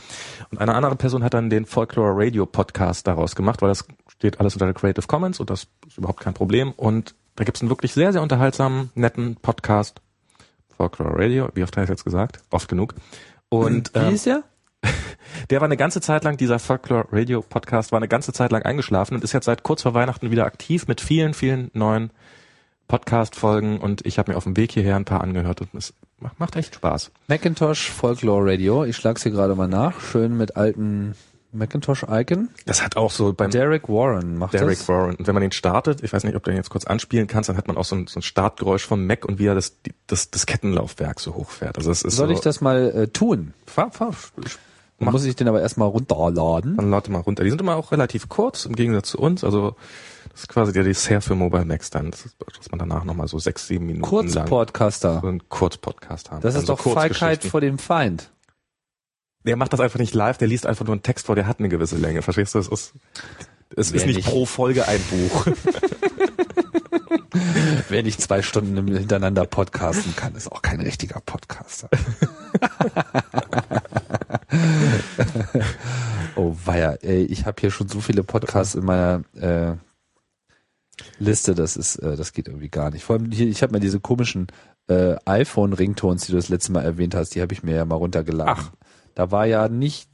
Und eine andere Person hat dann den Folklore Radio Podcast daraus gemacht, weil das steht alles unter der Creative Commons und das ist überhaupt kein Problem. Und da gibt es einen wirklich sehr, sehr unterhaltsamen, netten Podcast. Folklore Radio, wie oft habe ich jetzt gesagt? Oft genug. Und Wie ähm, ist der? der war eine ganze Zeit lang, dieser Folklore Radio Podcast war eine ganze Zeit lang eingeschlafen und ist jetzt seit kurz vor Weihnachten wieder aktiv mit vielen, vielen neuen Podcast-Folgen und ich habe mir auf dem Weg hierher ein paar angehört und es macht, echt Spaß. Macintosh Folklore Radio. Ich schlag's hier gerade mal nach. Schön mit alten Macintosh-Icon. Das hat auch so beim Derek Warren macht Derek das. Warren. Und wenn man den startet, ich weiß nicht, ob du den jetzt kurz anspielen kannst, dann hat man auch so ein, so ein Startgeräusch vom Mac und wie er das, das, das Kettenlaufwerk so hochfährt. Also es ist Soll so, ich das mal äh, tun? Fahr, fahr, muss ich den aber erstmal runterladen. dann lade mal runter. Die sind immer auch relativ kurz im Gegensatz zu uns. Also das ist quasi der Dessert für Mobile Macs dann, das ist, dass man danach nochmal so sechs, sieben Minuten Kurzpodcaster. so einen Kurzpodcast haben. Das ist Also doch Feigheit vor dem Feind. Der macht das einfach nicht live, der liest einfach nur einen Text vor, der hat eine gewisse Länge. Verstehst du? Es ist, es Wer ist nicht, nicht. pro Folge ein Buch. Wer nicht zwei Stunden hintereinander podcasten kann, ist auch kein richtiger Podcaster. oh weia, ey, ich habe hier schon so viele Podcasts in meiner äh, Liste, das ist, äh, das geht irgendwie gar nicht. Vor allem hier, ich habe mir diese komischen äh, iPhone-Ringtones, die du das letzte Mal erwähnt hast, die habe ich mir ja mal runtergeladen. Ach. Da war ja nicht,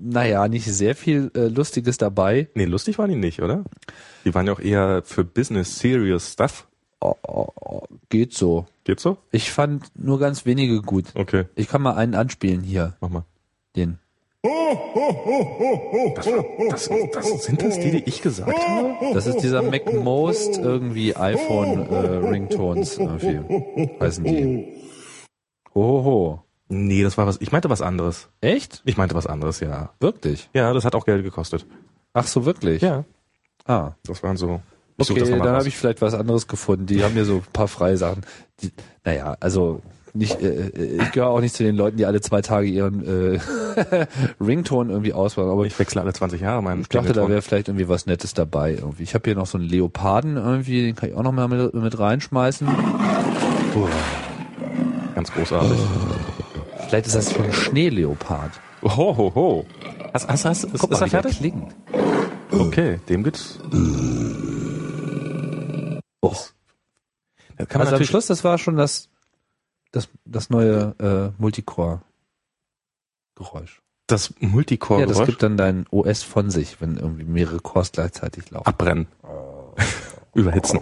naja, nicht sehr viel äh, Lustiges dabei. nee, lustig waren die nicht, oder? Die waren ja auch eher für Business Serious Stuff. Oh, oh, oh, geht so. Geht so? Ich fand nur ganz wenige gut. Okay, Ich kann mal einen anspielen hier, mach mal. den. Das, das, das, sind das die, die ich gesagt habe? Das ist dieser MacMost irgendwie iPhone äh, Ringtones irgendwie heißen die. Hohoho. Nee, das war was. Ich meinte was anderes. Echt? Ich meinte was anderes, ja. Wirklich? Ja, das hat auch Geld gekostet. Ach so, wirklich? Ja. Ah. Das waren so. Ich Okay, dann raus. habe ich vielleicht was anderes gefunden. Die haben mir so ein paar freie Sachen. Die, naja, also nicht, äh, äh, ich gehöre auch nicht zu den Leuten, die alle zwei Tage ihren äh, Rington irgendwie auswählen, aber ich, wechsle alle 20 Jahre meinen ich dachte, da wäre vielleicht irgendwie was Nettes dabei. Irgendwie. Ich habe hier noch so einen Leoparden irgendwie, den kann ich auch noch mal mit, mit reinschmeißen. ganz großartig. Vielleicht ist das so ein Schneeleopard. Ho, ho, ho. Hast, hast, hast, ist, Guck ist mal, er fertig? klingt. Okay, dem gibt's. Oh. Da kann man Also am Schluss, das war schon das, das, das neue äh, Multicore-Geräusch. das Ja, das Multicore-Geräusch gibt dann dein OS von sich, wenn irgendwie mehrere Cores gleichzeitig laufen. abbrennen. Überhitzen.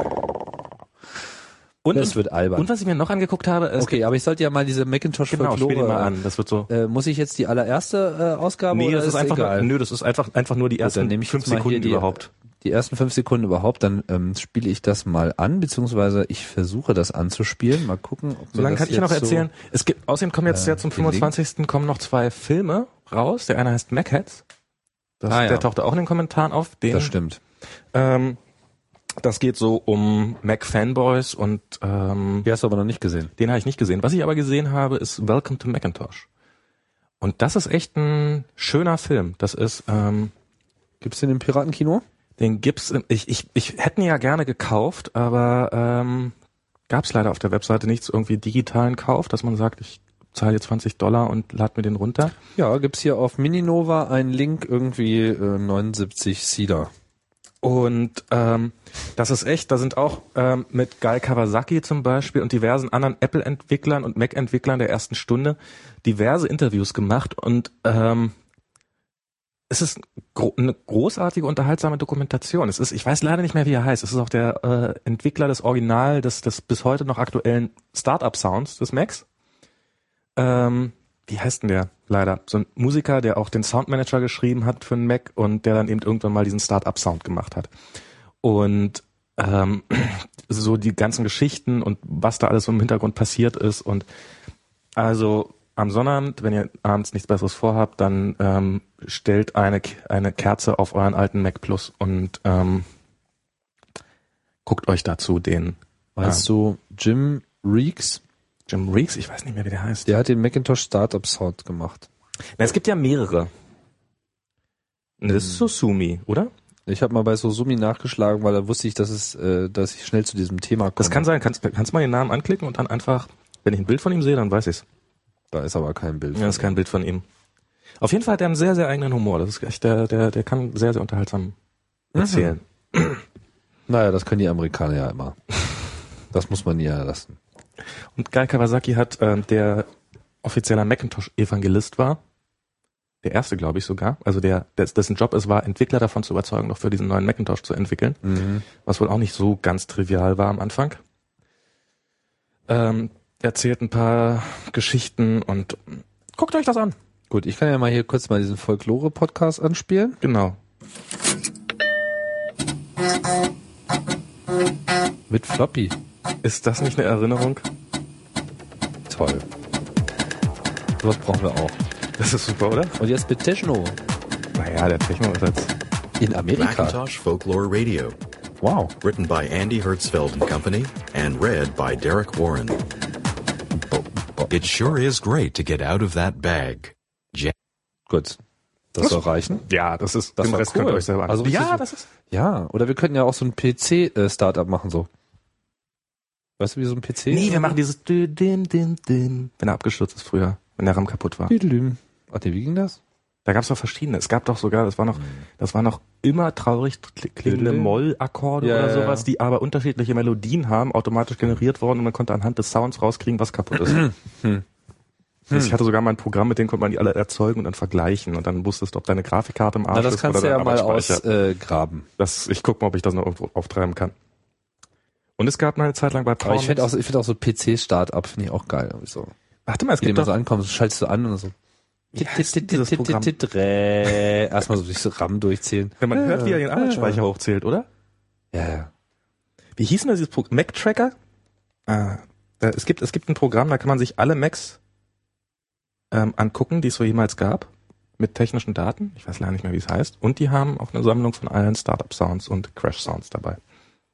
Und, das und, wird albern. und was ich mir noch angeguckt habe, es okay, aber ich sollte ja mal diese Macintosh genau, spiel Folklore. die mal an. Das wird so. Äh, muss ich jetzt die allererste äh, Ausgabe Nee, oder das ist einfach egal? nur, nö, das ist einfach einfach nur die Gut, ersten dann nehme ich fünf jetzt mal hier Sekunden die, überhaupt. Die ersten fünf Sekunden überhaupt, dann ähm, spiele ich das mal an, beziehungsweise ich versuche das anzuspielen. Mal gucken. Ob mir So lange das kann ich noch erzählen. Es gibt außerdem kommen jetzt äh, ja zum gelingt. 25. kommen noch zwei Filme raus. Der eine heißt Macheads. Das, Ah, ja. Der tauchte auch in den Kommentaren auf. So, Den, das stimmt. Ähm, das geht so um Mac-Fanboys und ähm, Die hast du aber noch nicht gesehen. den habe ich nicht gesehen. Was ich aber gesehen habe, ist Welcome to Macintosh. Und das ist echt ein schöner Film. Das ist, ähm, Gibt's den im Piratenkino? Den gibt's, ich, ich, ich hätte ihn ja gerne gekauft, aber ähm, gab's leider auf der Webseite nichts irgendwie digitalen Kauf, dass man sagt, ich zahle jetzt 20 Dollar und lad mir den runter. Ja, gibt's hier auf Mininova einen Link irgendwie äh, 79 Cedar. Und ähm, das ist echt, da sind auch ähm, mit Guy Kawasaki zum Beispiel und diversen anderen Apple-Entwicklern und Mac-Entwicklern der ersten Stunde diverse Interviews gemacht und ähm, es ist eine großartige, unterhaltsame Dokumentation. Es ist, ich weiß leider nicht mehr, wie er heißt. Es ist auch der äh, Entwickler des Original, des, des bis heute noch aktuellen Startup-Sounds des Macs. Ähm, wie heißt denn der? Leider. So ein Musiker, der auch den Soundmanager geschrieben hat für einen Mac und der dann eben irgendwann mal diesen Start-up-Sound gemacht hat. Und ähm, so die ganzen Geschichten und was da alles so im Hintergrund passiert ist. Und also am Sonnabend, wenn ihr abends nichts Besseres vorhabt, dann ähm, stellt eine, eine Kerze auf euren alten Mac Plus und ähm, guckt euch dazu den Weißt du, Jim Reeks, Jim Reeks, ich weiß nicht mehr, wie der heißt. der hat den Macintosh Startup Sound gemacht. Na, es gibt ja mehrere. Ne, Das ist Susumi, oder? Ich habe mal bei Sosumi nachgeschlagen, weil da wusste ich, dass es, äh, dass ich schnell zu diesem Thema komme. Das kann sein. Kannst, kannst du mal den Namen anklicken und dann einfach, wenn ich ein Bild von ihm sehe, dann weiß ich's. Da ist aber kein Bild. Ja, ist kein Bild von ihm. Auf jeden Fall hat er einen sehr, sehr eigenen Humor. Das ist echt, der, der, der kann sehr, sehr unterhaltsam erzählen. Naja, das können die Amerikaner ja immer. Das muss man ja lassen. Und Guy Kawasaki hat, ähm, der offizieller Macintosh-Evangelist war, der erste, glaube ich sogar, also der, des- dessen Job es war, Entwickler davon zu überzeugen, noch für diesen neuen Macintosh zu entwickeln, was wohl auch nicht so ganz trivial war am Anfang. Ähm, erzählt ein paar Geschichten und guckt euch das an. Gut, ich kann ja mal hier kurz mal diesen Folklore-Podcast anspielen. Genau. Mit Floppy. Ist das nicht eine Erinnerung? Toll. Sowas brauchen wir auch. Das ist super, oder? Und jetzt mit Techno. Naja, der Techno ist jetzt. In Amerika. Macintosh Folklore Radio. Wow. Written by Andy Hertzfeld and Company and read by Derek Warren. It sure is great to get out of that bag. Ja- Gut. Das soll reichen. Ja, das ist, Das den Rest cool. könnt ihr euch selber Also ja, das ist, Ja, oder wir könnten ja auch so ein PC-Startup machen so. Weißt du, wie so ein PC? nee, wir machen dieses dü- dim, dim, dim, wenn er abgestürzt ist früher, wenn der RAM kaputt war. Ach nee, wie ging das? Da gab es doch verschiedene. Es gab doch sogar, das war noch, das war noch immer traurig kl- klingende. Moll-Akkorde Ja, oder ja, sowas, ja. die aber unterschiedliche Melodien haben, automatisch generiert worden und man konnte anhand des Sounds rauskriegen, was kaputt ist. Also Ich hatte sogar mal ein Programm, mit dem konnte man die alle erzeugen und dann vergleichen und dann wusstest du, ob deine Grafikkarte im Arsch Na, das ist kannst du oder ja dein mal ausgraben. Das, ich guck mal, ob ich das noch irgendwo auftreiben kann. Und es gab mal eine Zeit lang bei Aber Power ich finde auch, so- ich finde auch so PC-Startup finde ich auch geil. So. Warte mal, es Wie gibt doch, so ankommen, so schaltest du an und so. Erstmal so durch so RAM durchzählen. Wenn man hört, wie er den Arbeitsspeicher hochzählt, oder? Ja, ja. Wie hieß denn das, dieses Programm? Mac Tracker? Ah, da, es gibt, es gibt ein Programm, da kann man sich alle Macs ähm, angucken, die es so jemals gab, mit technischen Daten. Ich weiß leider nicht mehr, wie es heißt. Und die haben auch eine Sammlung von allen Startup-Sounds und Crash-Sounds dabei.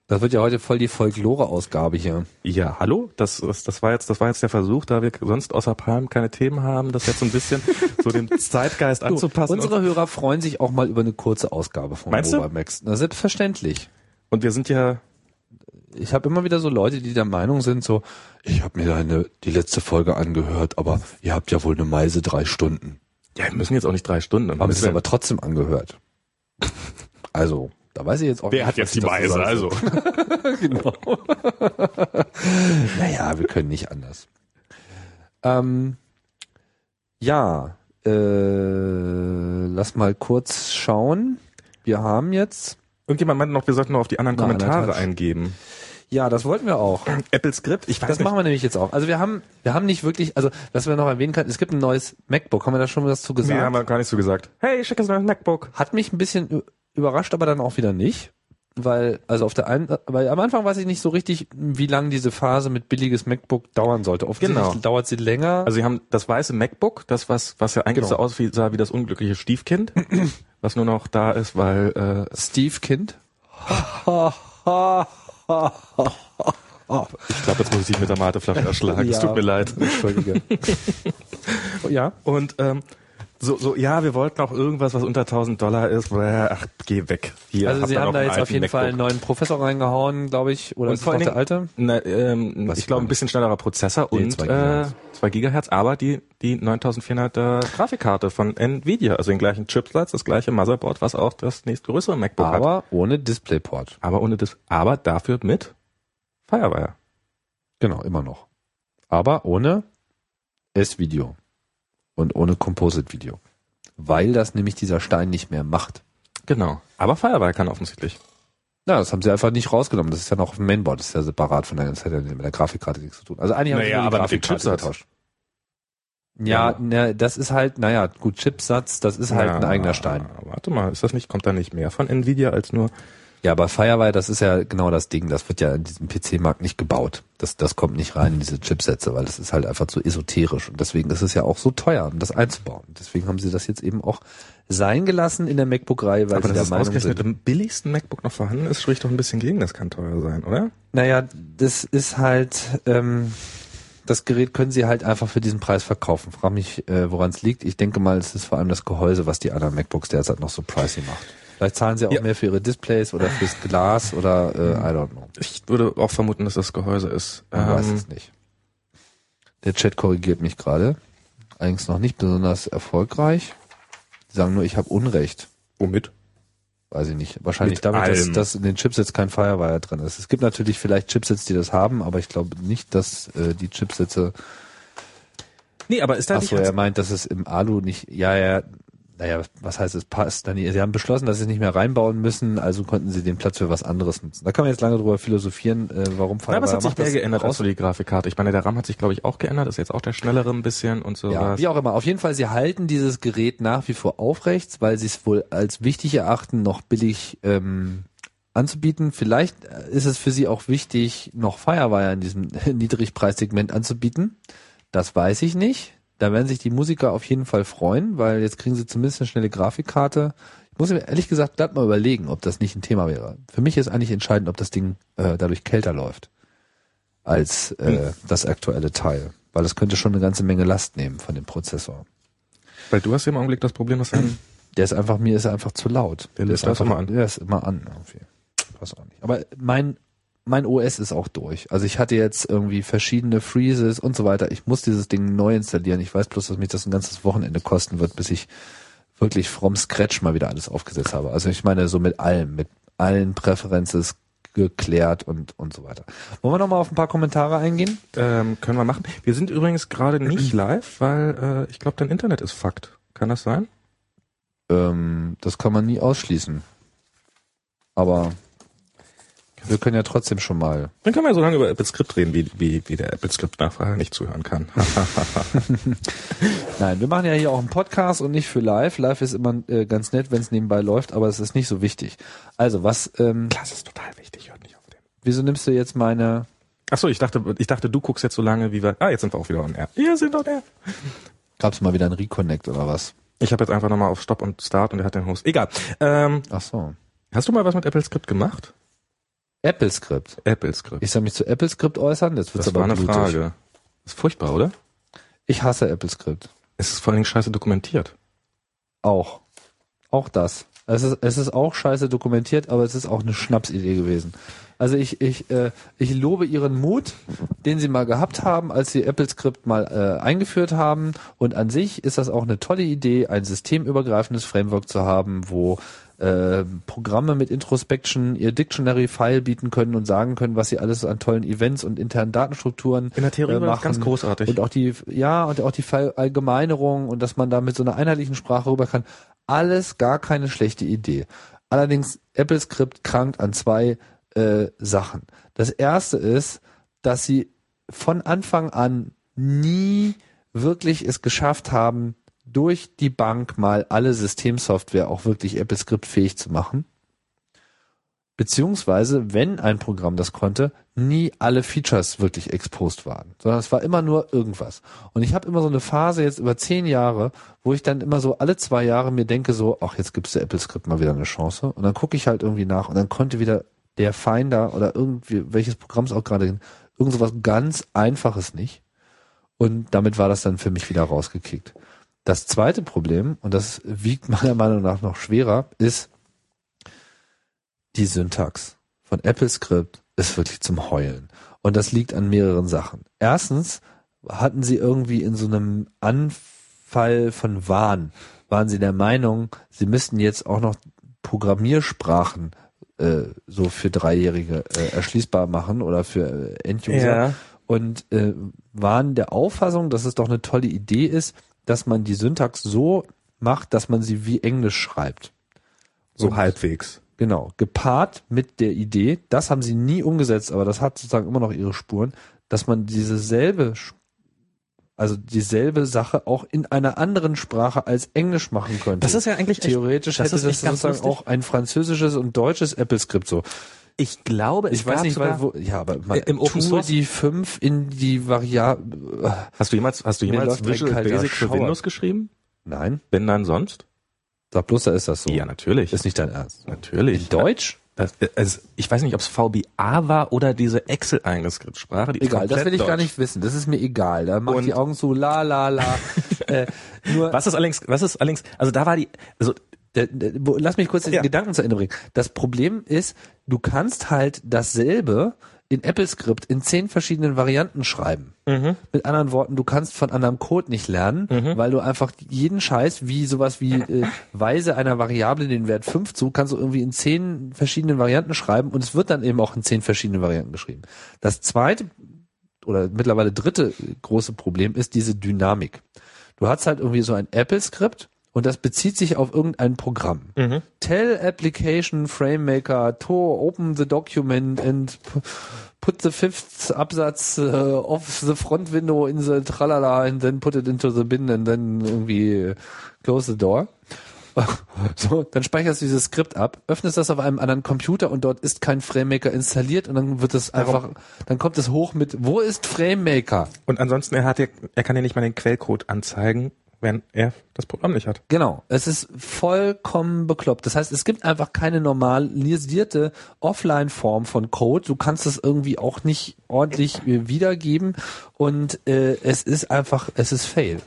Das wird ja heute voll die Folklore-Ausgabe hier. Ja, hallo, das, das, das war jetzt, das war jetzt der Versuch, da wir sonst außer Palm keine Themen haben, das jetzt so ein bisschen so dem Zeitgeist anzupassen. Unsere Hörer freuen sich auch mal über eine kurze Ausgabe von Meinst du? Max. Na, selbstverständlich. Und wir sind ja, Ich habe immer wieder so Leute, die der Meinung sind, so, ich habe mir eine, die letzte Folge angehört, aber ihr habt ja wohl eine Meise drei Stunden. ja, wir müssen jetzt auch nicht drei Stunden. Haben es aber trotzdem angehört. Also, da weiß ich jetzt auch Wer nicht, hat jetzt die Meise? Also, genau. naja, wir können nicht anders. Ähm, ja, äh, lass mal kurz schauen. Wir haben jetzt, irgendjemand meinte noch, wir sollten noch auf die anderen Na, Kommentare eingeben. ja, das wollten wir auch. Apple Script, ich weiß Das nicht. machen wir nämlich jetzt auch. Also wir haben, wir haben nicht wirklich, also was wir noch erwähnen können, es gibt ein neues MacBook. Haben wir da schon was zu Nee, gesagt? haben wir gar nicht so gesagt. Hey, schick uns ein neues MacBook. Hat mich ein bisschen überrascht, aber dann auch wieder nicht. Weil, also auf der einen, weil am Anfang weiß ich nicht so richtig, wie lange diese Phase mit billiges MacBook dauern sollte. Offensichtlich Genau. dauert sie länger. Also sie haben das weiße MacBook, das was was ja eigentlich Genau. so aussah wie das unglückliche Stiefkind, was nur noch da ist, weil äh, Steve Kind. ich glaube, jetzt muss ich dich mit der Mateflasche erschlagen. Es Ja. tut mir leid. Entschuldige. ja. Und ähm, so, so, ja, wir wollten auch irgendwas, was unter 1000 Dollar ist. Ach, geh weg. Hier, Also sie haben da jetzt auf jeden Fall einen MacBook. neuen Professor reingehauen, glaube ich. Oder Und ist vor noch allen der alte? Na, ähm, ich glaube, ein bisschen schnellerer Prozessor Nee, und zwei äh, Gigahertz. 2 Gigahertz, aber die, die 9400er Grafikkarte von Nvidia, also den gleichen Chipsatz, das gleiche Motherboard, was auch das nächstgrößere MacBook hat. Aber ohne Displayport. Aber ohne das, aber dafür mit Firewire. Genau, immer noch. Aber ohne S-Video. Und ohne Composite-Video. Weil das nämlich dieser Stein nicht mehr macht. Genau. Aber Firewire kann offensichtlich. Ja, das haben sie einfach nicht rausgenommen. Das ist ja noch auf dem Mainboard. Das ist ja separat von der ganzen Zeit mit der Grafikkarte nichts zu tun. Also eigentlich haben Naja, sie aber Grafikkarte Chipsatz. getauscht. Ja, Ja. na, das ist halt, naja, gut, Chipsatz, das ist halt ein Ja, eigener Stein. Warte mal, ist das nicht, kommt da nicht mehr von Nvidia als nur Ja, aber Firewire, das ist ja genau das Ding. Das wird ja in diesem PC-Markt nicht gebaut. Das, das kommt nicht rein in diese Chipsätze, weil das ist halt einfach zu esoterisch. Und deswegen ist es ja auch so teuer, um das einzubauen. Deswegen haben sie das jetzt eben auch sein gelassen in der MacBook-Reihe, weil aber sie das der ist Meinung sind. im billigsten MacBook noch vorhanden ist, spricht doch ein bisschen gegen, das kann teuer sein, oder? Naja, das ist halt, ähm, das Gerät können sie halt einfach für diesen Preis verkaufen. Frag mich, äh, woran es liegt. Ich denke mal, es ist vor allem das Gehäuse, was die anderen MacBooks derzeit noch so pricey macht. Vielleicht zahlen sie auch Ja. mehr für ihre Displays oder fürs Glas oder äh, I don't know. Ich würde auch vermuten, dass das Gehäuse ist. Man weiß Ähm, es nicht. Der Chat korrigiert mich gerade. Allerdings noch nicht besonders erfolgreich. Die sagen nur, ich habe Unrecht. womit? Weiß ich nicht. Wahrscheinlich Mit damit, dass, allem. dass in den Chipsets kein Firewire drin ist. Es gibt natürlich vielleicht Chipsets, die das haben, aber ich glaube nicht, dass äh, die Chipsätze. Nee, aber ist da Achso, nicht er meint, dass es im Alu nicht. Ja, ja. Naja, was heißt es passt? Dann, sie haben beschlossen, dass sie es nicht mehr reinbauen müssen, also konnten sie den Platz für was anderes nutzen. Da kann man jetzt lange drüber philosophieren, äh, warum aber es hat sich mehr geändert als raus- so die Grafikkarte. Ich meine, der RAM hat sich, glaube ich, auch geändert. Ist jetzt auch der schnellere ein bisschen und so. Ja, wie auch immer. Auf jeden Fall, sie halten dieses Gerät nach wie vor aufrecht, weil sie es wohl als wichtig erachten, noch billig ähm, anzubieten. Vielleicht äh, ist es für sie auch wichtig, noch Firewire in diesem Niedrigpreissegment anzubieten. Das weiß ich nicht. Da werden sich die Musiker auf jeden Fall freuen, weil jetzt kriegen sie zumindest eine schnelle Grafikkarte. Ich muss mir ehrlich gesagt glatt mal überlegen, ob das nicht ein Thema wäre. Für mich ist eigentlich entscheidend, ob das Ding äh, dadurch kälter läuft als äh, das aktuelle Teil. Weil es könnte schon eine ganze Menge Last nehmen von dem Prozessor. Weil du hast ja im Augenblick das Problem, dass dein Der ist einfach, mir ist er einfach zu laut. Der ist lässt das einfach, immer an. Der ist immer an. Irgendwie. Weiß auch nicht. Aber mein, mein OS ist auch durch. Also ich hatte jetzt irgendwie verschiedene Freezes und so weiter. Ich muss dieses Ding neu installieren. Ich weiß bloß, dass mich das ein ganzes Wochenende kosten wird, bis ich wirklich from scratch mal wieder alles aufgesetzt habe. Also ich meine so mit allem, mit allen Präferences geklärt und, und so weiter. Wollen wir nochmal auf ein paar Kommentare eingehen? ähm, können wir machen. Wir sind übrigens gerade nicht live, weil äh, ich glaube, dein Internet ist Fakt. Kann das sein? Ähm, das kann man nie ausschließen. Aber Wir können ja trotzdem schon mal. Dann können wir so lange über Apple Script reden, wie, wie, wie der Apple Script Nachfrager nicht zuhören kann. Nein, wir machen ja hier auch einen Podcast und nicht für live. Live ist immer äh, ganz nett, wenn es nebenbei läuft, aber es ist nicht so wichtig. Also was, ähm, das ist total wichtig, hört nicht auf den. wieso nimmst du jetzt meine, Ach so, ich dachte, ich dachte, du guckst jetzt so lange, wie wir. Ah, jetzt sind wir auch wieder on air. Wir sind on air. gab's mal wieder einen Reconnect oder was? Ich habe jetzt einfach nochmal auf Stopp und Start und er hat den Host. Egal. Ähm, Ach so. hast du mal was mit Apple Script gemacht? Apple Script. Apple Script. Ich soll mich zu Apple Script äußern, jetzt wird's das aber war eine blutig. Frage. Ist furchtbar, oder? Ich hasse Apple Script. Es ist vor allen Dingen scheiße dokumentiert. Auch. Auch das. Es ist, es ist auch scheiße dokumentiert, aber es ist auch eine Schnapsidee gewesen. Also ich, ich, äh, ich lobe ihren Mut, den sie mal gehabt haben, als sie Apple Script mal äh, eingeführt haben. Und an sich ist das auch eine tolle Idee, ein systemübergreifendes Framework zu haben, wo äh, Programme mit Introspection ihr Dictionary-File bieten können und sagen können, was sie alles an tollen Events und internen Datenstrukturen In der Theorie äh, machen. ganz großartig. Und auch die, ja, und auch die Verallgemeinerung und dass man da mit so einer einheitlichen Sprache rüber kann. Alles gar keine schlechte Idee. Allerdings, Apple Script krankt an zwei äh, Sachen. Das erste ist, dass sie von Anfang an nie wirklich es geschafft haben, durch die Bank mal alle Systemsoftware auch wirklich Apple Script fähig zu machen. Beziehungsweise, wenn ein Programm das konnte, nie alle Features wirklich exposed waren, sondern es war immer nur irgendwas. Und ich habe immer so eine Phase jetzt über zehn Jahre, wo ich dann immer so alle zwei Jahre mir denke so, ach, jetzt gibst du Apple Script mal wieder eine Chance. Und dann gucke ich halt irgendwie nach und dann konnte wieder der Finder oder irgendwie, welches Programm es auch gerade, irgend so was ganz Einfaches nicht. Und damit war das dann für mich wieder rausgekickt. Das zweite Problem, und das wiegt meiner Meinung nach noch schwerer, ist die Syntax von Apple Script ist wirklich zum Heulen. Und das liegt an mehreren Sachen. Erstens hatten sie irgendwie in so einem Anfall von Wahn, waren sie der Meinung, sie müssten jetzt auch noch Programmiersprachen äh, so für Dreijährige äh, erschließbar machen oder für äh, Enduser und äh, waren der Auffassung, dass es doch eine tolle Idee ist, dass man die Syntax so macht, dass man sie wie Englisch schreibt. So halbwegs. Genau, gepaart mit der Idee, das haben sie nie umgesetzt, aber das hat sozusagen immer noch ihre Spuren, dass man diese selbe, also dieselbe Sache auch in einer anderen Sprache als Englisch machen könnte. Das ist ja eigentlich echt- theoretisch das hätte ist das echt ganz sozusagen lustig. auch ein französisches und deutsches Apple-Skript so. Ich glaube, Ich weiß nicht, weil, wo, ja, aber man, Im Open Source- die fünf in die Variable. Hast du jemals, hast du jemals Visual Basic für. Windows geschrieben? Nein, Wenn dann sonst? sag bloß, da ist das so. Ja, natürlich. Ist nicht dein Ernst. natürlich. In Deutsch? Das, also, ich weiß nicht, ob es VBA war oder diese Excel-Eingeskriptsprache. die ist Egal, das will ich gar nicht wissen. Das ist mir egal. Da mach ich Und- die Augen zu, la la la. äh, nur Was ist allerdings, was ist allerdings, also da war die, also lass mich kurz den Ja. Gedanken zu Ende bringen. Das Problem ist, du kannst halt dasselbe in AppleScript in zehn verschiedenen Varianten schreiben. Mit anderen Worten, du kannst von anderem Code nicht lernen, weil du einfach jeden Scheiß, wie sowas wie äh, Weise einer Variable den Wert 5 zu, kannst du irgendwie in zehn verschiedenen Varianten schreiben und es wird dann eben auch in zehn verschiedenen Varianten geschrieben. Das zweite oder mittlerweile dritte große Problem ist diese Dynamik. Du hast halt irgendwie so ein Apple-Skript und das bezieht sich auf irgendein Programm. Tell Application FrameMaker to open the document and put the fifth Absatz uh, of the front window in the tralala and then put it into the bin and then irgendwie close the door. So, dann speicherst du dieses Skript ab, öffnest das auf einem anderen Computer und dort ist kein FrameMaker installiert und dann wird es einfach, dann kommt es hoch mit, wo ist FrameMaker? Und ansonsten, er hat ja, er kann ja nicht mal den Quellcode anzeigen, wenn er das Programm nicht hat. Genau, es ist vollkommen bekloppt. Das heißt, es gibt einfach keine normalisierte Offline-Form von Code. Du kannst es irgendwie auch nicht ordentlich äh, wiedergeben und äh, es ist einfach, es ist Fail.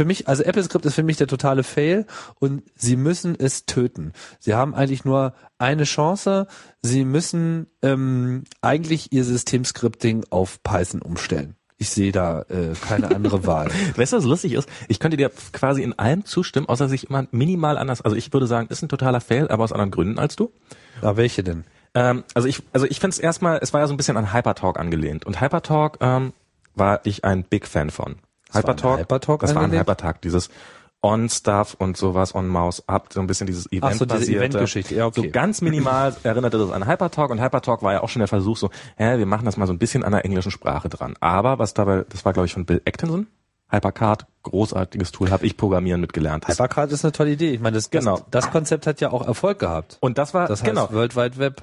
Für mich, also AppleScript ist für mich der totale Fail und sie müssen es töten. Sie haben eigentlich nur eine Chance. Sie müssen ähm, eigentlich ihr Systemscripting auf Python umstellen. Ich sehe da äh, keine andere Wahl. Weißt du, was lustig ist? Ich könnte dir quasi in allem zustimmen, außer sich immer minimal anders. Also ich würde sagen, ist ein totaler Fail, aber aus anderen Gründen als du. Na, welche denn? Ähm, also ich, also ich finde es erstmal, es war ja so ein bisschen an Hypertalk angelehnt. Und Hypertalk ähm, war ich ein Big Fan von. war an Hypertalk, Hypertalk das war ein? Hypertalk, dieses On-Stuff und sowas, On-Mouse-Up, so ein bisschen dieses Ach so, diese Event-basierte. Eventgeschichte. Ja, okay. So ganz minimal erinnerte das an Hypertalk und Hypertalk war ja auch schon der Versuch so, hä, wir machen das mal so ein bisschen an der englischen Sprache dran. Aber was dabei, das war glaube ich von Bill Actinson, Hypercard, großartiges Tool, habe ich programmieren mitgelernt. Hypercard ist eine tolle Idee. Ich meine, das, Genau. das, das Konzept hat ja auch Erfolg gehabt. Und das war, Das heißt, genau, World Wide Web.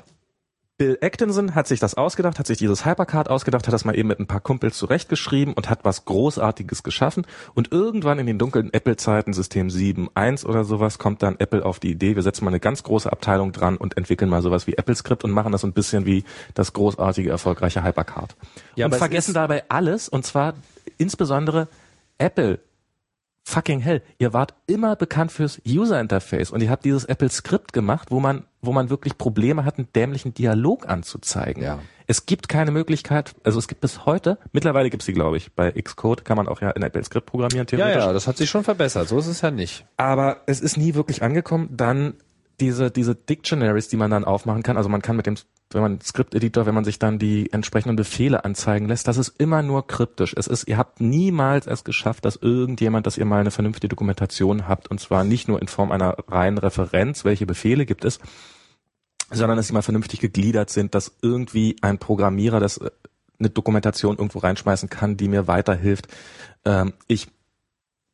Bill Actinson hat sich das ausgedacht, hat sich dieses Hypercard ausgedacht, hat das mal eben mit ein paar Kumpels zurechtgeschrieben und hat was Großartiges geschaffen. Und irgendwann in den dunklen Apple-Zeiten, System 7.1 oder sowas, kommt dann Apple auf die Idee, wir setzen mal eine ganz große Abteilung dran und entwickeln mal sowas wie AppleScript und machen das so ein bisschen wie das großartige, erfolgreiche Hypercard. Ja, und vergessen dabei alles, und zwar insbesondere Apple fucking hell, ihr wart immer bekannt fürs User Interface und ihr habt dieses Apple Script gemacht, wo man, wo man wirklich Probleme hat, einen dämlichen Dialog anzuzeigen. Ja. Es gibt keine Möglichkeit, also es gibt bis heute, mittlerweile gibt's die, glaube ich, bei Xcode kann man auch ja in Apple Script programmieren, Ja, theoretisch. ja, das hat sich schon verbessert. So ist es ja nicht. Aber es ist nie wirklich angekommen. Dann diese, diese Dictionaries, die man dann aufmachen kann. Also man kann mit dem, wenn man Script-Editor, wenn man sich dann die entsprechenden Befehle anzeigen lässt, das ist immer nur kryptisch. Es ist, ihr habt niemals es geschafft, dass irgendjemand, dass ihr mal eine vernünftige Dokumentation habt. Und zwar nicht nur in Form einer reinen Referenz, welche Befehle gibt es, sondern dass sie mal vernünftig gegliedert sind, dass irgendwie ein Programmierer das äh, eine Dokumentation irgendwo reinschmeißen kann, die mir weiterhilft. Ähm, ich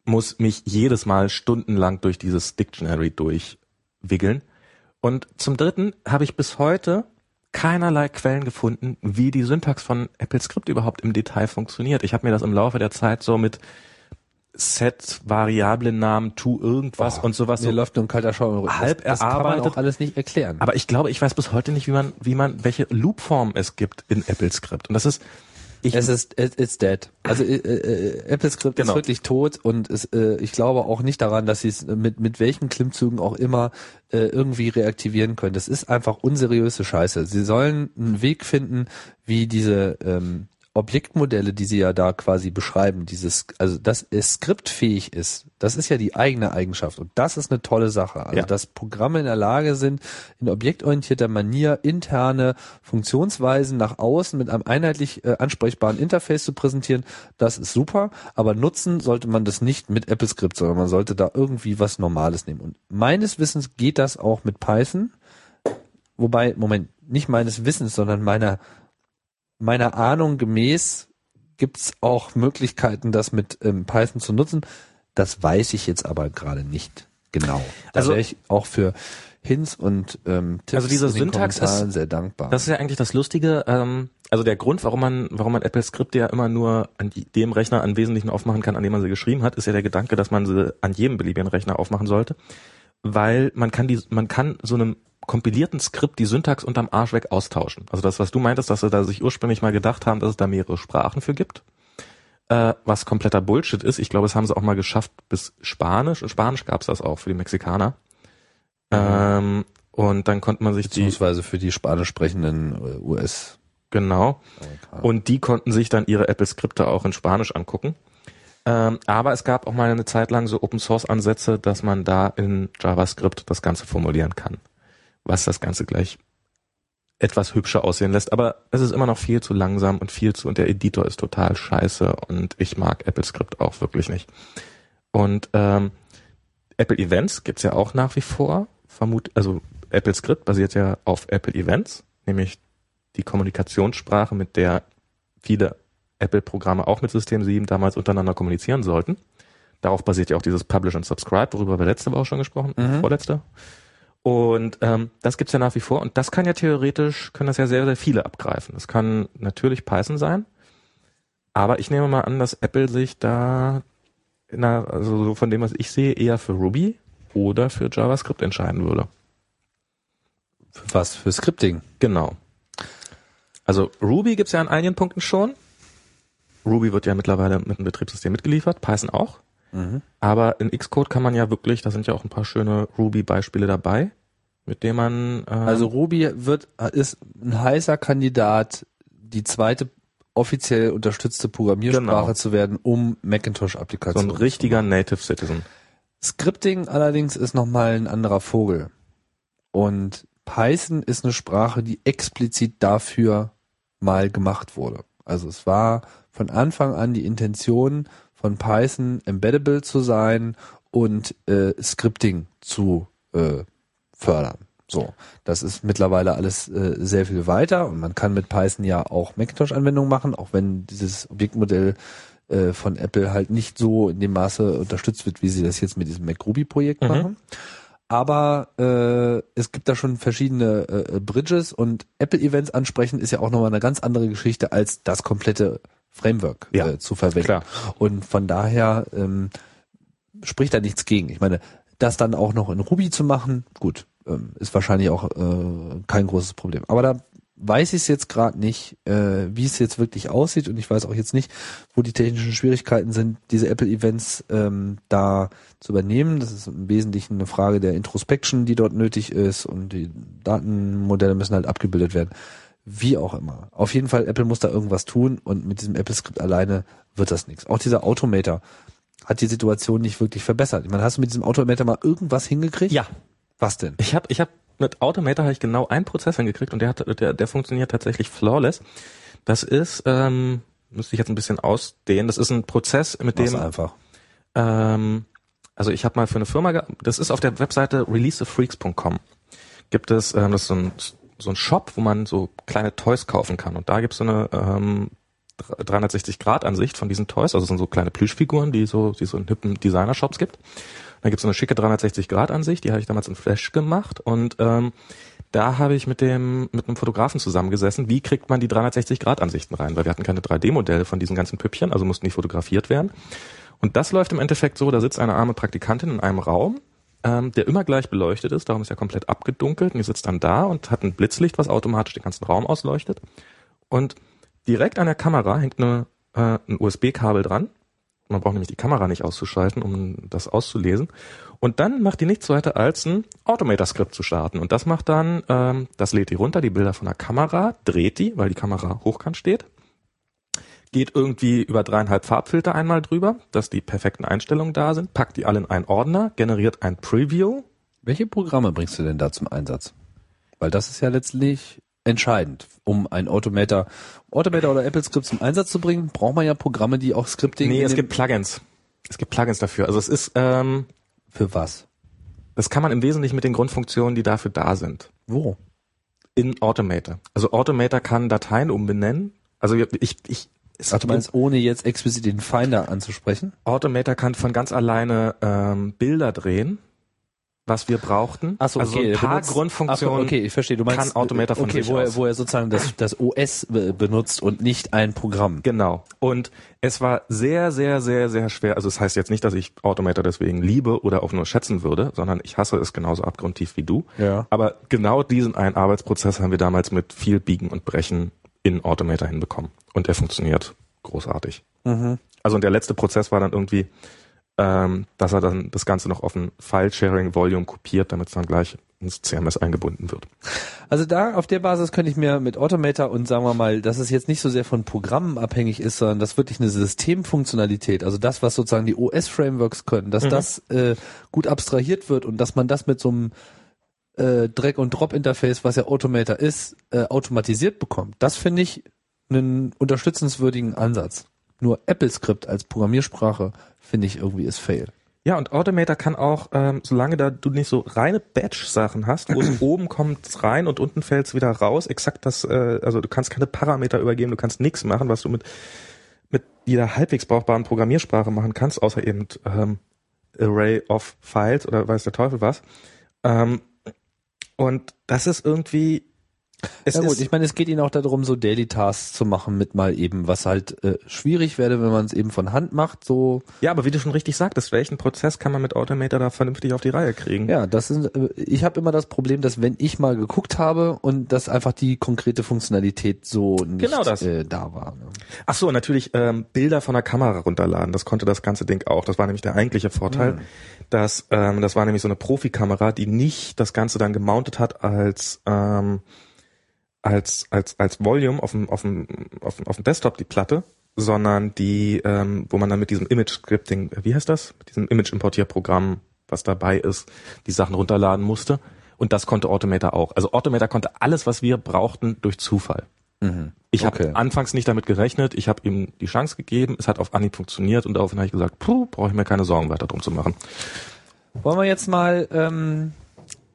muss mich jedes Mal stundenlang durch dieses Dictionary durchwickeln. Und zum Dritten habe ich bis heute keinerlei Quellen gefunden, wie die Syntax von Apple Script überhaupt im Detail funktioniert. Ich habe mir das im Laufe der Zeit so mit Set, Variablennamen, to irgendwas und sowas Mir so läuft nur ein kalter Schauer im halb das, das kann man erarbeitet. auch alles nicht erklären. aber ich glaube, ich weiß bis heute nicht, wie man, wie man, welche Loopform es gibt in Apple Script. Und das ist, ich, es ist it- it's dead. Also äh, äh, Apple Script Genau. ist wirklich tot und es, äh, ich glaube auch nicht daran, dass sie es mit mit welchen Klimmzügen auch immer äh, irgendwie reaktivieren können. Das ist einfach unseriöse Scheiße. Sie sollen einen Weg finden, wie diese ähm, Objektmodelle, die sie ja da quasi beschreiben, dieses, also dass es skriptfähig ist, das ist ja die eigene Eigenschaft und das ist eine tolle Sache. Also Ja. dass Programme in der Lage sind, in objektorientierter Manier interne Funktionsweisen nach außen mit einem einheitlich äh, ansprechbaren Interface zu präsentieren, das ist super, aber nutzen sollte man das nicht mit AppleScript, sondern man sollte da irgendwie was Normales nehmen. Und meines Wissens geht das auch mit Python, wobei, Moment, nicht meines Wissens, sondern meiner meiner Ahnung gemäß gibt's auch Möglichkeiten, das mit ähm, Python zu nutzen. Das weiß ich jetzt aber gerade nicht genau. Da Also- wäre ich auch für Hints und ähm, Tipps Also diese in Syntax Kommentaren ist- sehr dankbar. Das ist ja eigentlich das Lustige. Ähm, also der Grund, warum man, warum man Apple Skripte ja immer nur an die, dem Rechner an Wesentlichen aufmachen kann, an dem man sie geschrieben hat, ist ja der Gedanke, dass man sie an jedem beliebigen Rechner aufmachen sollte, weil man kann die, man kann so einem kompilierten Skript die Syntax unterm Arsch weg austauschen. Also das, was du meintest, dass sie da sich ursprünglich mal gedacht haben, dass es da mehrere Sprachen für gibt, äh, was kompletter Bullshit ist. Ich glaube, es haben sie auch mal geschafft bis Spanisch. In Spanisch gab's das auch für die Mexikaner. Ähm, und dann konnte man sich die beziehungsweise für die spanisch sprechenden äh, US. Genau. Und die konnten sich dann ihre Apple-Skripte auch in Spanisch angucken. Ähm, aber es gab auch mal eine Zeit lang so Open-Source-Ansätze, dass man da in JavaScript das Ganze formulieren kann. Was das Ganze gleich etwas hübscher aussehen lässt. Aber es ist immer noch viel zu langsam und viel zu, und der Editor ist total scheiße und ich mag AppleScript auch wirklich nicht. Und ähm, Apple Events gibt's ja auch nach wie vor. Vermut, also Apple Script basiert ja auf Apple Events, nämlich die Kommunikationssprache, mit der viele Apple-Programme auch mit System 7 damals untereinander kommunizieren sollten. Darauf basiert ja auch dieses Publish and Subscribe, worüber wir letzte Woche schon gesprochen, Mhm. vorletzte. Und ähm, das gibt's ja nach wie vor. Und das kann ja theoretisch, können das ja sehr, sehr viele abgreifen. Das kann natürlich Python sein. Aber ich nehme mal an, dass Apple sich da, einer, also so von dem, was ich sehe, eher für Ruby oder für JavaScript entscheiden würde. Für was? Für Scripting. Genau. Also Ruby gibt's ja an einigen Punkten schon. Ruby wird ja mittlerweile mit dem Betriebssystem mitgeliefert, Python auch. Aber in Xcode kann man ja wirklich, da sind ja auch ein paar schöne Ruby-Beispiele dabei, mit denen man äh, Also Ruby wird ist ein heißer Kandidat, die zweite offiziell unterstützte Programmiersprache Genau. zu werden, um so ein Macintosh-Applikationen. richtiger. Native Citizen. Scripting allerdings ist nochmal ein anderer Vogel. Und Python ist eine Sprache, die explizit dafür mal gemacht wurde. Also es war von Anfang an die Intention von Python embeddable zu sein und äh, Scripting zu äh, fördern. So, das ist mittlerweile alles äh, sehr viel weiter und man kann mit Python ja auch Macintosh-Anwendungen machen, auch wenn dieses Objektmodell äh, von Apple halt nicht so in dem Maße unterstützt wird, wie sie das jetzt mit diesem MacRuby-Projekt Mhm. machen. Aber äh, es gibt da schon verschiedene äh, Bridges und Apple-Events ansprechen ist ja auch nochmal eine ganz andere Geschichte, als das komplette Framework Ja, äh, zu verwenden. klar. Und von daher ähm, spricht da nichts gegen. Ich meine, das dann auch noch in Ruby zu machen, gut, ähm, ist wahrscheinlich auch äh, kein großes Problem. Aber da weiß ich es jetzt gerade nicht, äh, wie es jetzt wirklich aussieht und ich weiß auch jetzt nicht, wo die technischen Schwierigkeiten sind, diese Apple-Events ähm, da zu übernehmen. Das ist im Wesentlichen eine Frage der Introspection, die dort nötig ist und die Datenmodelle müssen halt abgebildet werden. Wie auch immer. Auf jeden Fall, Apple muss da irgendwas tun und mit diesem Apple-Skript alleine wird das nichts. Auch dieser Automator hat die Situation nicht wirklich verbessert. Ich meine, hast du mit diesem Automator mal irgendwas hingekriegt? Ja. Was denn? Ich habe ich hab mit Automator habe ich genau einen Prozess hingekriegt und der hat der, der funktioniert tatsächlich flawless. Das ist ähm, müsste ich jetzt ein bisschen ausdehnen. Das ist ein Prozess, mit Mach's dem einfach. ähm, also ich habe mal für eine Firma, das ist auf der Webseite releasefreaks.com, gibt es, ähm, das ist so ein, so ein Shop, wo man so kleine Toys kaufen kann. Und da gibt es so eine ähm, 360-Grad-Ansicht von diesen Toys, also es sind so kleine Plüschfiguren, die so, die so in hippen Designer-Shops gibt. Da gibt es so eine schicke 360-Grad-Ansicht, die habe ich damals in Flash gemacht und ähm, da habe ich mit dem mit einem Fotografen zusammengesessen, wie kriegt man die 360-Grad-Ansichten rein, weil wir hatten keine 3D-Modelle von diesen ganzen Püppchen, also mussten die fotografiert werden. Und das läuft im Endeffekt so, da sitzt eine arme Praktikantin in einem Raum, ähm, der immer gleich beleuchtet ist, darum ist er komplett abgedunkelt und die sitzt dann da und hat ein Blitzlicht, was automatisch den ganzen Raum ausleuchtet. Und direkt an der Kamera hängt eine, äh, ein USB-Kabel dran. Man braucht nämlich die Kamera nicht auszuschalten, um das auszulesen. Und dann macht die nichts weiter als ein Automator-Skript zu starten. Und das macht dann, ähm, das lädt die runter, die Bilder von der Kamera, dreht die, weil die Kamera hochkant steht, geht irgendwie über dreieinhalb Farbfilter einmal drüber, dass die perfekten Einstellungen da sind, packt die alle in einen Ordner, generiert ein Preview. Welche Programme bringst du denn da zum Einsatz? Weil das ist ja letztlich entscheidend, um ein Automator, Automator oder Apple Script zum Einsatz zu bringen, braucht man ja Programme, die auch Scripting. Nee, es gibt Plugins. Es gibt Plugins dafür. Also es ist, ähm, für was? das kann man im Wesentlichen mit den Grundfunktionen, die dafür da sind. Wo? in Automator. Also Automator kann Dateien umbenennen. Also ich, ich es Ach, du meinst, ohne jetzt explizit den Finder anzusprechen? Automator kann von ganz alleine ähm, Bilder drehen, was wir brauchten. Ach so, also okay. ein paar benutzt- Grundfunktionen. Ach, okay, ich verstehe. Du meinst, kann Automator von okay, sich wo er, aus. wo er sozusagen das, das OS be- benutzt und nicht ein Programm. Genau. Und es war sehr, sehr, sehr, sehr schwer. Also es das heißt jetzt nicht, dass ich Automator deswegen liebe oder auch nur schätzen würde, sondern ich hasse es genauso abgrundtief wie du. Ja. Aber genau diesen einen Arbeitsprozess haben wir damals mit viel Biegen und Brechen in Automator hinbekommen. Und er funktioniert großartig. Mhm. Also und der letzte Prozess war dann irgendwie, ähm, dass er dann das Ganze noch auf ein File-Sharing-Volume kopiert, damit es dann gleich ins CMS eingebunden wird. Also da auf der Basis könnte ich mir mit Automator und sagen wir mal, dass es jetzt nicht so sehr von Programmen abhängig ist, sondern dass wirklich eine Systemfunktionalität, also das, was sozusagen die OS-Frameworks können, dass Mhm. das äh, gut abstrahiert wird und dass man das mit so einem äh, Drag- und Drop-Interface, was ja Automator ist, äh, automatisiert bekommt. Das finde ich einen unterstützenswürdigen Ansatz. Nur AppleScript als Programmiersprache finde ich irgendwie ist fail. Ja, und Automator kann auch, ähm, solange da du nicht so reine Batch-Sachen hast, wo es oben kommt rein und unten fällt wieder raus, exakt das, äh, also du kannst keine Parameter übergeben, du kannst nichts machen, was du mit mit jeder halbwegs brauchbaren Programmiersprache machen kannst, außer eben ähm, Array of Files oder weiß der Teufel was. Ähm, und das ist irgendwie es ja gut, ich meine, es geht ihnen auch darum, so Daily Tasks zu machen mit mal eben, was halt äh, schwierig werde, wenn man es eben von Hand macht, so ja, aber wie du schon richtig sagtest, welchen Prozess kann man mit Automator da vernünftig auf die Reihe kriegen? Ja, das sind, äh, ich habe immer das Problem, dass wenn ich mal geguckt habe und dass einfach die konkrete Funktionalität so nicht Genau das. Äh, da war. Ne? Ach so, natürlich ähm, Bilder von der Kamera runterladen. Das konnte das ganze Ding auch. Das war nämlich der eigentliche Vorteil, dass ähm, das war nämlich so eine Profikamera, die nicht das Ganze dann gemountet hat als ähm, als als als Volume auf dem auf dem auf dem, auf dem Desktop die Platte, sondern die ähm, wo man dann mit diesem Image Scripting, äh, wie heißt das, mit diesem Image Importierprogramm, was dabei ist, die Sachen runterladen musste. Und das konnte Automator auch. Also Automator konnte alles, was wir brauchten, durch Zufall. Ich Okay. habe anfangs nicht damit gerechnet, ich habe ihm die Chance gegeben, es hat auf Anhieb funktioniert und daraufhin habe ich gesagt, puh, brauche ich mir keine Sorgen weiter drum zu machen. Wollen wir jetzt mal ähm,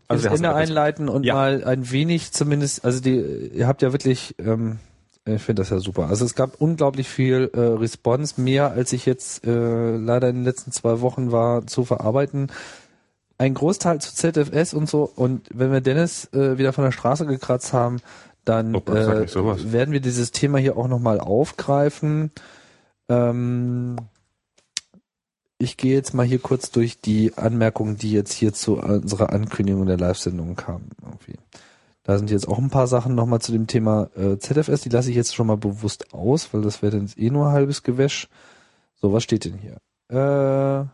Also ins Ende einleiten und Ja. mal ein wenig zumindest, also die, ihr habt ja wirklich, ähm, ich finde das ja super. Also es gab unglaublich viel äh, Response, mehr als ich jetzt äh, leider in den letzten zwei Wochen war zu verarbeiten. Ein Großteil zu ZFS und so. Und wenn wir Dennis äh, wieder von der Straße gekratzt haben, dann Oh äh, werden wir dieses Thema hier auch nochmal aufgreifen. Ähm, ich gehe jetzt mal hier kurz durch die Anmerkungen, die jetzt hier zu unserer Ankündigung der Live-Sendung kamen. Irgendwie. Da sind jetzt auch ein paar Sachen nochmal zu dem Thema äh, ZFS, die lasse ich jetzt schon mal bewusst aus, weil das wäre dann eh nur halbes Gewäsch. So, was steht denn hier? Äh,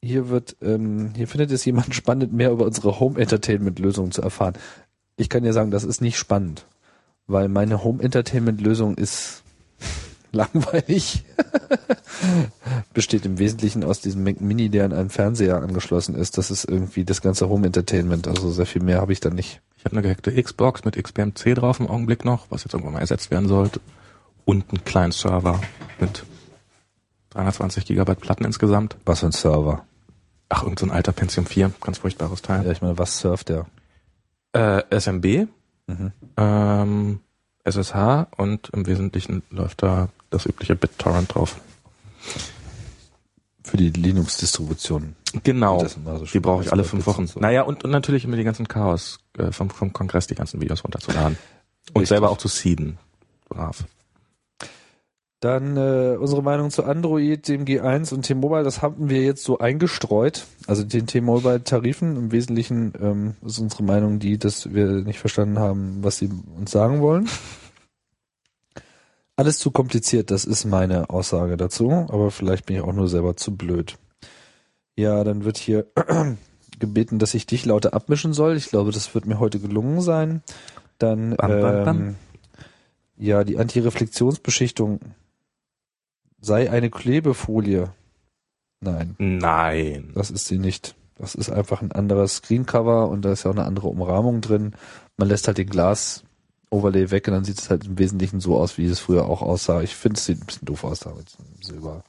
hier wird, ähm, hier findet es jemand spannend, mehr über unsere Home-Entertainment-Lösung zu erfahren. Ich kann dir sagen, das ist nicht spannend, weil meine Home-Entertainment-Lösung ist langweilig. Besteht im Wesentlichen aus diesem Mac Mini, der an einen Fernseher angeschlossen ist. Das ist irgendwie das ganze Home Entertainment. Also sehr viel mehr habe ich da nicht. Ich habe eine gehackte Xbox mit XBMC drauf im Augenblick noch, was jetzt irgendwann mal ersetzt werden sollte. Und einen kleinen Server mit 320 Gigabyte Platten insgesamt. Was für ein Server. Ach, irgendein so alter Pentium 4, ganz furchtbares Teil. Ja, ich meine, was surft der? Äh, SMB, Mhm. ähm, SSH und im Wesentlichen läuft da das übliche BitTorrent drauf. Für die Linux-Distribution. Genau. So Die brauche ich alle fünf Wochen. so. Naja, und, und natürlich immer die ganzen Chaos äh, vom, vom Kongress, die ganzen Videos runterzuladen. Und Richtig. selber auch zu seeden. Brav. Dann äh, unsere Meinung zu Android, dem G1 und T-Mobile, das haben wir jetzt so eingestreut. Also den T-Mobile-Tarifen. Im Wesentlichen ähm, ist unsere Meinung die, dass wir nicht verstanden haben, was sie uns sagen wollen. Alles zu kompliziert, das ist meine Aussage dazu, aber vielleicht bin ich auch nur selber zu blöd. Ja, dann wird hier gebeten, dass ich dich lauter abmischen soll. Ich glaube, das wird mir heute gelungen sein. Dann Bam, bam, bam. ähm, ja, die Antireflexionsbeschichtung sei eine Klebefolie. Nein, Nein. das ist sie nicht. Das ist einfach ein anderes Screencover und da ist ja auch eine andere Umrahmung drin. Man lässt halt den Glas-Overlay weg und dann sieht es halt im Wesentlichen so aus, wie es früher auch aussah. Ich finde, es sieht ein bisschen doof aus da mit Silber.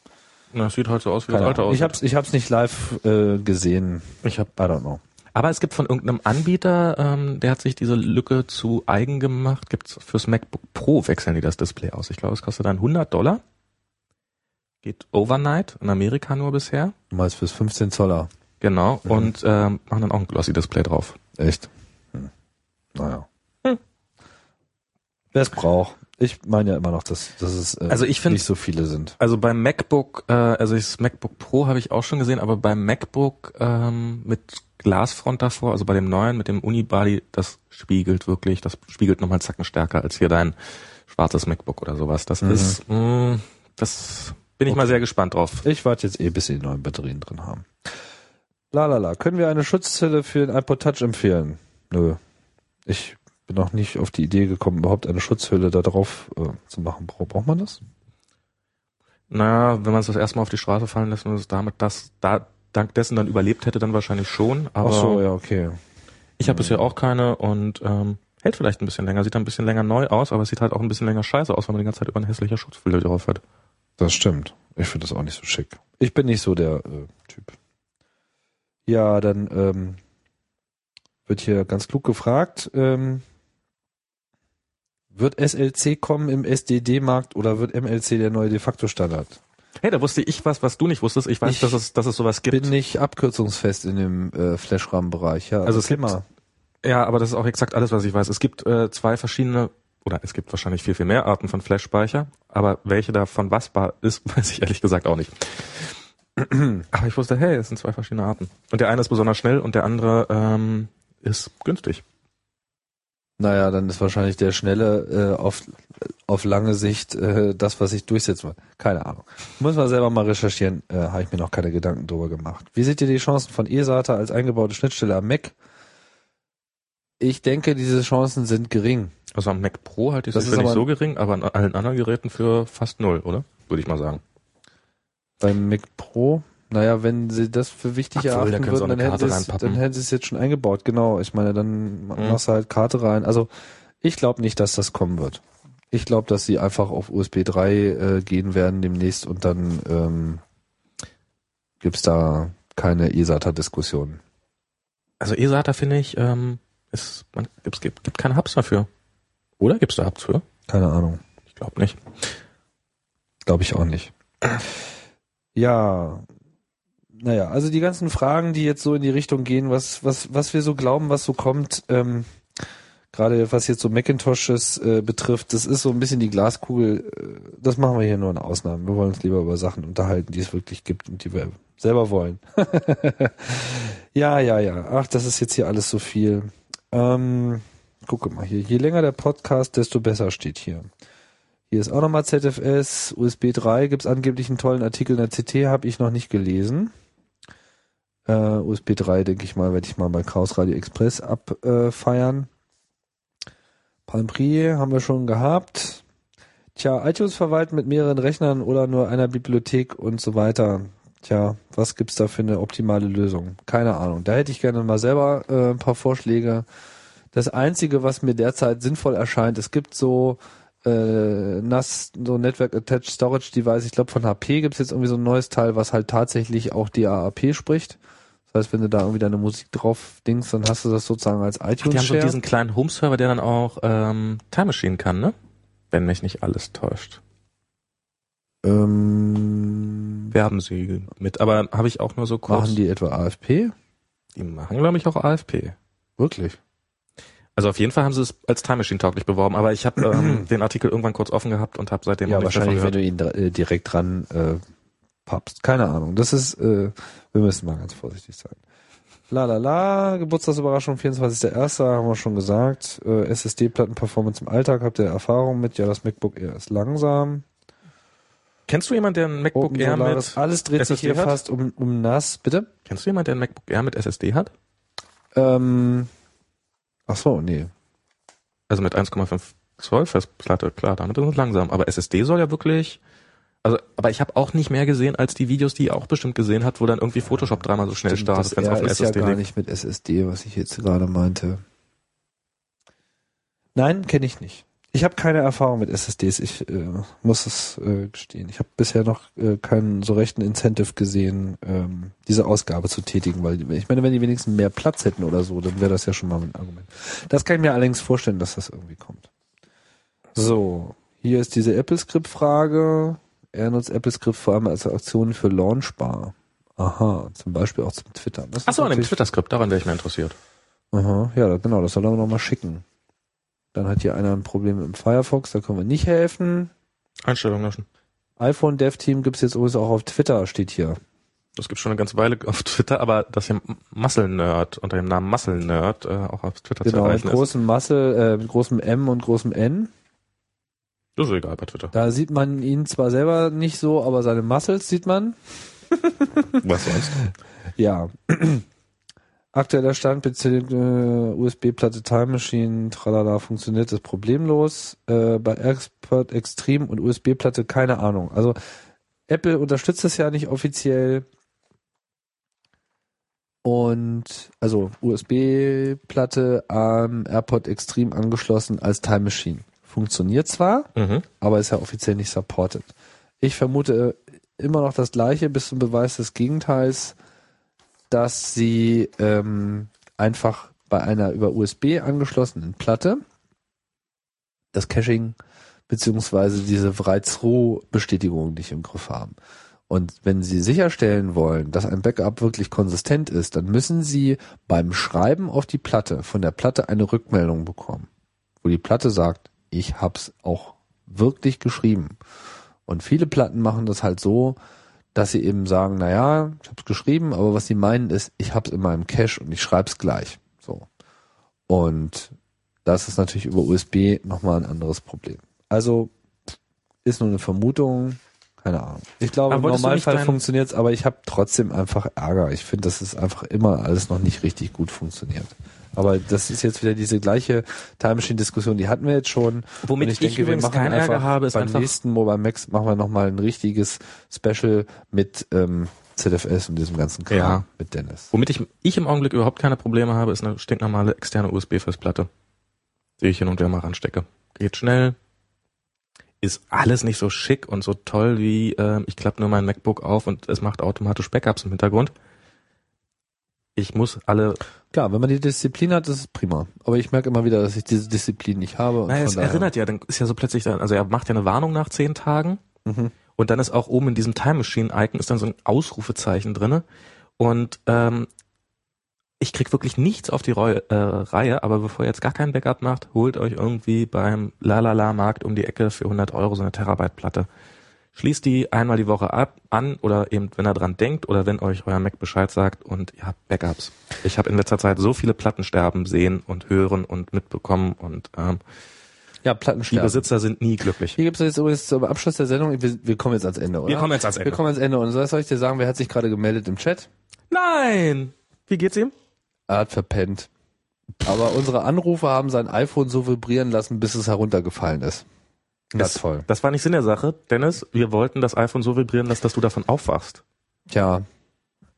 Na, sieht halt so aus, wie Keine das alte aussieht. Ich hab's, ich hab's nicht live äh, gesehen. Ich hab, I don't know. aber es gibt von irgendeinem Anbieter, ähm, der hat sich diese Lücke zu eigen gemacht. Gibt's fürs MacBook Pro wechseln die das Display aus. Ich glaube, es kostet dann 100 Dollar. Geht overnight, in Amerika nur bisher. Du meinst fürs 15 Zoller. Genau. Und ähm, machen dann auch ein Glossy-Display drauf. Echt? Hm. Naja. Wer es braucht. Ich meine ja immer noch, dass, dass es äh, Also ich find- nicht so viele sind. Also beim MacBook, äh, also das MacBook Pro habe ich auch schon gesehen, aber beim MacBook ähm, mit Glasfront davor, also bei dem neuen mit dem Unibody, das spiegelt wirklich, das spiegelt nochmal einen Zacken stärker als hier dein schwarzes MacBook oder sowas. Das Mhm. ist, mh, das bin ich mal sehr gespannt drauf. Ich warte jetzt eh, bis sie die neuen Batterien drin haben. La la la. Können wir eine Schutzzelle für den iPod Touch empfehlen? Nö. Ich bin noch nicht auf die Idee gekommen, überhaupt eine Schutzhülle da drauf äh, zu machen. Bra- Braucht man das? Naja, wenn man es das erste Mal auf die Straße fallen lässt und es damit das da dank dessen dann überlebt hätte, dann wahrscheinlich schon. Aber Ach so, ja, okay. ich habe bisher auch keine und ähm, hält vielleicht ein bisschen länger, sieht ein bisschen länger neu aus, aber es sieht halt auch ein bisschen länger scheiße aus, weil man die ganze Zeit über ein hässlicher Schutzfüller drauf hat. Das stimmt. Ich finde das auch nicht so schick. Ich bin nicht so der äh, Typ. Ja, dann ähm, wird hier ganz klug gefragt, ähm, wird SLC kommen im SDD-Markt oder wird MLC der neue de facto Standard? Hey, da wusste ich was, was du nicht wusstest. Ich weiß, Ich dass es, dass es sowas gibt. Bin nicht abkürzungsfest in dem äh, Flash-RAM-Bereich. Ja, Also es gibt- Ja, aber das ist auch exakt alles, was ich weiß. Es gibt äh, zwei verschiedene, oder es gibt wahrscheinlich viel, viel mehr Arten von Flash-Speicher, aber welche davon was bar ist, weiß ich ehrlich gesagt auch nicht. aber ich wusste, hey, es sind zwei verschiedene Arten. Und der eine ist besonders schnell und der andere ähm, ist günstig. Naja, dann ist wahrscheinlich der schnelle äh, auf, auf lange Sicht äh, das, was sich durchsetzen wird. Keine Ahnung. Muss man selber mal recherchieren, äh, habe ich mir noch keine Gedanken drüber gemacht. Wie seht ihr die Chancen von eSATA als eingebaute Schnittstelle am Mac? Ich denke, diese Chancen sind gering. Also am Mac Pro halte ich Das für nicht so gering, aber an allen anderen Geräten für fast null, oder? Würde ich mal sagen. Beim Mac Pro, naja, wenn sie das für wichtig da erachten würden, dann hätten, Karte sie es, dann hätten sie es jetzt schon eingebaut. Genau, ich meine, dann Mhm. machst du halt Karte rein. Also ich glaube nicht, dass das kommen wird. Ich glaube, dass sie einfach auf USB 3 äh, gehen werden demnächst und dann ähm, gibt's da keine eSATA-Diskussion. Also eSATA finde ich, ähm, ist, man, gibt's, gibt, gibt keine Hubs dafür. Oder gibt's da Hubs für? Keine Ahnung. Ich glaube nicht. Glaube ich auch nicht. Ja, naja, also die ganzen Fragen, die jetzt so in die Richtung gehen, was, was, was wir so glauben, was so kommt, ähm, gerade was jetzt so Macintoshes äh, betrifft, das ist so ein bisschen die Glaskugel, äh, das machen wir hier nur in Ausnahmen. Wir wollen uns lieber über Sachen unterhalten, die es wirklich gibt und die wir selber wollen. ja, ja, ja. Ach, das ist jetzt hier alles so viel. Ähm, gucke mal hier. Je länger der Podcast, desto besser steht hier. Hier ist auch nochmal ZFS, USB 3, gibt's angeblich einen tollen Artikel in der CT, habe ich noch nicht gelesen. Äh, USB 3, denke ich mal, werde ich mal bei Chaos Radio Express abfeiern. Äh, Palm Prix haben wir schon gehabt. Tja, iTunes verwalten mit mehreren Rechnern oder nur einer Bibliothek und so weiter. Tja, was gibt's da für eine optimale Lösung? Keine Ahnung. Da hätte ich gerne mal selber äh, ein paar Vorschläge. Das Einzige, was mir derzeit sinnvoll erscheint, es gibt so äh, NAS, so Network Attached Storage Device, ich glaube von HP gibt's jetzt irgendwie so ein neues Teil, was halt tatsächlich auch DAAP spricht. Das heißt, wenn du da irgendwie deine Musik drauf dingst, dann hast du das sozusagen als iTunes Die haben so Share. diesen kleinen Home-Server, der dann auch ähm, Time Machine kann, ne? Wenn mich nicht alles täuscht. ähm, Werben sie mit, aber habe ich auch nur so kurz. machen die etwa AFP? die machen, glaube ich, auch AFP. Wirklich? Also auf jeden Fall haben sie es als Time Machine tauglich beworben, aber ich habe ähm, den Artikel irgendwann kurz offen gehabt und habe seitdem ja, wahrscheinlich, wenn du ihn äh, direkt dran äh, pappst. Keine Ahnung. Das ist, äh, wir müssen mal ganz vorsichtig sein. La la la, Geburtstagsüberraschung 24.01. haben wir schon gesagt. Äh, SSD-Platten-Performance im Alltag, habt ihr Erfahrung mit? Ja, das MacBook Air ist langsam. Kennst du jemanden, der ein MacBook Open Air Solaris, mit alles dreht sich SSD hier hat? fast um, um NAS, bitte? Kennst du jemanden, der ein MacBook Air mit SSD hat? Ähm, ach so, nee. Also mit 1,5 Zoll Festplatte, klar, damit ist es langsam. Aber SSD soll ja wirklich. Also, aber ich habe auch nicht mehr gesehen als die Videos, die ihr auch bestimmt gesehen hat, wo dann irgendwie Photoshop dreimal so schnell startet, wenn es auf dem ist ja SSD gar liegt. nicht mit SSD, was ich jetzt gerade meinte. Nein, kenne ich nicht. Ich habe keine Erfahrung mit SSDs. Ich äh, muss es äh, gestehen. Ich habe bisher noch äh, keinen so rechten Incentive gesehen, ähm, diese Ausgabe zu tätigen, weil ich meine, wenn die wenigstens mehr Platz hätten oder so, dann wäre das ja schon mal ein Argument. Das kann ich mir allerdings vorstellen, dass das irgendwie kommt. So, hier ist diese Apple-Script-Frage. Er nutzt Apple-Script vor allem als Aktion für Launchbar. Aha, zum Beispiel auch zum Twitter. Das Achso, an dem Twitter-Skript, daran wäre ich mehr interessiert. Aha, ja, genau, das soll er noch mal schicken. Dann hat hier einer ein Problem mit dem Firefox, da können wir nicht helfen. Einstellungen löschen. iPhone Dev Team gibt's jetzt übrigens auch auf Twitter, steht hier. Das gibt schon eine ganze Weile auf Twitter, aber dass hier Muscle Nerd unter dem Namen Muscle Nerd äh, auch auf Twitter zu Genau, mit erreichen ist. großem Muscle, äh, mit großem M und großem N. Das ist egal bei Twitter. Da sieht man ihn zwar selber nicht so, aber seine Muscles sieht man. Was sonst? Ja. Aktueller Stand bezüglich äh, USB-Platte Time Machine, tralala, funktioniert das problemlos. Äh, bei Expert Extreme und USB-Platte keine Ahnung. Also Apple unterstützt das ja nicht offiziell. Und also USB-Platte am AirPod Extreme angeschlossen als Time Machine. Funktioniert zwar, Mhm. aber ist ja offiziell nicht supported. Ich vermute immer noch das gleiche bis zum Beweis des Gegenteils, dass sie ähm, einfach bei einer über USB angeschlossenen Platte das Caching beziehungsweise diese Write-Through-Bestätigung nicht im Griff haben. Und wenn Sie sicherstellen wollen, dass ein Backup wirklich konsistent ist, dann müssen Sie beim Schreiben auf die Platte von der Platte eine Rückmeldung bekommen, wo die Platte sagt, ich hab's auch wirklich geschrieben. Und viele Platten machen das halt so, dass sie eben sagen, na ja, ich hab's geschrieben, aber was sie meinen ist, ich hab's in meinem Cache und ich schreib's gleich. So. Und das ist natürlich über USB nochmal ein anderes Problem. Also ist nur eine Vermutung, keine Ahnung. Ich glaube, im Normalfall funktioniert's, aber ich habe trotzdem einfach Ärger. Ich finde, dass es einfach immer alles noch nicht richtig gut funktioniert. Aber das ist jetzt wieder diese gleiche Time Machine Diskussion, die hatten wir jetzt schon. Womit Und ich übrigens keinen Ärger habe, ist beim einfach- nächsten Mobile Max machen wir nochmal ein richtiges Special mit ähm, ZFS und diesem ganzen Kram Ja. mit Dennis. Womit ich, ich im Augenblick überhaupt keine Probleme habe, ist eine stinknormale externe USB-Festplatte, die ich hin und wieder mal ranstecke. Geht schnell, ist alles nicht so schick und so toll wie ähm, ich klappe nur mein MacBook auf und es macht automatisch Backups im Hintergrund. Ich muss alle. Klar, wenn man die Disziplin hat, ist es prima. Aber ich merke immer wieder, dass ich diese Disziplin nicht habe. und Naja, es erinnert ja, dann ist ja so plötzlich dann, also er macht ja eine Warnung nach zehn Tagen Mhm. und dann ist auch oben in diesem Time Machine Icon ist dann so ein Ausrufezeichen drinne und ähm, ich krieg wirklich nichts auf die Reu äh, Reihe, aber bevor ihr jetzt gar kein Backup macht, holt euch irgendwie beim Lalala Markt um die Ecke für 100 Euro so eine Terabyte Platte. Schließt die einmal die Woche ab an oder eben wenn er dran denkt oder wenn euch euer Mac Bescheid sagt und ihr habt Backups. Ich habe in letzter Zeit so viele Platten sterben sehen und hören und mitbekommen und ähm, Ja, die Plattensterben. Besitzer sind nie glücklich. Hier gibt es jetzt übrigens zum Abschluss der Sendung, wir, wir kommen jetzt ans Ende, oder? Wir kommen jetzt ans Ende. Wir kommen ans Ende. Und soll ich dir sagen, wer hat sich gerade gemeldet im Chat? Nein! Wie geht's ihm? Er hat verpennt. Aber unsere Anrufe haben sein iPhone so vibrieren lassen, bis es heruntergefallen ist. Na Das- toll. Das war nicht Sinn der Sache, Dennis. Wir wollten das iPhone so vibrieren lassen, dass du davon aufwachst. Tja,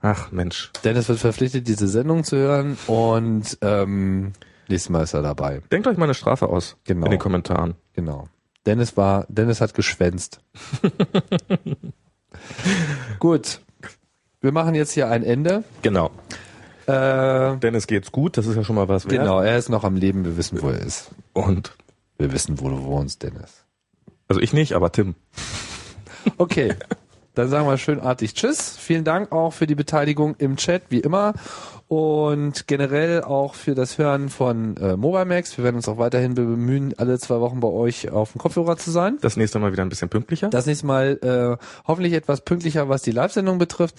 Ach Mensch. Dennis wird verpflichtet, diese Sendung zu hören und ähm, nächstes Mal ist er dabei. Denkt euch mal eine Strafe aus Genau. in den Kommentaren. Genau. Dennis war, Dennis hat geschwänzt. Gut. Wir machen jetzt hier ein Ende. Genau. Äh, Dennis geht's gut, das ist ja schon mal was wert. genau, er ist noch am Leben, wir wissen, wo er ist. Und Wir wissen, wo du wohnst, Dennis. Also ich nicht, aber Tim. Okay. Dann sagen wir schönartig Tschüss. Vielen Dank auch für die Beteiligung im Chat, wie immer. Und generell auch für das Hören von äh, Mobile Max. Wir werden uns auch weiterhin bemühen, alle zwei Wochen bei euch auf dem Kopfhörer zu sein. Das nächste Mal wieder ein bisschen pünktlicher. Das nächste Mal äh, hoffentlich etwas pünktlicher, was die Live-Sendung betrifft.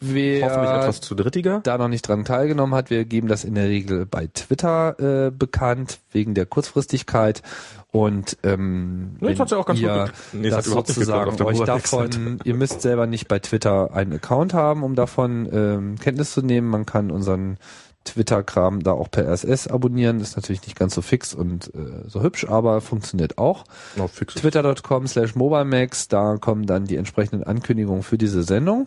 Wer Hoffentlich etwas zu drittiger. da noch nicht dran teilgenommen hat, wir geben das in der Regel bei Twitter äh, bekannt, wegen der Kurzfristigkeit. Und ähm, Nee, das ja auch ganz gut ihr geklappt. Nee, das geklappt sozusagen euch davon, ihr müsst selber nicht bei Twitter einen Account haben, um davon ähm, Kenntnis zu nehmen. Man kann unseren Twitter-Kram da auch per RSS abonnieren. Ist natürlich nicht ganz so fix und äh, so hübsch, aber funktioniert auch No, twitter.com slash mobilemax, da kommen dann die entsprechenden Ankündigungen für diese Sendung.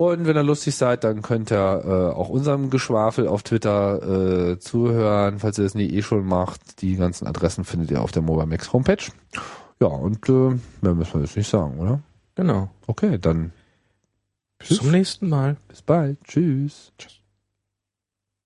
Und wenn ihr lustig seid, dann könnt ihr äh, auch unserem Geschwafel auf Twitter äh, zuhören, falls ihr das nie eh schon macht. Die ganzen Adressen findet ihr auf der Mobilemax Homepage. Ja, und äh, mehr müssen wir jetzt nicht sagen, oder? Genau. Okay, dann Bis zum nächsten Mal. bis bald. Tschüss. Tschüss.